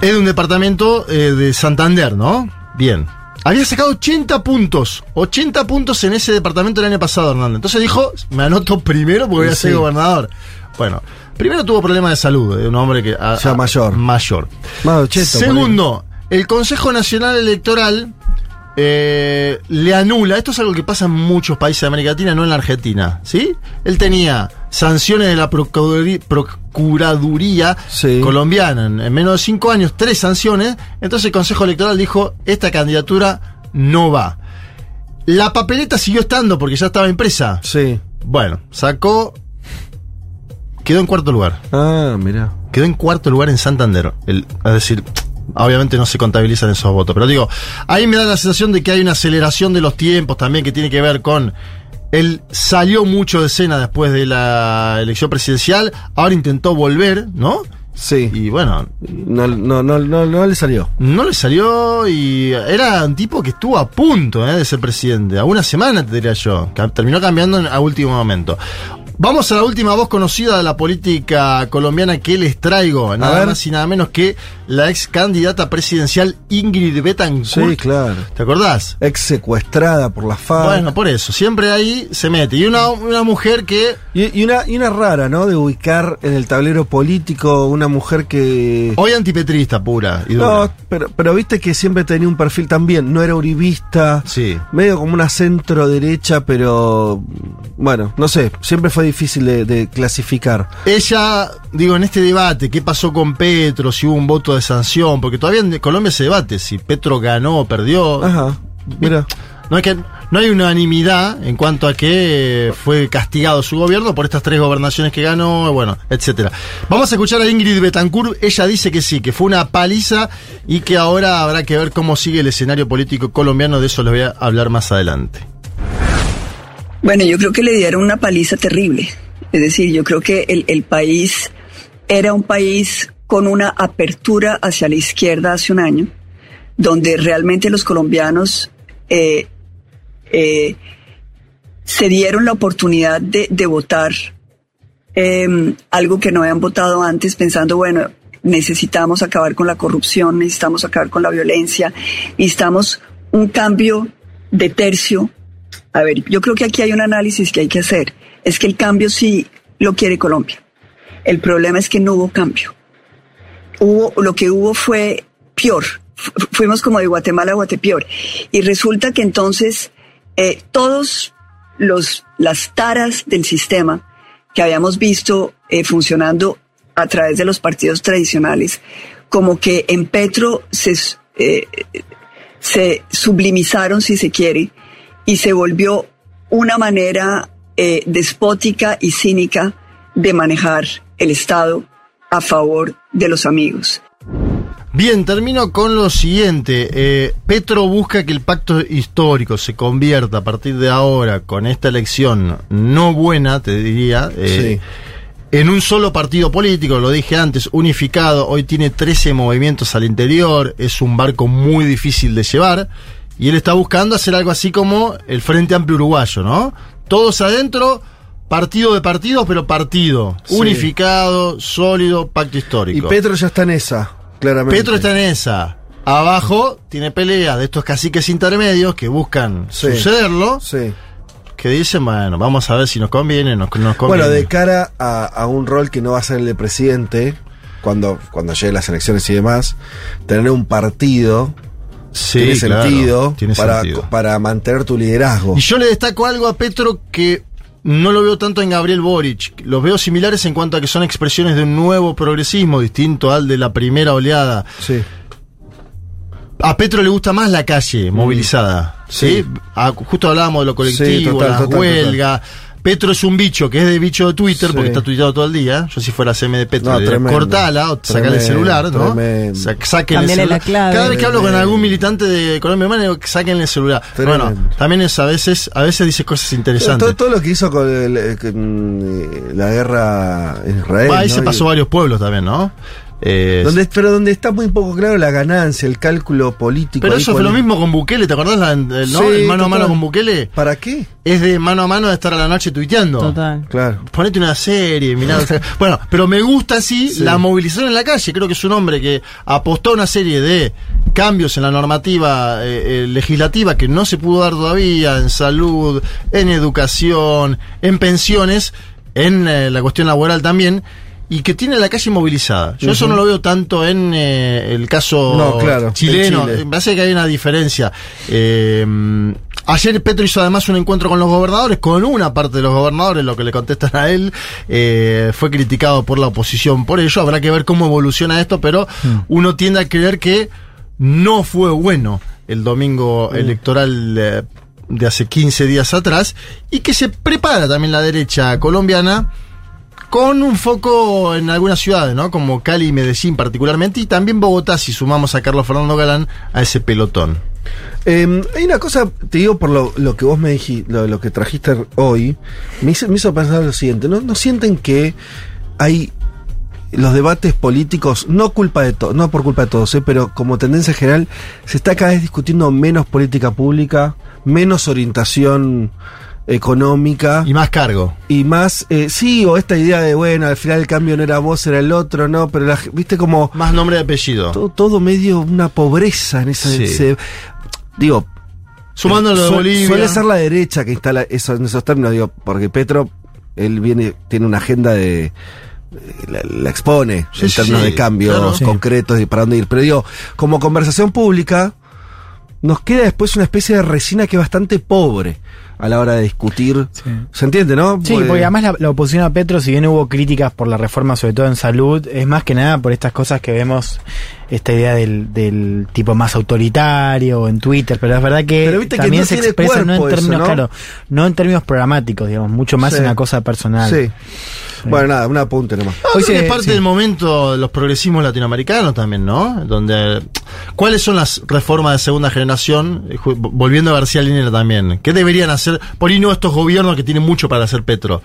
es de un departamento eh, de Santander, ¿no? Bien. Había sacado 80 puntos, 80 puntos en ese departamento el año pasado, Hernández. Entonces dijo, me anoto primero porque voy a Sí. ser gobernador. Bueno, primero tuvo problemas de salud, de un hombre que... a- Ya a- mayor. Mayor. Más de 80, Segundo, el Consejo Nacional Electoral eh, le anula, esto es algo que pasa en muchos países de América Latina, no en la Argentina, ¿sí? Él tenía sanciones de la Procuraduría, Procuraduría Sí. colombiana en, en menos de cinco años, tres sanciones, entonces el Consejo Electoral dijo, esta candidatura no va. La papeleta siguió estando porque ya estaba impresa. Sí. Bueno, sacó... Quedó en cuarto lugar Ah, mira. quedó en cuarto lugar en Santander. El- es decir, obviamente no se contabilizan esos votos, pero digo, ahí me da la sensación de que hay una aceleración de los tiempos también que tiene que ver con. Él salió mucho de escena después de la elección presidencial, ahora intentó volver, ¿no? Sí. Y bueno, No, no, no, no, no le salió. no le salió y era un tipo que estuvo a punto ¿eh? de ser presidente. A una semana te diría yo. terminó cambiando a último momento. Vamos a la última voz conocida de la política colombiana que les traigo. Nada más y nada menos que la ex candidata presidencial Ingrid Betancourt. Sí, claro. ¿Te acordás? Ex secuestrada por la FARC. Bueno, por eso. Siempre ahí se mete. Y una, una mujer que Y, y una, y una rara, ¿no? De ubicar en el tablero político una mujer que. hoy antipetrista pura. Y. No, pero, pero viste que siempre tenía un perfil también. No era uribista. Sí. Medio como una centro derecha, pero. Bueno, no sé. Siempre fue difícil de, de clasificar. Ella, digo, en este debate, ¿qué pasó con Petro? Si hubo un voto de sanción, porque todavía en Colombia se debate si Petro ganó o perdió. Ajá. Mira. No hay, que, no hay unanimidad en cuanto a que fue castigado su gobierno por estas tres gobernaciones que ganó, bueno, etcétera. Vamos a escuchar a Ingrid Betancourt. Ella dice que sí, que fue una paliza y que ahora habrá que ver cómo sigue el escenario político colombiano. De eso les voy a hablar más adelante. Bueno, yo creo que le dieron una paliza terrible. Es decir, yo creo que el, el país era un país con una apertura hacia la izquierda hace un año, donde realmente los colombianos eh, eh, se dieron la oportunidad de, de votar eh, algo que no habían votado antes, pensando, bueno, necesitamos acabar con la corrupción, necesitamos acabar con la violencia, necesitamos un cambio de tercio. A ver, yo creo que aquí hay un análisis que hay que hacer. Es que el cambio sí lo quiere Colombia. El problema es que no hubo cambio. Hubo, lo que hubo fue peor. Fu- Fuimos como de Guatemala a Guatepeor. Y resulta que entonces eh, todos los, las taras del sistema que habíamos visto eh, funcionando a través de los partidos tradicionales, como que en Petro se, eh, se sublimizaron, si se quiere, y se volvió una manera eh, despótica y cínica de manejar el Estado a favor de los amigos. Bien, termino con lo siguiente. Eh, Petro busca que el pacto histórico se convierta a partir de ahora, con esta elección no buena, te diría, eh, en un solo partido político, lo dije antes, unificado. Hoy tiene 13 movimientos al interior, es un barco muy difícil de llevar. Y él está buscando hacer algo así como el Frente Amplio Uruguayo, ¿no? Todos adentro, partido de partidos, pero partido. Sí. Unificado, sólido, pacto Y histórico. Petro ya está en esa, claramente. Petro está en esa. Abajo tiene peleas de estos caciques intermedios que buscan Sí. sucederlo. Sí. Que dicen, bueno, vamos a ver si nos conviene, nos, nos conviene. Bueno, de cara a, a un rol que no va a ser el de presidente, cuando, cuando lleguen las elecciones y demás, tener un partido Sí, tiene claro, sentido, tiene para, sentido. para mantener tu liderazgo. Y yo le destaco algo a Petro que no lo veo tanto en Gabriel Boric. Los veo similares en cuanto a que son expresiones de un nuevo progresismo distinto al de la primera oleada. Sí. A Petro le gusta más la calle movilizada. ¿sí? Sí. Justo hablábamos de lo colectivo, total, las total, huelgas. Petro es un bicho que es de bicho de Twitter Sí. porque está tuiteado todo el día. Yo si fuera CM de Petro, No, le diría, tremendo. cortala o sacale el celular, ¿no? tremendo. Sa- sáquenle el la celular. clave. Cada vez que hablo con algún militante de Colombia Humana, digo, sáquenle el celular. Tremendo. Bueno, también es a veces, a veces dice cosas interesantes. Todo, todo lo que hizo con, el- eh, con, eh, la guerra en Israel. Va, ahí ¿no? se pasó Y- varios pueblos también, ¿no? Eh, donde, pero donde está muy poco claro la ganancia, el cálculo político. pero eso fue lo mismo con Bukele, ¿te acordás? La- el, ¿no? Sí, el mano a mano con Bukele. ¿Para qué? Es de mano a mano de estar a la noche tuiteando. Total. Claro. Ponete una serie, mirá. o sea, bueno, pero me gusta así Sí. la movilización en la calle. Creo que es un hombre que apostó a una serie de cambios en la normativa eh, eh, legislativa que no se pudo dar todavía en salud, en educación, en pensiones, en eh, la cuestión laboral también. Y que tiene la calle movilizada. Yo eso no lo veo tanto en eh, el caso No, claro, chileno. en Chile. Me parece que hay una diferencia. Eh, ayer Petro hizo además un encuentro con los gobernadores, con una parte de los gobernadores, lo que le contestan a él, eh, fue criticado por la oposición por ello. Habrá que ver cómo evoluciona esto, pero Hmm. uno tiende a creer que no fue bueno el domingo Hmm. electoral eh, de hace 15 días atrás y que se prepara también la derecha colombiana con un foco en algunas ciudades, ¿no? Como Cali y Medellín particularmente, y también Bogotá, si sumamos a Carlos Fernando Galán a ese pelotón. Eh, hay una cosa, te digo por lo, lo que vos me dijiste, lo, lo que trajiste hoy, me hizo, me hizo pensar lo siguiente, ¿no, ¿no sienten que hay los debates políticos, no culpa de to- no por culpa de todos, ¿eh? pero como tendencia general, se está cada vez discutiendo menos política pública, menos orientación económica. Y más cargo. Y más, eh, sí, o esta idea de, bueno, al final el cambio no era vos, era el otro, ¿no? Pero la, viste como... Más nombre y apellido. Todo, todo medio una pobreza en esa... Sí. ese- digo... Sumando lo de su- Bolivia. Suele ser la derecha que instala eso en esos términos, digo, porque Petro, él viene, tiene una agenda de... La, la expone Sí, en términos sí, de cambios claro. Sí. concretos y para dónde ir. Pero digo, como conversación pública, nos queda después una especie de resina que es bastante pobre a la hora de discutir. ¿Se entiende, no? Sí, porque además la, la oposición a Petro, si bien hubo críticas por la reforma, sobre todo en salud, es más que nada por estas cosas que vemos, esta idea del, del tipo más autoritario en Twitter, pero es verdad que Pero viste que también no se expresa no en eso, términos, ¿no? claro, no en términos programáticos, digamos, mucho más Sí. en una cosa personal. Sí. Bueno, nada, un apunte nomás. Que es parte del momento de los progresismos latinoamericanos también, ¿no? Donde ¿cuáles son las reformas de segunda generación? Eh, Volviendo a García Linera también. ¿Qué deberían hacer? Por ahí no estos gobiernos que tienen mucho para hacer Petro.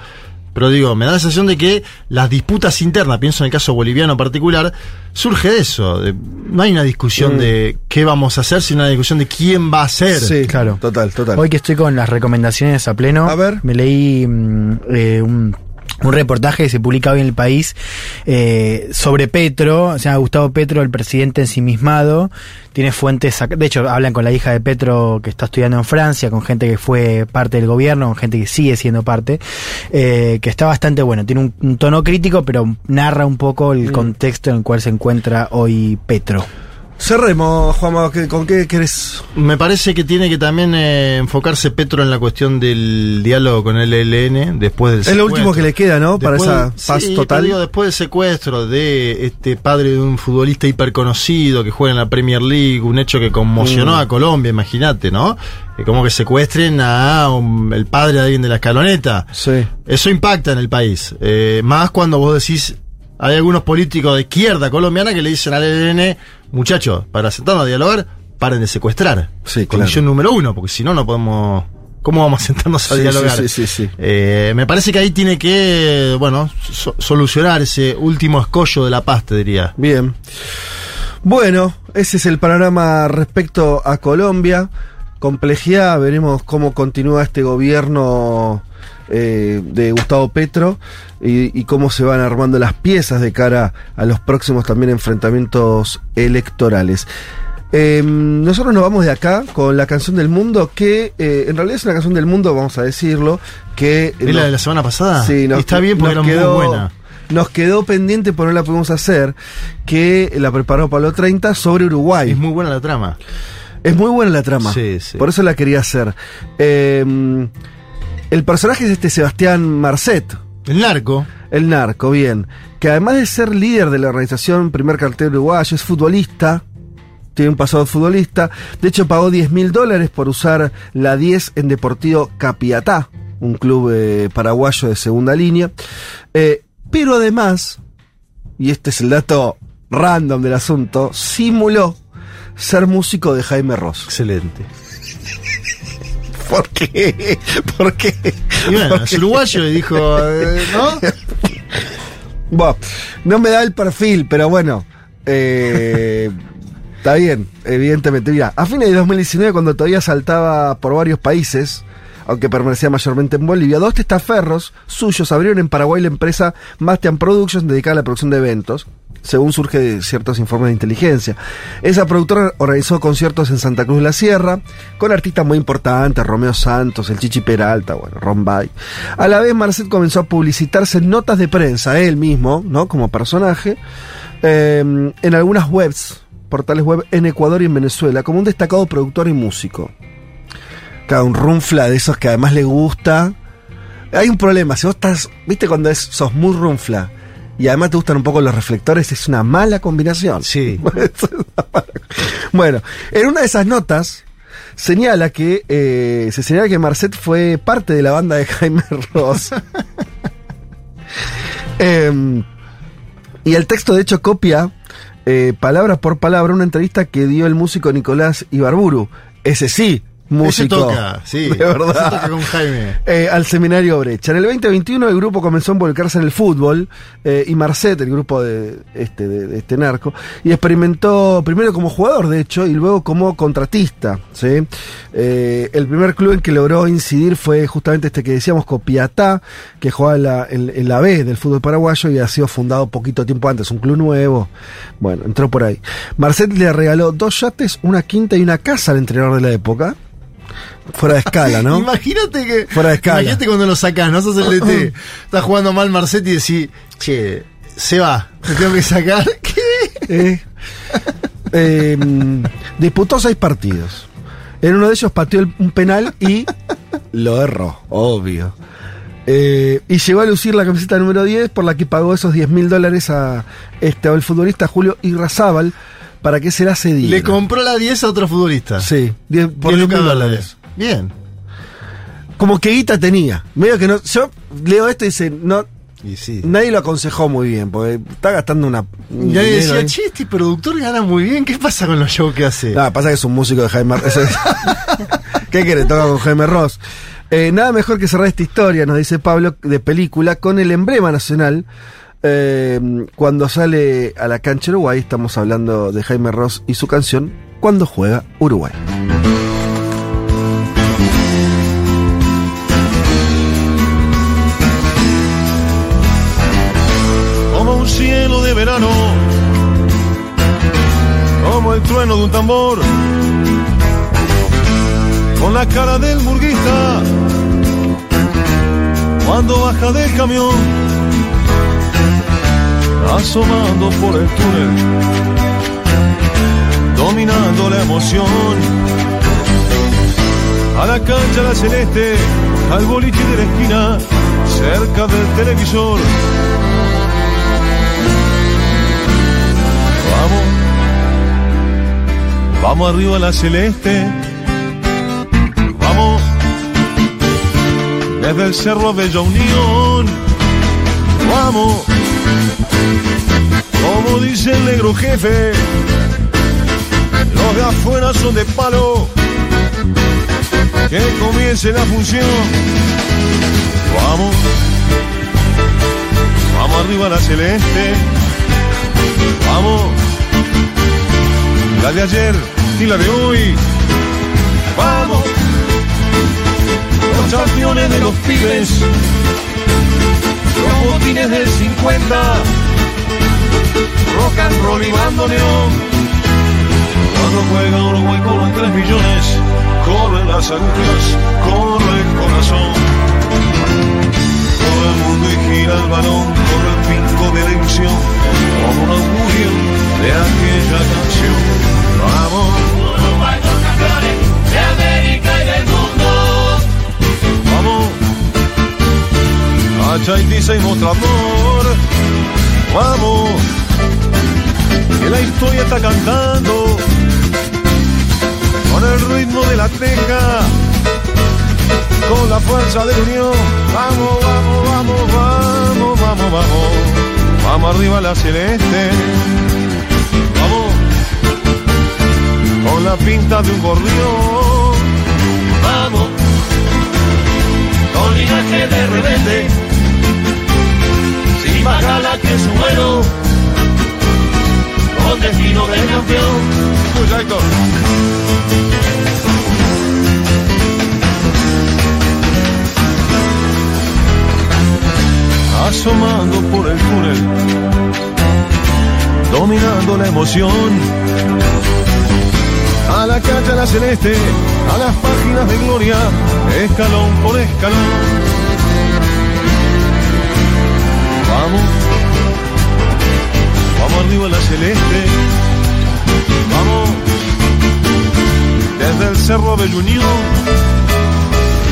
Pero digo, me da la sensación de que las disputas internas, pienso en el caso boliviano en particular, surge de eso. de- no hay una discusión Mm. de qué vamos a hacer, sino una discusión de quién va a hacer. Sí, Claro. Total, total. Hoy que estoy con las recomendaciones a pleno, me leí mm, eh, un, un reportaje que se publica hoy en el país eh, sobre Petro, o sea, Gustavo Petro, el presidente ensimismado, tiene fuentes, de hecho hablan con la hija de Petro que está estudiando en Francia, con gente que fue parte del gobierno, con gente que sigue siendo parte, eh, que está bastante bueno, tiene un, un tono crítico, pero narra un poco el Mm. contexto en el cual se encuentra hoy Petro. Cerremos, Juanma, ¿qué- ¿con qué querés? Me parece que tiene que también eh, enfocarse Petro en la cuestión del diálogo con el ELN después del Es lo último que le queda, ¿no? Para Después esa del- paz sí, total. digo, después del secuestro de este padre de un futbolista hiperconocido que juega en la Premier League, un hecho que conmocionó Mm. a Colombia, imagínate, ¿no? Que como que secuestren a un- el padre de alguien de la escaloneta. Sí. Eso impacta en el país. Eh, más cuando vos decís, hay algunos políticos de izquierda colombiana que le dicen al ELN, muchachos, para sentarnos a dialogar, paren de secuestrar. Sí, Condición número uno, porque si no, no podemos... ¿Cómo vamos a sentarnos a Sí, dialogar? sí, sí, sí, sí. Eh, me parece que ahí tiene que, bueno, so- solucionar ese último escollo de la paz, te diría. Bien. Bueno, ese es el panorama respecto a Colombia. Complejidad, veremos cómo continúa este gobierno eh, de Gustavo Petro y, y cómo se van armando las piezas de cara a los próximos también enfrentamientos electorales. Eh, nosotros nos vamos de acá con la canción del mundo, que eh, en realidad es una canción del mundo, vamos a decirlo, que... ¿Es la de la semana pasada? Sí, nos- está bien porque era quedó- muy buena. Nos quedó pendiente, pero no la pudimos hacer, que la preparó Pablo 30 sobre Uruguay. Es muy buena la trama. Es muy buena la trama. Sí, sí. Por eso la quería hacer. Eh, el personaje es este Sebastián Marcet. El narco. El narco, bien. Que además de ser líder de la organización Primer Cartel Uruguayo, es futbolista. Tiene un pasado futbolista. De hecho, pagó 10 mil dólares por usar la 10 en Deportivo Capiatá, un club eh, paraguayo de segunda línea. Eh, pero además, y este es el dato random del asunto, simuló ser músico de Jaime Ross. Excelente. ¿Por qué? ¿Por qué? Y bueno, ¿Por es qué? uruguayo y dijo, eh, ¿no? Bueno, no me da el perfil, pero bueno. eh, está bien, evidentemente. Mira, a fines de 2019, cuando todavía saltaba por varios países, aunque permanecía mayormente en Bolivia, dos testaferros suyos abrieron en Paraguay la empresa Bastian Productions dedicada a la producción de eventos, según surge de ciertos informes de inteligencia. Esa productora organizó conciertos en Santa Cruz de la Sierra, con artistas muy importantes, Romeo Santos, el Chichi Peralta, bueno, Ron Bay. A la vez, Marcet comenzó a publicitarse en notas de prensa, él mismo, ¿no? Como personaje, eh, en algunas webs, portales web en Ecuador y en Venezuela, como un destacado productor y músico. Cada un runfla de esos que además le gusta. Hay un problema, si vos estás, viste cuando es, sos muy runfla y además te gustan un poco los reflectores, es una mala combinación. Sí. bueno, en una de esas notas señala que eh, se señala que Marcet fue parte de la banda de Jaime Ross. Em, y el texto de hecho copia eh, palabra por palabra una entrevista que dio el músico Nicolás Ibarburu. Ese sí, músico. Ese toca, sí. De verdad. toca con Jaime. Eh, al seminario Brecha. En el 2021 el grupo comenzó a involucrarse en el fútbol eh, y Marcet, el grupo de este, de, de este narco, y experimentó primero como jugador, de hecho, y luego como contratista. ¿sí? Eh, el primer club en que logró incidir fue justamente este que decíamos, Copiatá, que jugaba en la, en- en la B del fútbol paraguayo y ha sido fundado poquito tiempo antes, un club nuevo. Bueno, entró por ahí. Marcet le regaló dos yates, una quinta y una casa al entrenador de la época. Fuera de escala, ¿no? Imagínate que. Fuera de escala. Imagínate cuando lo sacás, no sos el DT. Estás jugando mal Marcetti y decís, che, se va. Me tengo que sacar. ¿Qué? Eh, eh, disputó seis partidos. En uno de ellos pateó el- un penal y lo erró, obvio. Eh, y llegó a lucir la camiseta número 10 por la que pagó esos 10 mil dólares a este al futbolista Julio Irrazábal para que se la cediera. Le compró la 10 a otro futbolista. Sí, 10 Por 10 Lucas mil dólares. Bien. Como que guita tenía. Medio que no. Yo leo esto y dice, no. Y sí. Nadie lo aconsejó muy bien, porque está gastando una. un nadie decía, ahí. che, este productor gana muy bien. ¿Qué pasa con los shows que hace? Nada, pasa que es un músico de Jaime Ross. ¿Qué quiere? Toca con Jaime Ross. Eh, nada mejor que cerrar esta historia, nos dice Pablo, de película, con el emblema nacional. Eh, cuando sale a la cancha Uruguay, estamos hablando de Jaime Ross y su canción Cuando juega Uruguay. como un cielo de verano, como el trueno de un tambor, con la cara del burguista, cuando baja del camión, asomando por el túnel, dominando la emoción, a la cancha la celeste, al boliche de la esquina, cerca del televisor. Vamos, vamos arriba a la celeste. Vamos, desde el cerro Bella Unión. Vamos, como dice el negro jefe, los de afuera son de palo. Que comience la función. Vamos, vamos arriba a la celeste. Vamos. La de ayer y la de hoy. Vamos. Los campeones de los pibes. Los botines del 50. Rock and roll y bandoneón. Cuando juega Uruguay con 3 millones. Corren las agujas, corre el corazón. Todo el mundo y gira el balón, corre el pico de la ilusión, como un augurio de aquella canción. Vamos. Uruguay los campeones de América y del mundo. A Chaitisa y mostrador. Vamos. Que la historia está cantando con el ritmo de la teja con la fuerza de la unión. Vamos, vamos, vamos, vamos, vamos, vamos. Vamos arriba a la celeste. Vamos. Con la pinta de un gorrión. Vamos. Con linaje de rebelde. Sin más gala que su vuelo. Con destino de campeón. Asomando por el túnel, dominando la emoción. A la cancha la celeste, a las páginas de gloria, escalón por escalón. Vamos, arriba a la celeste, vamos, desde el cerro de Unión,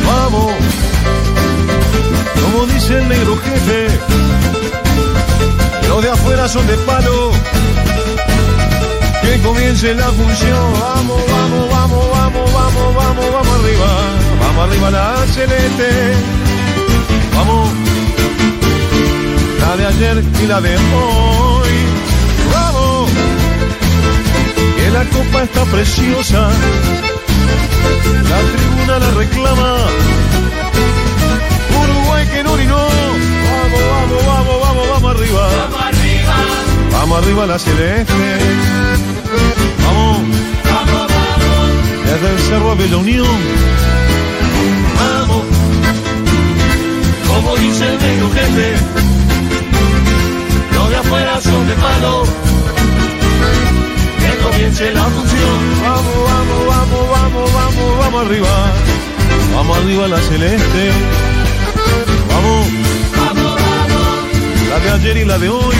vamos como dice el negro jefe. Los de afuera son de palo. Que comience la función. Vamos, vamos, vamos, vamos, vamos, vamos, vamos arriba. Vamos arriba la celeste. Vamos. La de ayer y la de hoy. Vamos. Que la copa está preciosa. La tribuna la reclama. Uruguay que no orinó. Vamos, vamos, vamos, vamos, vamos arriba. Vamos arriba. Vamos arriba la celeste. Vamos. Vamos, vamos. Desde el cerro de la Unión. Vamos. Como dice el negro jefe. Los de palo. Que comience la función. Vamos, vamos, vamos, vamos, vamos, vamos arriba. Vamos arriba la celeste. Vamos. Vamos, vamos. La de ayer y la de hoy.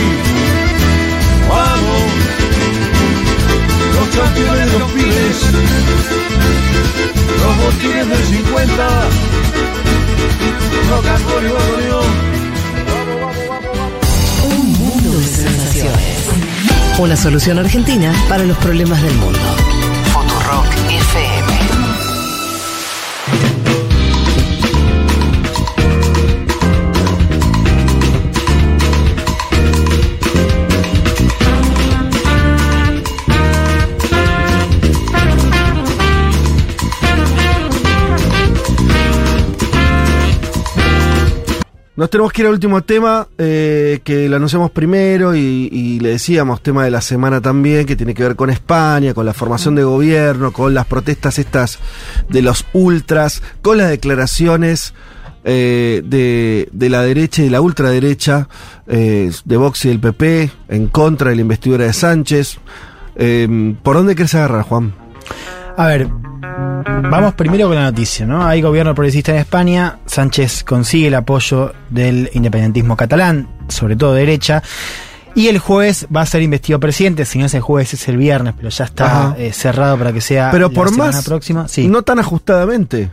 Vamos. Los campeones de los pibes. Los botines del 50. Rock and roll y Una solución argentina para los problemas del mundo. Nos tenemos que ir al último tema, eh, que lo anunciamos primero y, le decíamos, tema de la semana también, que tiene que ver con España, con la formación de gobierno, con las protestas estas de los ultras, con las declaraciones eh, de, de la derecha y de la ultraderecha, eh, de Vox y del PP, en contra de la investidura de Sánchez. Eh, ¿Por dónde querés agarrar, Juan? A ver, vamos primero con la noticia, ¿no? Hay gobierno progresista en España, Sánchez consigue el apoyo del independentismo catalán, sobre todo derecha, y el jueves va a ser investido presidente, si no es el jueves es el viernes, pero ya está eh, cerrado para que sea Pero la por semana más, próxima. Sí. no tan ajustadamente.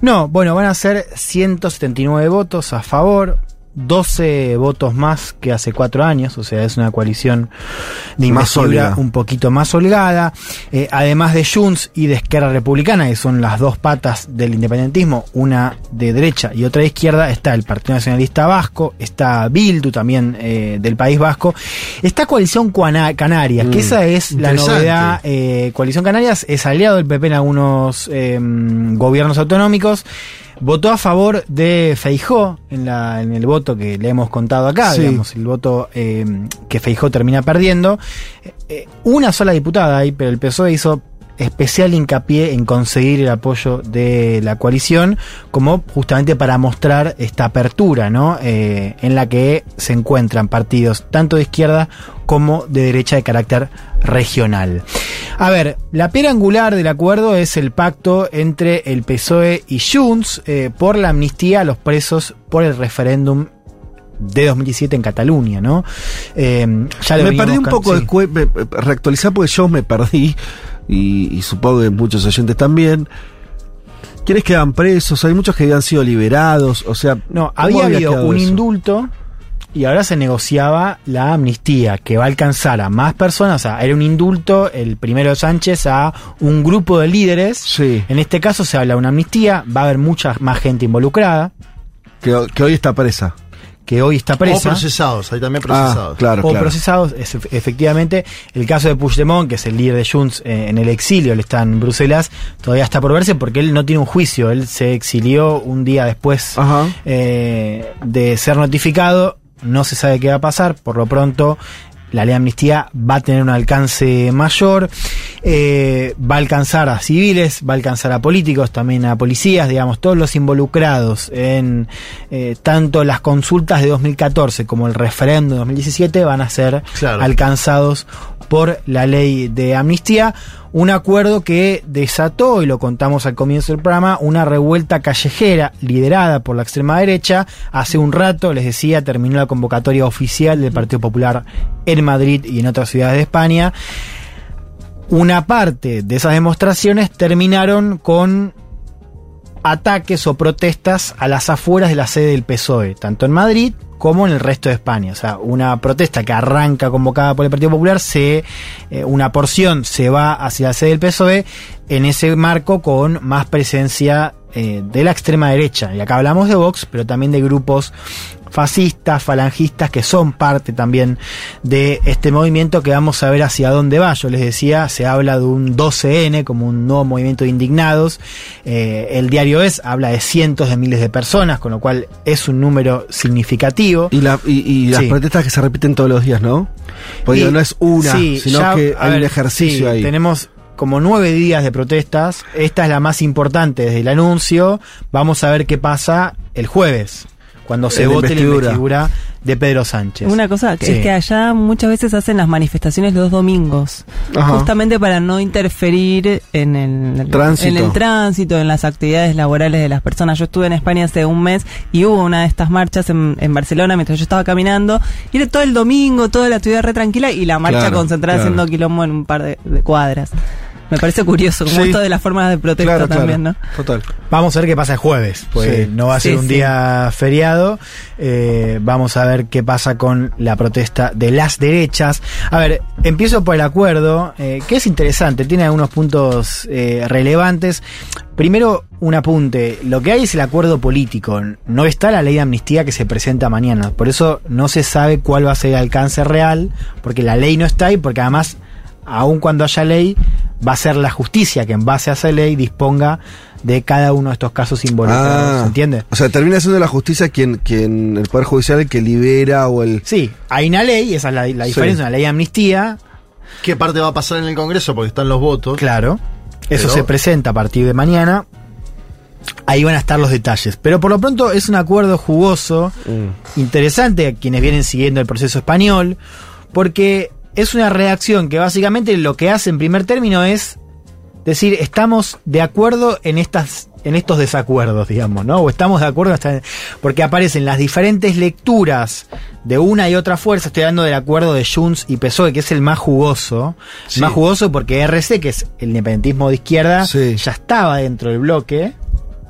No, bueno, van a ser 179 votos a favor, 12 votos más que hace cuatro años, o sea, es una coalición de Más investidura un poquito más holgada. Eh, además de Junts y de Esquerra Republicana, que son las dos patas del independentismo, una de derecha y otra de izquierda, está el Partido Nacionalista Vasco, está Bildu también eh, del País Vasco, está Coalición Cuana- Canaria, que Mm, esa es la novedad eh, Coalición Canarias es aliado del PP en algunos eh, gobiernos autonómicos. Votó a favor de Feijó en, la, en el voto que le hemos contado acá, Sí. digamos, el voto eh, que Feijó termina perdiendo. Eh, eh, una sola diputada ahí, pero el PSOE hizo especial hincapié en conseguir el apoyo de la coalición, como justamente para mostrar esta apertura, ¿no? Eh, en la que se encuentran partidos tanto de izquierda como de derecha de carácter regional. A ver, la piedra angular del acuerdo es el pacto entre el PSOE y Junts eh, por la amnistía a los presos por el referéndum de 2017 en Cataluña, ¿no? Eh, ya me perdí un poco sí. de reactualizar porque yo me perdí y, y supongo que muchos oyentes también. ¿Quiénes quedan presos? Hay muchos que habían sido liberados, o sea, No, ¿cómo había habido un eso? indulto y ahora se negociaba la amnistía que va a alcanzar a más personas. O sea, era un indulto, el primero de Sánchez, a un grupo de líderes. En este caso se habla de una amnistía, va a haber mucha más gente involucrada. Que, que hoy está presa. Que hoy está O presa. procesados, hay también Ah, procesados. claro, o claro. procesados, es- efectivamente. El caso de Puigdemont, que es el líder de Junts eh, en el exilio, él está en Bruselas, todavía está por verse porque él no tiene un juicio. Él se exilió un día después eh, de ser notificado. No se sabe qué va a pasar. Por lo pronto, la ley de amnistía va a tener un alcance mayor. eh, va a alcanzar a civiles, va a alcanzar a políticos, también a policías, digamos, todos los involucrados en eh, tanto las consultas de 2014 como el referéndum de 2017 van a ser Claro. alcanzados por la ley de amnistía. Un acuerdo que desató, y lo contamos al comienzo del programa, una revuelta callejera liderada por la extrema derecha. Hace un rato, les decía, terminó la convocatoria oficial del Partido Popular en Madrid y en otras ciudades de España. Una parte de esas demostraciones terminaron con ataques o protestas a las afueras de la sede del PSOE, tanto en Madrid como en el resto de España. O sea, una protesta que arranca convocada por el Partido Popular, se, eh, una porción se va hacia la sede del PSOE, en ese marco con más presencia eh, de la extrema derecha. Y acá hablamos de Vox, pero también de grupos fascistas, falangistas, que son parte también de este movimiento que vamos a ver hacia dónde va. Yo les decía, se habla de un 12N como un nuevo movimiento de indignados. Eh, el diario Es habla de cientos de miles de personas, con lo cual es un número significativo. Y, la, y, y las Sí. protestas que se repiten todos los días, ¿no? Porque Y- no es una, sí, sino ya, que hay un ejercicio sí, ahí. Tenemos como nueve días de protestas. Esta es la más importante desde el anuncio. Vamos a ver qué pasa el jueves, cuando se vote la investidura. investidura de Pedro Sánchez. Una cosa que Sí. es que allá muchas veces hacen las manifestaciones los domingos, Ajá. justamente para no interferir en el Tránsito. en el tránsito, en las actividades laborales de las personas. Yo estuve en España hace un mes y hubo una de estas marchas en, en Barcelona mientras yo estaba caminando. Y era todo el domingo, toda la actividad re tranquila y la marcha Claro, concentrada claro. haciendo quilombo en un par de, de cuadras. Me parece curioso, como Sí. esto de las formas de protesta Claro, claro. también, ¿no? Total. Vamos a ver qué pasa el jueves, pues Sí. no va a ser Sí, un sí. día feriado. Eh, vamos a ver qué pasa con la protesta de las derechas. A ver, empiezo por el acuerdo, eh, que es interesante, tiene algunos puntos eh, relevantes. Primero, un apunte. Lo que hay es el acuerdo político. No está la ley de amnistía que se presenta mañana. Por eso no se sabe cuál va a ser el alcance real, porque la ley no está y porque además, aun cuando haya ley, va a ser la justicia que en base a esa ley disponga de cada uno de estos casos involucrados. Ah. ¿Se entiende? O sea, termina siendo la justicia quien, quien el Poder Judicial el que libera o el... Sí, hay una ley, esa es la, la Sí. diferencia, una ley de amnistía, ¿Qué parte va a pasar en el Congreso? Porque están los votos. claro. Eso Pero- se presenta a partir de mañana. Ahí van a estar los detalles. Pero por lo pronto es un acuerdo jugoso, interesante a quienes vienen siguiendo el proceso español, porque es una redacción que básicamente lo que hace en primer término es decir, estamos de acuerdo en estas en estos desacuerdos, digamos, ¿no? O estamos de acuerdo hasta porque aparecen las diferentes lecturas de una y otra fuerza, estoy hablando del acuerdo de Junts y PSOE, que es el más jugoso, Sí. más jugoso porque RC, que es el independentismo de izquierda, Sí. ya estaba dentro del bloque.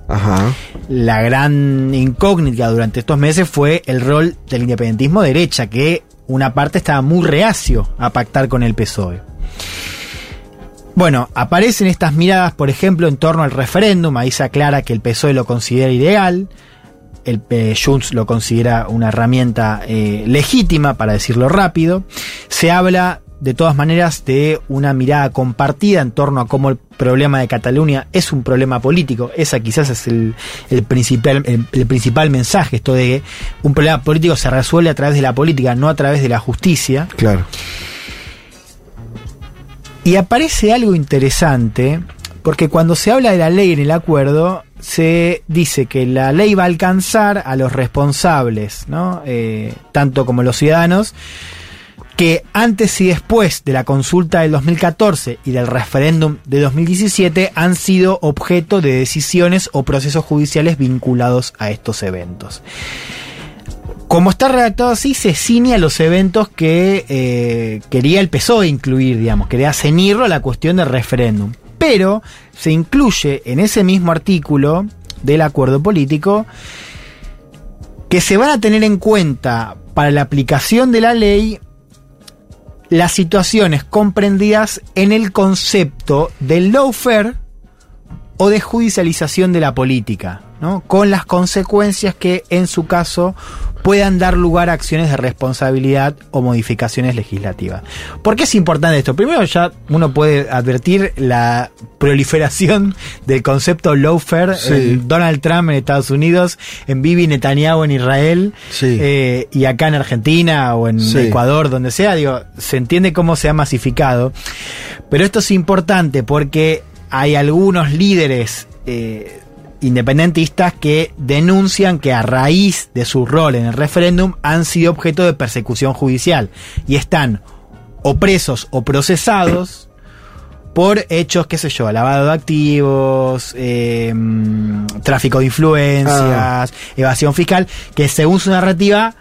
Ajá. La gran incógnita durante estos meses fue el rol del independentismo de derecha, que una parte estaba muy reacio a pactar con el PSOE. Bueno, aparecen estas miradas, por ejemplo, en torno al referéndum. Ahí se aclara que el PSOE lo considera ideal. El eh, Junts lo considera una herramienta eh, legítima, para decirlo rápido. Se habla, de todas maneras, de una mirada compartida en torno a cómo el problema de Cataluña es un problema político. Esa quizás es el, el principal, el, el principal mensaje, esto de que un problema político se resuelve a través de la política, no a través de la justicia. Claro. Y aparece algo interesante, porque cuando se habla de la ley en el acuerdo, se dice que la ley va a alcanzar a los responsables, ¿no? Eh, tanto como los ciudadanos, que antes y después de la consulta del 2014 y del referéndum de 2017 han sido objeto de decisiones o procesos judiciales vinculados a estos eventos. Como está redactado así, se ciñe a los eventos que eh, quería el PSOE incluir, digamos, quería ceñirlo a la cuestión del referéndum. Pero se incluye en ese mismo artículo del acuerdo político que se van a tener en cuenta para la aplicación de la ley las situaciones comprendidas en el concepto del lawfare o de judicialización de la política, ¿no? con las consecuencias que en su caso puedan dar lugar a acciones de responsabilidad o modificaciones legislativas. ¿Por qué es importante esto? Primero ya uno puede advertir la proliferación del concepto lawfare Sí. en Donald Trump en Estados Unidos, en Bibi Netanyahu en Israel Sí. eh, y acá en Argentina o en Sí. Ecuador, donde sea, digo, se entiende cómo se ha masificado. Pero esto es importante porque hay algunos líderes eh, independentistas que denuncian que a raíz de su rol en el referéndum han sido objeto de persecución judicial y están o presos o procesados por hechos, qué sé yo, lavado de activos, eh, tráfico de influencias, evasión fiscal, que según su narrativa,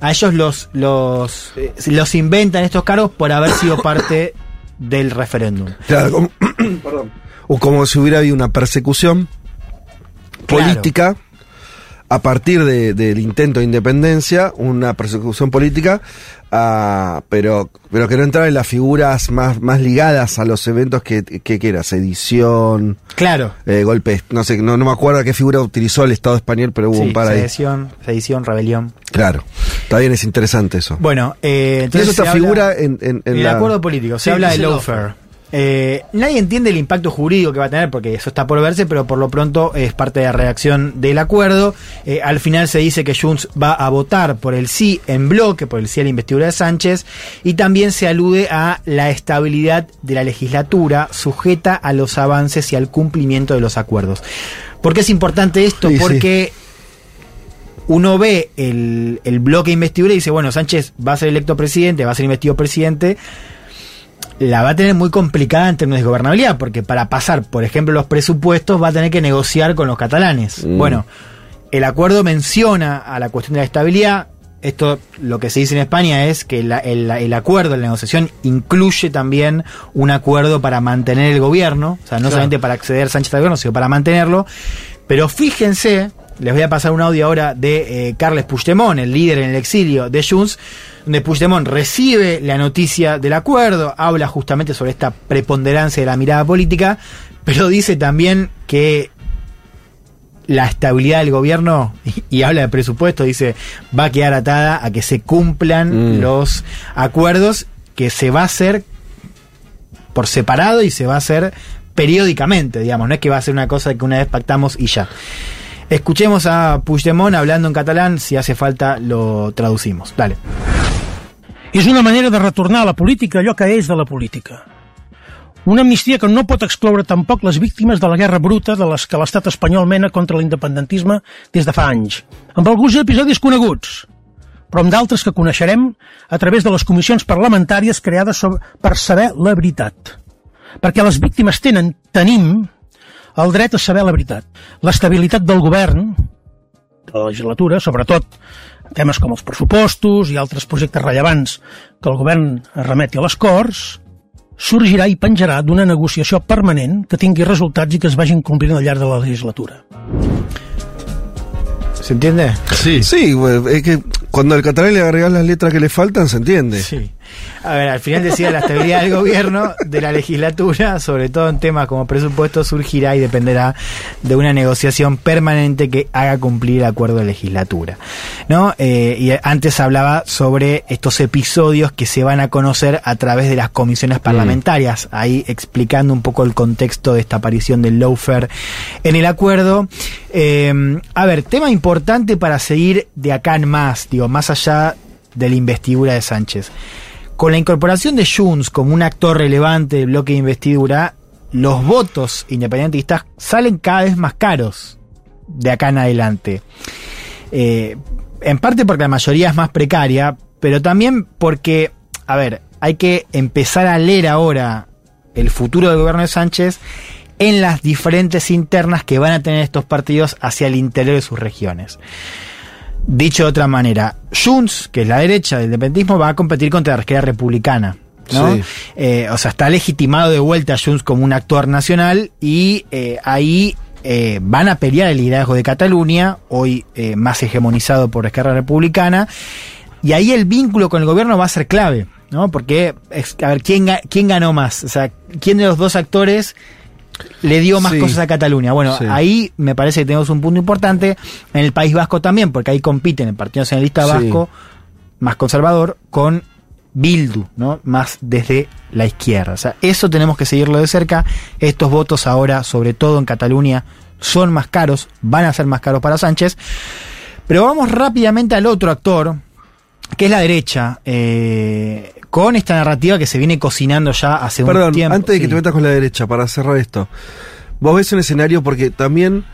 a ellos los, los, los inventan estos cargos por haber sido parte del referéndum. Claro, como, perdón. O como si hubiera habido una persecución Claro. política a partir de- del intento de independencia, una persecución política, ah, pero, pero que no entraba en las figuras más, más ligadas a los eventos que, que, que era sedición, Claro. eh, golpes, no sé, no, no me acuerdo qué figura utilizó el Estado español, pero hubo Sí, un par ahí. sedición, sedición, rebelión. Claro, está bien, es interesante eso. Bueno, eh, y entonces habla- figura en, en, en el la- acuerdo político, se Sí, habla de lawfare. Eh, nadie entiende el impacto jurídico que va a tener porque eso está por verse, pero por lo pronto es parte de la redacción del acuerdo. Eh, al final se dice que Junts va a votar por el sí en bloque, por el sí a la investidura de Sánchez, y también se alude a la estabilidad de la legislatura sujeta a los avances y al cumplimiento de los acuerdos. ¿Por qué es importante esto? Sí, sí. porque uno ve el, el bloque de investidura y dice, bueno, Sánchez va a ser electo presidente, va a ser investido presidente, la va a tener muy complicada en términos de gobernabilidad, porque para pasar, por ejemplo, los presupuestos va a tener que negociar con los catalanes. Mm. Bueno, el acuerdo menciona a la cuestión de la estabilidad. Esto, lo que se dice en España es que la- el, el acuerdo, la negociación, incluye también un acuerdo para mantener el gobierno, o sea, no Claro. solamente para acceder Sánchez al gobierno, sino para mantenerlo. Pero fíjense, les voy a pasar un audio ahora de eh, Carles Puigdemont, el líder en el exilio de Junts, donde Puigdemont recibe la noticia del acuerdo, habla justamente sobre esta preponderancia de la mirada política, pero dice también que la estabilidad del gobierno, y, habla de presupuesto, dice, va a quedar atada a que se cumplan Mm. los acuerdos que se va a hacer por separado y se va a hacer periódicamente, digamos, no es que va a ser una cosa que una vez pactamos y ya. Escuchemos a Puigdemont hablando en catalán, si hace falta lo traducimos. Dale. És una manera de retornar a la política allò que és de la política. Una amnistia que no pot excloure tampoc les víctimes de la guerra bruta de les que l'estat espanyol mena contra l'independentisme des de fa anys, amb alguns episodis coneguts, però amb d'altres que coneixerem a través de les comissions parlamentàries creades sobre, per saber la veritat. Perquè les víctimes tenen, tenim, el dret a saber la veritat. L'estabilitat del govern, de la legislatura, sobretot temes com els pressupostos i altres projectes rellevants que el govern remeti a les Corts, sorgirà i penjarà d'una negociació permanent que tingui resultats i que es vagin complint al llarg de la legislatura. ¿Se entiende? Sí. Sí, que cuando al catalán le agregas las letras que le faltan, se entiende. Sí. A ver, al final decía la estabilidad del gobierno, de la legislatura, sobre todo en temas como presupuesto, surgirá y dependerá de una negociación permanente que haga cumplir el acuerdo de legislatura. ¿No? Eh, y antes hablaba sobre estos episodios que se van a conocer a través de las comisiones parlamentarias, ahí explicando un poco el contexto de esta aparición del lawfare en el acuerdo. Eh, a ver, tema importante para seguir de acá en más, digo, más allá de la investidura de Sánchez. Con la incorporación de Junts como un actor relevante del bloque de investidura, los votos independentistas salen cada vez más caros de acá en adelante. Eh, en parte porque la mayoría es más precaria, pero también porque, a ver, hay que empezar a leer ahora el futuro del gobierno de Sánchez en las diferentes internas que van a tener estos partidos hacia el interior de sus regiones. Dicho de otra manera, Junts, que es la derecha del independentismo, va a competir contra la izquierda republicana. ¿no? Sí. Eh, o sea, está legitimado de vuelta Junts como un actor nacional y eh, ahí eh, van a pelear el liderazgo de Cataluña, hoy más hegemonizado por la izquierda republicana, y ahí el vínculo con el gobierno va a ser clave, ¿no? Porque, a ver, ¿quién, ¿quién ganó más? O sea, ¿quién de los dos actores le dio más Sí. cosas a Cataluña? Bueno, Sí. ahí me parece que tenemos un punto importante. En el País Vasco también, porque ahí compiten el Partido Nacionalista. Vasco, más conservador, con Bildu, ¿no? Más desde la izquierda. O sea, eso tenemos que seguirlo de cerca. Estos votos ahora, sobre todo en Cataluña, son más caros, van a ser más caros para Sánchez. Pero vamos rápidamente al otro actor, que es la derecha, eh, con esta narrativa que se viene cocinando ya hace Perdón, un tiempo. antes de que Sí. te metas con la derecha, para cerrar esto. Vos ves un escenario porque también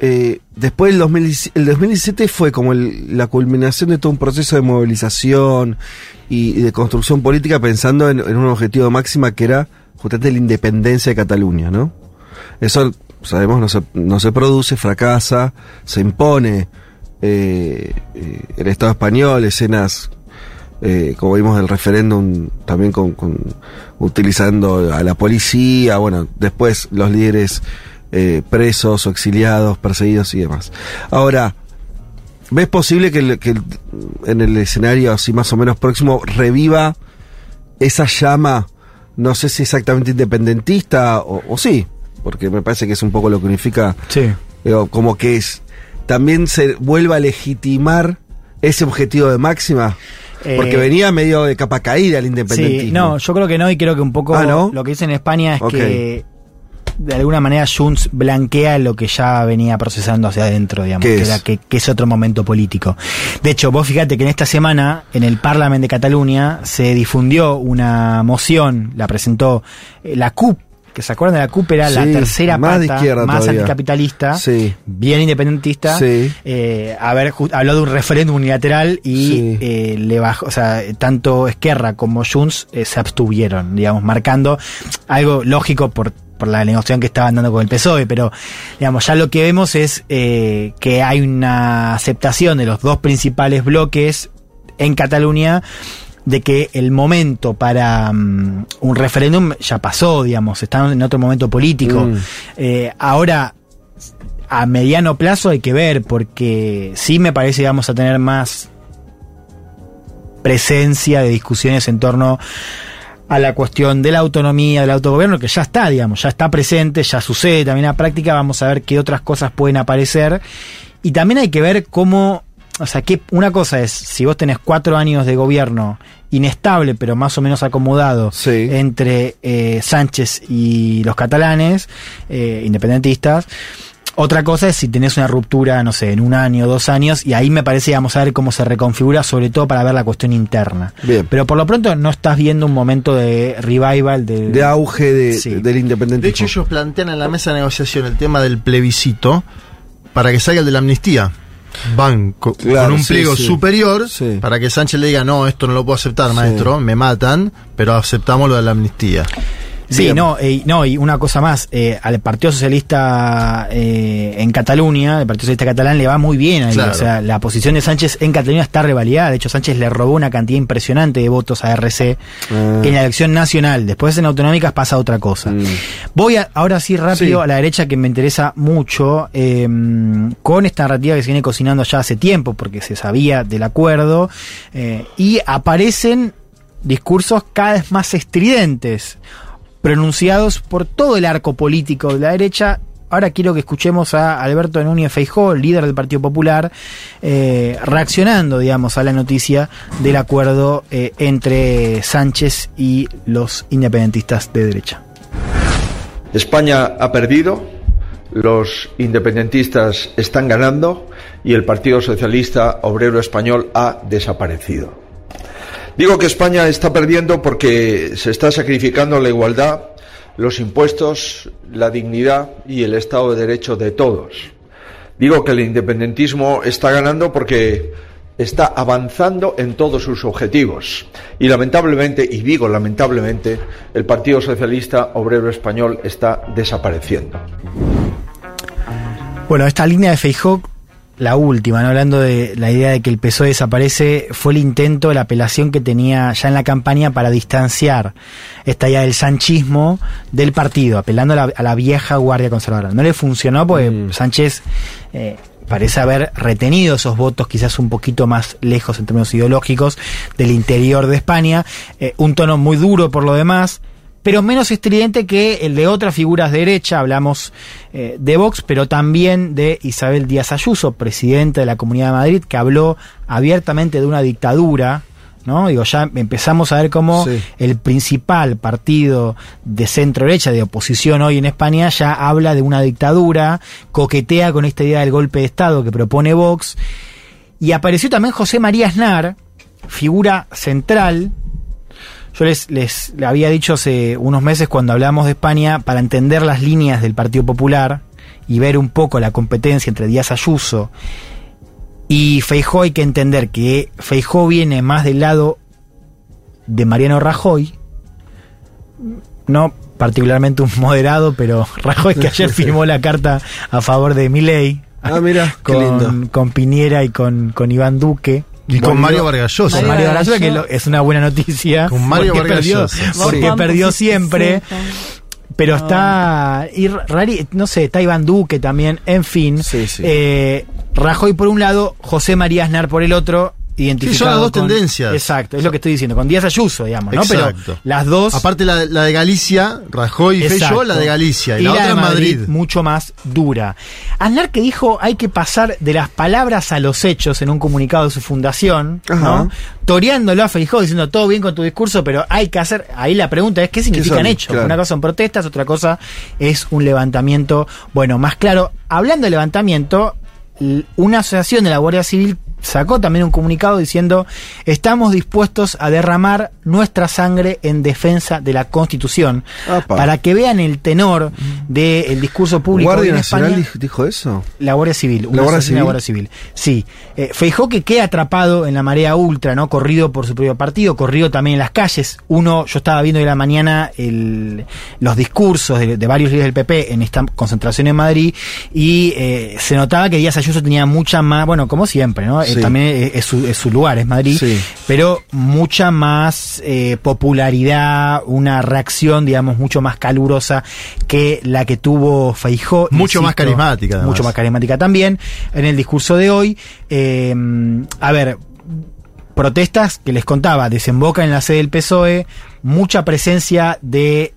eh, después del 2017, el 2017 fue como el- la culminación de todo un proceso de movilización y, y de construcción política pensando en, en un objetivo máxima que era justamente la independencia de Cataluña, ¿no? Eso, sabemos, no se, no se produce, fracasa, se impone eh, eh, el Estado español, escenas eh, como vimos del referéndum, también con, con- utilizando a la policía, bueno, después los líderes eh, presos o exiliados, perseguidos y demás. Ahora, ¿Ves posible que, el- que el- en el escenario así más o menos próximo reviva esa llama, no sé si exactamente independentista o, o sí, porque me parece que es un poco lo que unifica, Sí. digo, como que es, también se vuelva a legitimar ese objetivo de máxima, porque Eh, venía medio de capa caída el independentismo. Sí, no, yo creo que no, y creo que un poco Ah, ¿no? lo que dice en España es que de alguna manera Junts blanquea lo que ya venía procesando hacia adentro, digamos, ¿Qué que, es? era- que- que es otro momento político. De hecho, vos fíjate que en esta semana, en el Parlamento de Cataluña, se difundió una moción, la presentó eh, la CUP, que se acuerdan de la CUP, era la tercera más pata, izquierda más todavía. anticapitalista, Sí. bien independentista, Sí. eh, habló de un referéndum unilateral y eh, le bajó, o sea, tanto Esquerra como Junts eh, se abstuvieron, digamos, marcando algo lógico por, por la negociación que estaban dando con el PSOE, pero digamos, ya lo que vemos es eh, que hay una aceptación de los dos principales bloques en Cataluña de que el momento para mm, un referéndum ya pasó, digamos, están en otro momento político. Mm. Eh, ahora, a mediano plazo hay que ver, porque sí me parece que vamos a tener más presencia de discusiones en torno a la cuestión de la autonomía, del autogobierno, que ya está, digamos, ya está presente, ya sucede también en la práctica, vamos a ver qué otras cosas pueden aparecer. Y también hay que ver cómo, o sea, que una cosa es, si vos tenés cuatro años de gobierno inestable, pero más o menos acomodado entre eh, Sánchez y los catalanes, eh, independentistas, otra cosa es si tenés una ruptura, no sé, en un año, dos años, y ahí me parece que vamos a ver cómo se reconfigura, sobre todo para ver la cuestión interna. Bien. Pero por lo pronto no estás viendo un momento de revival, de, De auge de- Sí. del independentismo. De hecho, ellos plantean en la mesa de negociación el tema del plebiscito para que salga el de la amnistía. Van Claro, con un pliego sí. superior para que Sánchez le diga, no, esto no lo puedo aceptar, maestro, me matan, pero aceptamos lo de la amnistía. Sí, no, eh, no, y una cosa más, eh, al Partido Socialista eh, en Cataluña, el Partido Socialista catalán le va muy bien ahí, Claro. o sea, la posición de Sánchez en Cataluña está revalidada, de hecho Sánchez le robó una cantidad impresionante de votos a RC Ah. en la elección nacional, después en autonómicas pasa otra cosa. Mm. Voy a, ahora sí rápido Sí. a la derecha que me interesa mucho, eh, con esta narrativa que se viene cocinando ya hace tiempo, porque se sabía del acuerdo, eh, y aparecen discursos cada vez más estridentes, pronunciados por todo el arco político de la derecha. Ahora quiero que escuchemos a Alberto Núñez Feijó, líder del Partido Popular, eh, reaccionando, digamos, a la noticia del acuerdo eh, entre Sánchez y los independentistas de derecha. España ha perdido, los independentistas están ganando y el Partido Socialista Obrero Español ha desaparecido. Digo que España está perdiendo porque se está sacrificando la igualdad, los impuestos, la dignidad y el Estado de Derecho de todos. Digo que el independentismo está ganando porque está avanzando en todos sus objetivos. Y lamentablemente, y digo lamentablemente, el Partido Socialista Obrero Español está desapareciendo. Bueno, esta línea de Feijó, la última, ¿no? hablando de la idea de que el PSOE desaparece, fue el intento, la apelación que tenía ya en la campaña para distanciar esta idea del sanchismo del partido, apelando a la, a la vieja guardia conservadora. No le funcionó porque Sánchez eh, parece haber retenido esos votos quizás un poquito más lejos en términos ideológicos del interior de España, eh, un tono muy duro por lo demás, pero menos estridente que el de otras figuras de derecha, hablamos eh, de Vox, pero también de Isabel Díaz Ayuso, presidenta de la Comunidad de Madrid, que habló abiertamente de una dictadura, ¿no? Digo, ya empezamos a ver cómo Sí. el principal partido de centro derecha, de oposición hoy en España, ya habla de una dictadura, coquetea con esta idea del golpe de Estado que propone Vox, y apareció también José María Aznar, figura central, yo les, les le había dicho hace unos meses cuando hablamos de España, para entender las líneas del Partido Popular y ver un poco la competencia entre Díaz Ayuso y Feijó, hay que entender que Feijó viene más del lado de Mariano Rajoy, no particularmente un moderado, pero Rajoy que ayer firmó la carta a favor de Milei. Ah, mira, con, con Piñera y con, con Iván Duque. Y con Mario Vargas Llosa. Con Mario Vargas Llosa, que lo- es una buena noticia. Con Mario porque Vargas perdió, porque perdió siempre. Pero está. Y rari, no sé, está Iván Duque también, en fin. Sí, sí. Eh, Rajoy por un lado, José María Aznar por el otro, identificado Sí, son las dos con- tendencias. Exacto, es lo que estoy diciendo, con Díaz Ayuso, digamos, ¿no? Exacto. Pero las dos... Aparte la, la de Galicia, Rajoy y. Feijóo, la de Galicia. Y, la, otra de en Madrid. mucho más dura. Aznar que dijo hay que pasar de las palabras a los hechos en un comunicado de su fundación, Ajá. ¿no? Toreándolo a Feijó diciendo todo bien con tu discurso, pero hay que hacer. Ahí la pregunta es qué significan hechos. Claro. Una cosa son protestas, otra cosa es un levantamiento, bueno, más claro. Hablando de levantamiento, una asociación de la Guardia Civil sacó también un comunicado diciendo estamos dispuestos a derramar nuestra sangre en defensa de la Constitución para que vean el tenor del discurso público ¿Guardia en Nacional España. dijo, eso? La Guardia Civil, una ¿La Guardia de Civil? Guardia Civil. Sí. Eh, Feijó que queda atrapado en la marea ultra, ¿no? Corrido por su propio partido, corrido también en las calles. Uno, yo estaba viendo hoy a la mañana el- los discursos de, de varios líderes del PP en esta concentración en Madrid y eh, se notaba que Díaz Ayuso tenía mucha más, bueno, como siempre, ¿no? Sí. también es, su, es su lugar, es Madrid, Sí. pero mucha más eh, popularidad, una reacción, digamos, mucho más calurosa que la que tuvo Feijó. Mucho más carismática, además. Mucho más carismática también. En el discurso de hoy, eh, a ver, protestas que les contaba, desembocan en la sede del PSOE, mucha presencia de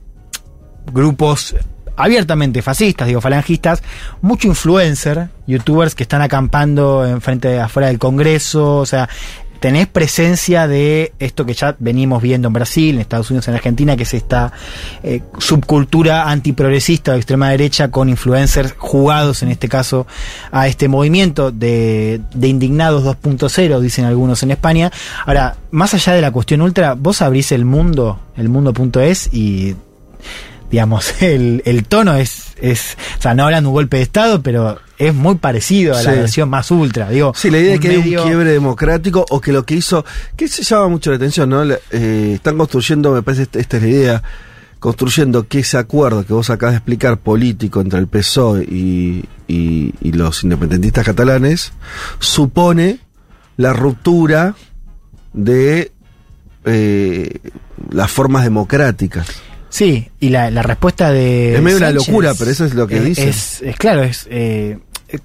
grupos abiertamente fascistas, digo falangistas, mucho influencer, youtubers que están acampando en frente afuera del Congreso, o sea, tenés presencia de esto que ya venimos viendo en Brasil, en Estados Unidos, en Argentina, que es esta eh, subcultura antiprogresista de extrema derecha con influencers jugados, en este caso, a este movimiento de, de indignados 2.0, dicen algunos en España. Ahora, más allá de la cuestión ultra, vos abrís el mundo, el mundo.es y digamos, el, el tono es, es, o sea, no hablan de un golpe de Estado, pero es muy parecido a la Sí. versión más ultra, digo. Sí, la idea de un que hay medio- un quiebre democrático o que lo que hizo, que se llama mucho la atención, ¿no? Eh, están construyendo, me parece esta, esta es la idea, construyendo que ese acuerdo que vos acabas de explicar político entre el PSOE y, y, y los independentistas catalanes supone la ruptura de eh, las formas democráticas. Sí, y la, la respuesta de. Es medio una Sánchez locura, pero eso es lo que es- dicen. Es, es claro, es. eh,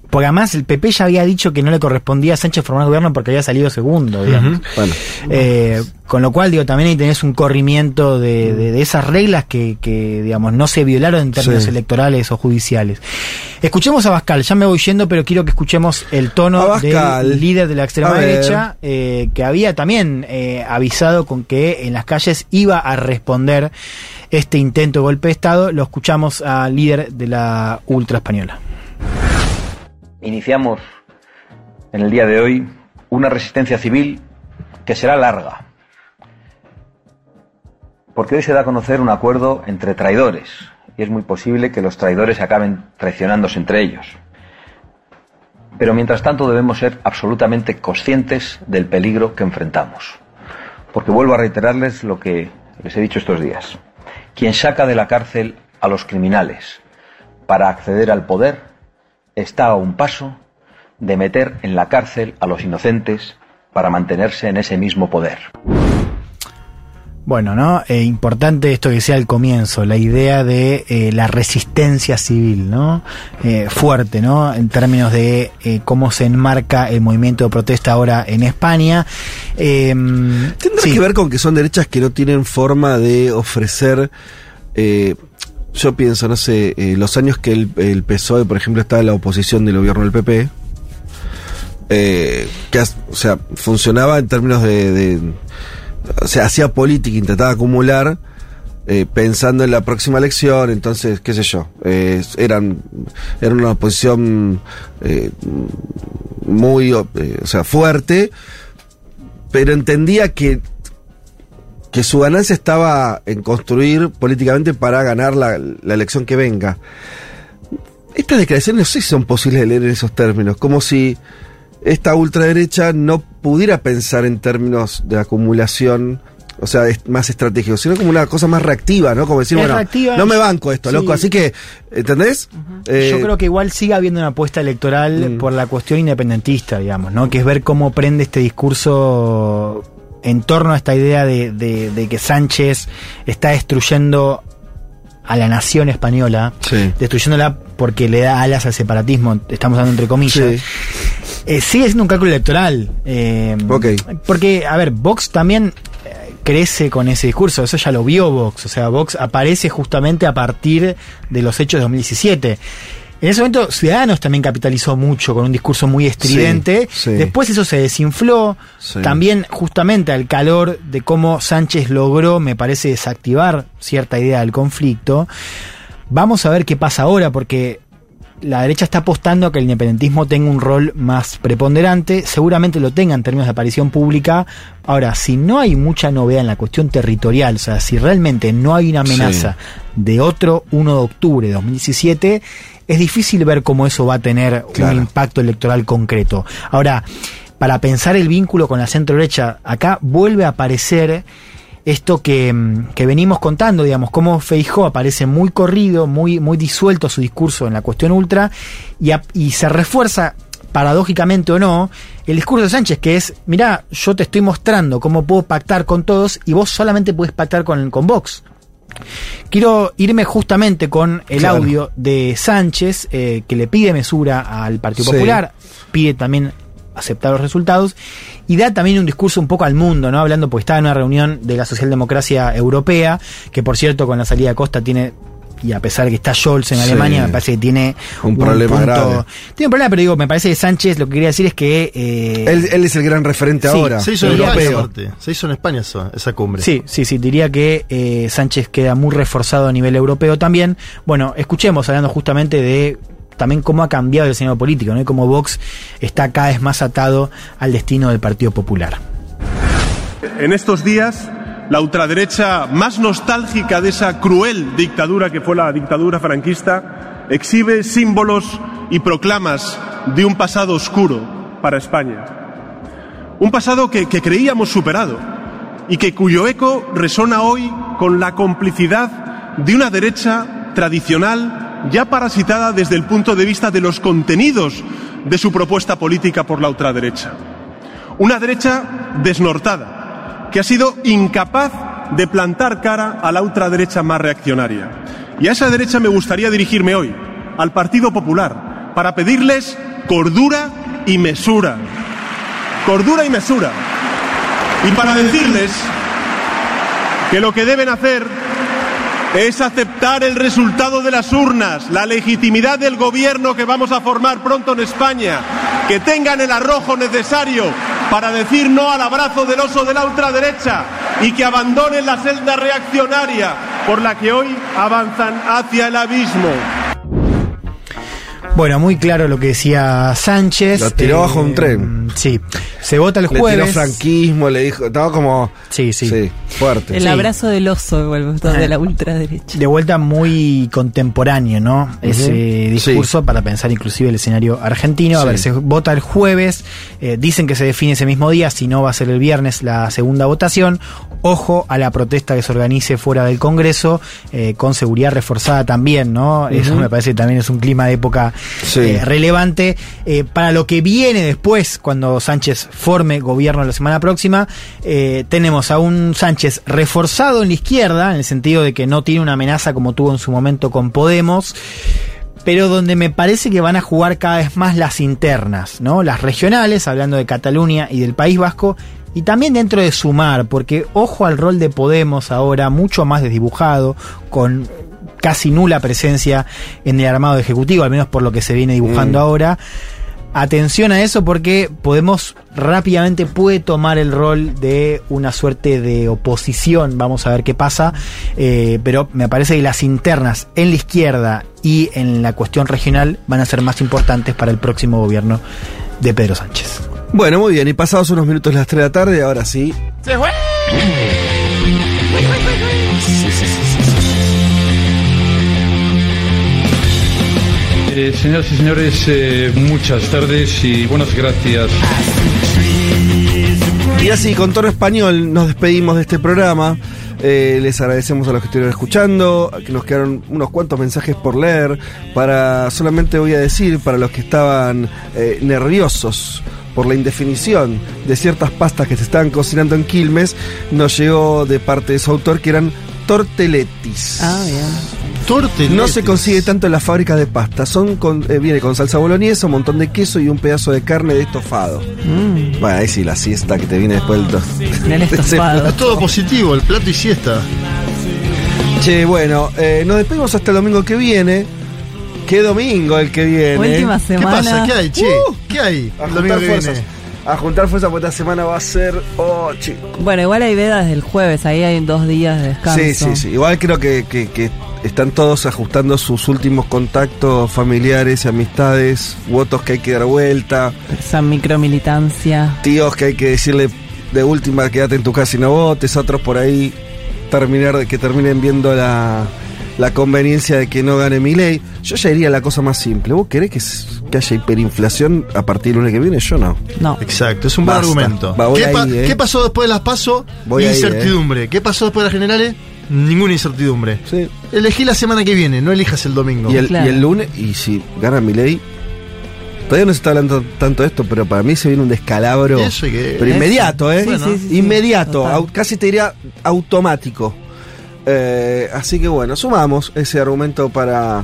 porque además el PP ya había dicho que no le correspondía a Sánchez formar gobierno porque había salido segundo, digamos. Bueno. Eh, con lo cual, digo, también ahí tenés un corrimiento de, de- de esas reglas que, que, digamos, no se violaron en términos Sí. electorales o judiciales. Escuchemos a Bascal, ya me voy yendo, pero quiero que escuchemos el tono del líder de la extrema derecha, eh, que había también eh, avisado con que en las calles iba a responder este intento de golpe de Estado. Lo escuchamos al líder de la ultra española. Iniciamos en el día de hoy una resistencia civil que será larga. Porque hoy se da a conocer un acuerdo entre traidores y es muy posible que los traidores acaben traicionándose entre ellos. Pero mientras tanto debemos ser absolutamente conscientes del peligro que enfrentamos. Porque vuelvo a reiterarles lo que les he dicho estos días. Quien saca de la cárcel a los criminales para acceder al poder está a un paso de meter en la cárcel a los inocentes para mantenerse en ese mismo poder. Bueno, ¿no? Eh, importante esto que sea el comienzo, la idea de eh, la resistencia civil, ¿no? Eh, fuerte, ¿no? En términos de eh, cómo se enmarca el movimiento de protesta ahora en España. Eh, ¿Tendrá que ver con que son derechas que no tienen forma de ofrecer... yo pienso, no sé, eh, los años que el, PSOE, por ejemplo, estaba en la oposición del gobierno del PP, eh, que, o sea, funcionaba en términos de, de- o sea, hacía política, intentaba acumular, eh, pensando en la próxima elección, entonces, qué sé yo, eran, era una oposición muy, o sea, fuerte, pero entendía que que su ganancia estaba en construir políticamente para ganar la, la elección que venga. Estas declaraciones no sé si son posibles de leer en esos términos, como si esta ultraderecha no pudiera pensar en términos de acumulación, o sea, es más estratégico, sino como una cosa más reactiva, ¿no? Como decir, Es bueno, reactiva, no me banco esto, sí. loco, así que, ¿entendés? Eh, Yo creo que igual sigue habiendo una apuesta electoral Mm. por la cuestión independentista, digamos, ¿no? Que es ver cómo prende este discurso en torno a esta idea de, de- de que Sánchez está destruyendo a la nación española, Sí. destruyéndola porque le da alas al separatismo, estamos dando entre comillas. Eh, sigue siendo un cálculo electoral. eh, Porque, a ver, Vox también eh, crece con ese discurso, eso ya lo vio Vox, o sea, Vox aparece justamente a partir de los hechos de 2017. En ese momento Ciudadanos también capitalizó mucho con un discurso muy estridente, Sí, sí. después eso se desinfló, Sí. también justamente al calor de cómo Sánchez logró, me parece, desactivar cierta idea del conflicto. Vamos a ver qué pasa ahora, porque la derecha está apostando a que el independentismo tenga un rol más preponderante, seguramente lo tenga en términos de aparición pública. Ahora, si no hay mucha novedad en la cuestión territorial, o sea, si realmente no hay una amenaza de otro 1 de octubre de 2017, es difícil ver cómo eso va a tener un impacto electoral concreto. Ahora, para pensar el vínculo con la centro derecha, acá vuelve a aparecer esto que, mm, que venimos contando, digamos, cómo Feijó aparece muy corrido, muy, muy disuelto su discurso en la cuestión ultra, y, a- y se refuerza, paradójicamente o no, el discurso de Sánchez, que es, mirá, yo te estoy mostrando cómo puedo pactar con todos y vos solamente puedes pactar con, con Vox. Quiero irme justamente con el Claro. audio de Sánchez, eh, que le pide mesura al Partido Sí. Popular, pide también aceptar los resultados y da también un discurso un poco al mundo, ¿no? Hablando, porque estaba en una reunión de la socialdemocracia europea, que por cierto con la salida de Costa tiene, y a pesar de que está Scholz en Sí. Alemania, me parece que tiene Un problema grave. Tiene un problema, pero digo, me parece que Sánchez lo que quería decir es que... eh, Él, él es el gran referente Sí, ahora. Se hizo en Europeo. España. Se hizo en España eso, esa cumbre. Sí, sí, sí, diría que eh, Sánchez queda muy reforzado a nivel europeo también. Bueno, escuchemos hablando justamente de también cómo ha cambiado el escenario político, ¿no? Y cómo Vox está cada vez más atado al destino del Partido Popular. En estos días, la ultraderecha más nostálgica de esa cruel dictadura que fue la dictadura franquista exhibe símbolos y proclamas de un pasado oscuro para España. Un pasado que, creíamos superado y que cuyo eco resona hoy con la complicidad de una derecha tradicional ya parasitada desde el punto de vista de los contenidos de su propuesta política por la ultraderecha. Una derecha desnortada, que ha sido incapaz de plantar cara a la ultraderecha más reaccionaria. Y a esa derecha me gustaría dirigirme hoy, al Partido Popular, para pedirles cordura y mesura. Cordura y mesura. Y para decirles que lo que deben hacer es aceptar el resultado de las urnas, la legitimidad del gobierno que vamos a formar pronto en España, que tengan el arrojo necesario para decir no al abrazo del oso de la ultraderecha y que abandonen la celda reaccionaria por la que hoy avanzan hacia el abismo. Bueno, muy claro lo que decía Sánchez. Lo tiró Eh, bajo un tren. Sí, se vota el Le tiró jueves. franquismo, le dijo, estaba como... Sí, sí. fuerte. El Sí. abrazo del oso de la ultraderecha. De vuelta muy contemporáneo, ¿no? Ese Sí. discurso para pensar inclusive el escenario argentino. A Sí. ver, se vota el jueves, eh, dicen que se define ese mismo día, si no va a ser el viernes la segunda votación. Ojo a la protesta que se organice fuera del Congreso, eh, con seguridad reforzada también, ¿no? Eso me parece que también es un clima de época Eh, relevante. Eh, para lo que viene después, cuando Sánchez forme gobierno la semana próxima, eh, tenemos a un Sánchez reforzado en la izquierda, en el sentido de que no tiene una amenaza como tuvo en su momento con Podemos, pero donde me parece que van a jugar cada vez más las internas, ¿no? Las regionales, hablando de Cataluña y del País Vasco, y también dentro de Sumar, porque ojo al rol de Podemos ahora, mucho más desdibujado, con casi nula presencia en el armado ejecutivo, al menos por lo que se viene dibujando Mm. ahora. Atención a eso porque Podemos rápidamente puede tomar el rol de una suerte de oposición, vamos a ver qué pasa, eh, pero me parece que las internas en la izquierda y en la cuestión regional van a ser más importantes para el próximo gobierno de Pedro Sánchez. Bueno, muy bien. Y pasados unos minutos las 3 de la tarde, ahora sí. ¡Se fue! Eh, señoras y señores, eh, muchas tardes y buenas gracias. Y así, con tono español, nos despedimos de este programa. Eh, les agradecemos a los que estuvieron escuchando, que nos quedaron unos cuantos mensajes por leer. Para solamente voy a decir, para los que estaban eh, nerviosos por la indefinición de ciertas pastas que se estaban cocinando en Quilmes, nos llegó de parte de su autor que eran torteletis. Ah, bien. Torteletes. No se consigue tanto en las fábricas de pasta. Son con, eh, viene con salsa boloñesa, un montón de queso y un pedazo de carne de estofado. Mm, Bueno, ahí sí, la siesta que te viene después del... dos- el estofado. Es todo positivo, el plato y siesta. Che, bueno, eh, nos despedimos hasta el domingo que viene. ¿Qué domingo el que viene? Última ¿Qué semana. pasa? ¿Qué hay, che? Uh, ¿Qué hay? A el domingo juntar que fuerzas. viene? A juntar fuerzas porque esta semana va a ser... Oh, chico. Bueno, igual hay veda desde el jueves, ahí hay dos días de descanso. Sí, sí, sí. Igual creo que, que- que están todos ajustando sus últimos contactos familiares y amistades, votos que hay que dar vuelta, Esa micromilitancia. tíos que hay que decirle de última quédate en tu casa y no votes, otros por ahí terminar de que terminen viendo la, la conveniencia de que no gane mi ley. Yo ya iría a la cosa más simple. ¿Vos querés que, haya hiperinflación a partir del lunes que viene? Yo no. No. Exacto, es un buen argumento. Va, voy ¿Qué, pa- ahí, eh. qué pasó después de las PASO? Voy ahí, eh. incertidumbre. ¿Qué pasó después de las generales? Ninguna incertidumbre. Sí. Elegí la semana que viene, no elijas el domingo. Y el, Claro. y el lunes, y si gana mi ley, todavía no se está hablando tanto de esto, pero para mí se viene un descalabro. Eso hay que- pero inmediato, ¿eh? Sí, sí, sí, sí, inmediato, au- casi te diría automático. Eh, así que bueno, sumamos ese argumento para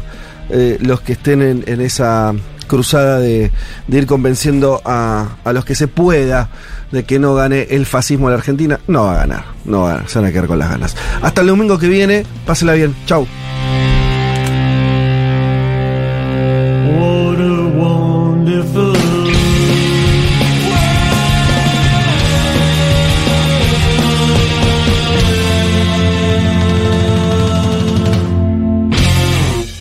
eh, los que estén en, en esa cruzada de, ir convenciendo a, a los que se pueda de que no gane el fascismo en la Argentina. No va a ganar, no va a ganar, se van a quedar con las ganas. Hasta el domingo que viene, pásela bien, chau.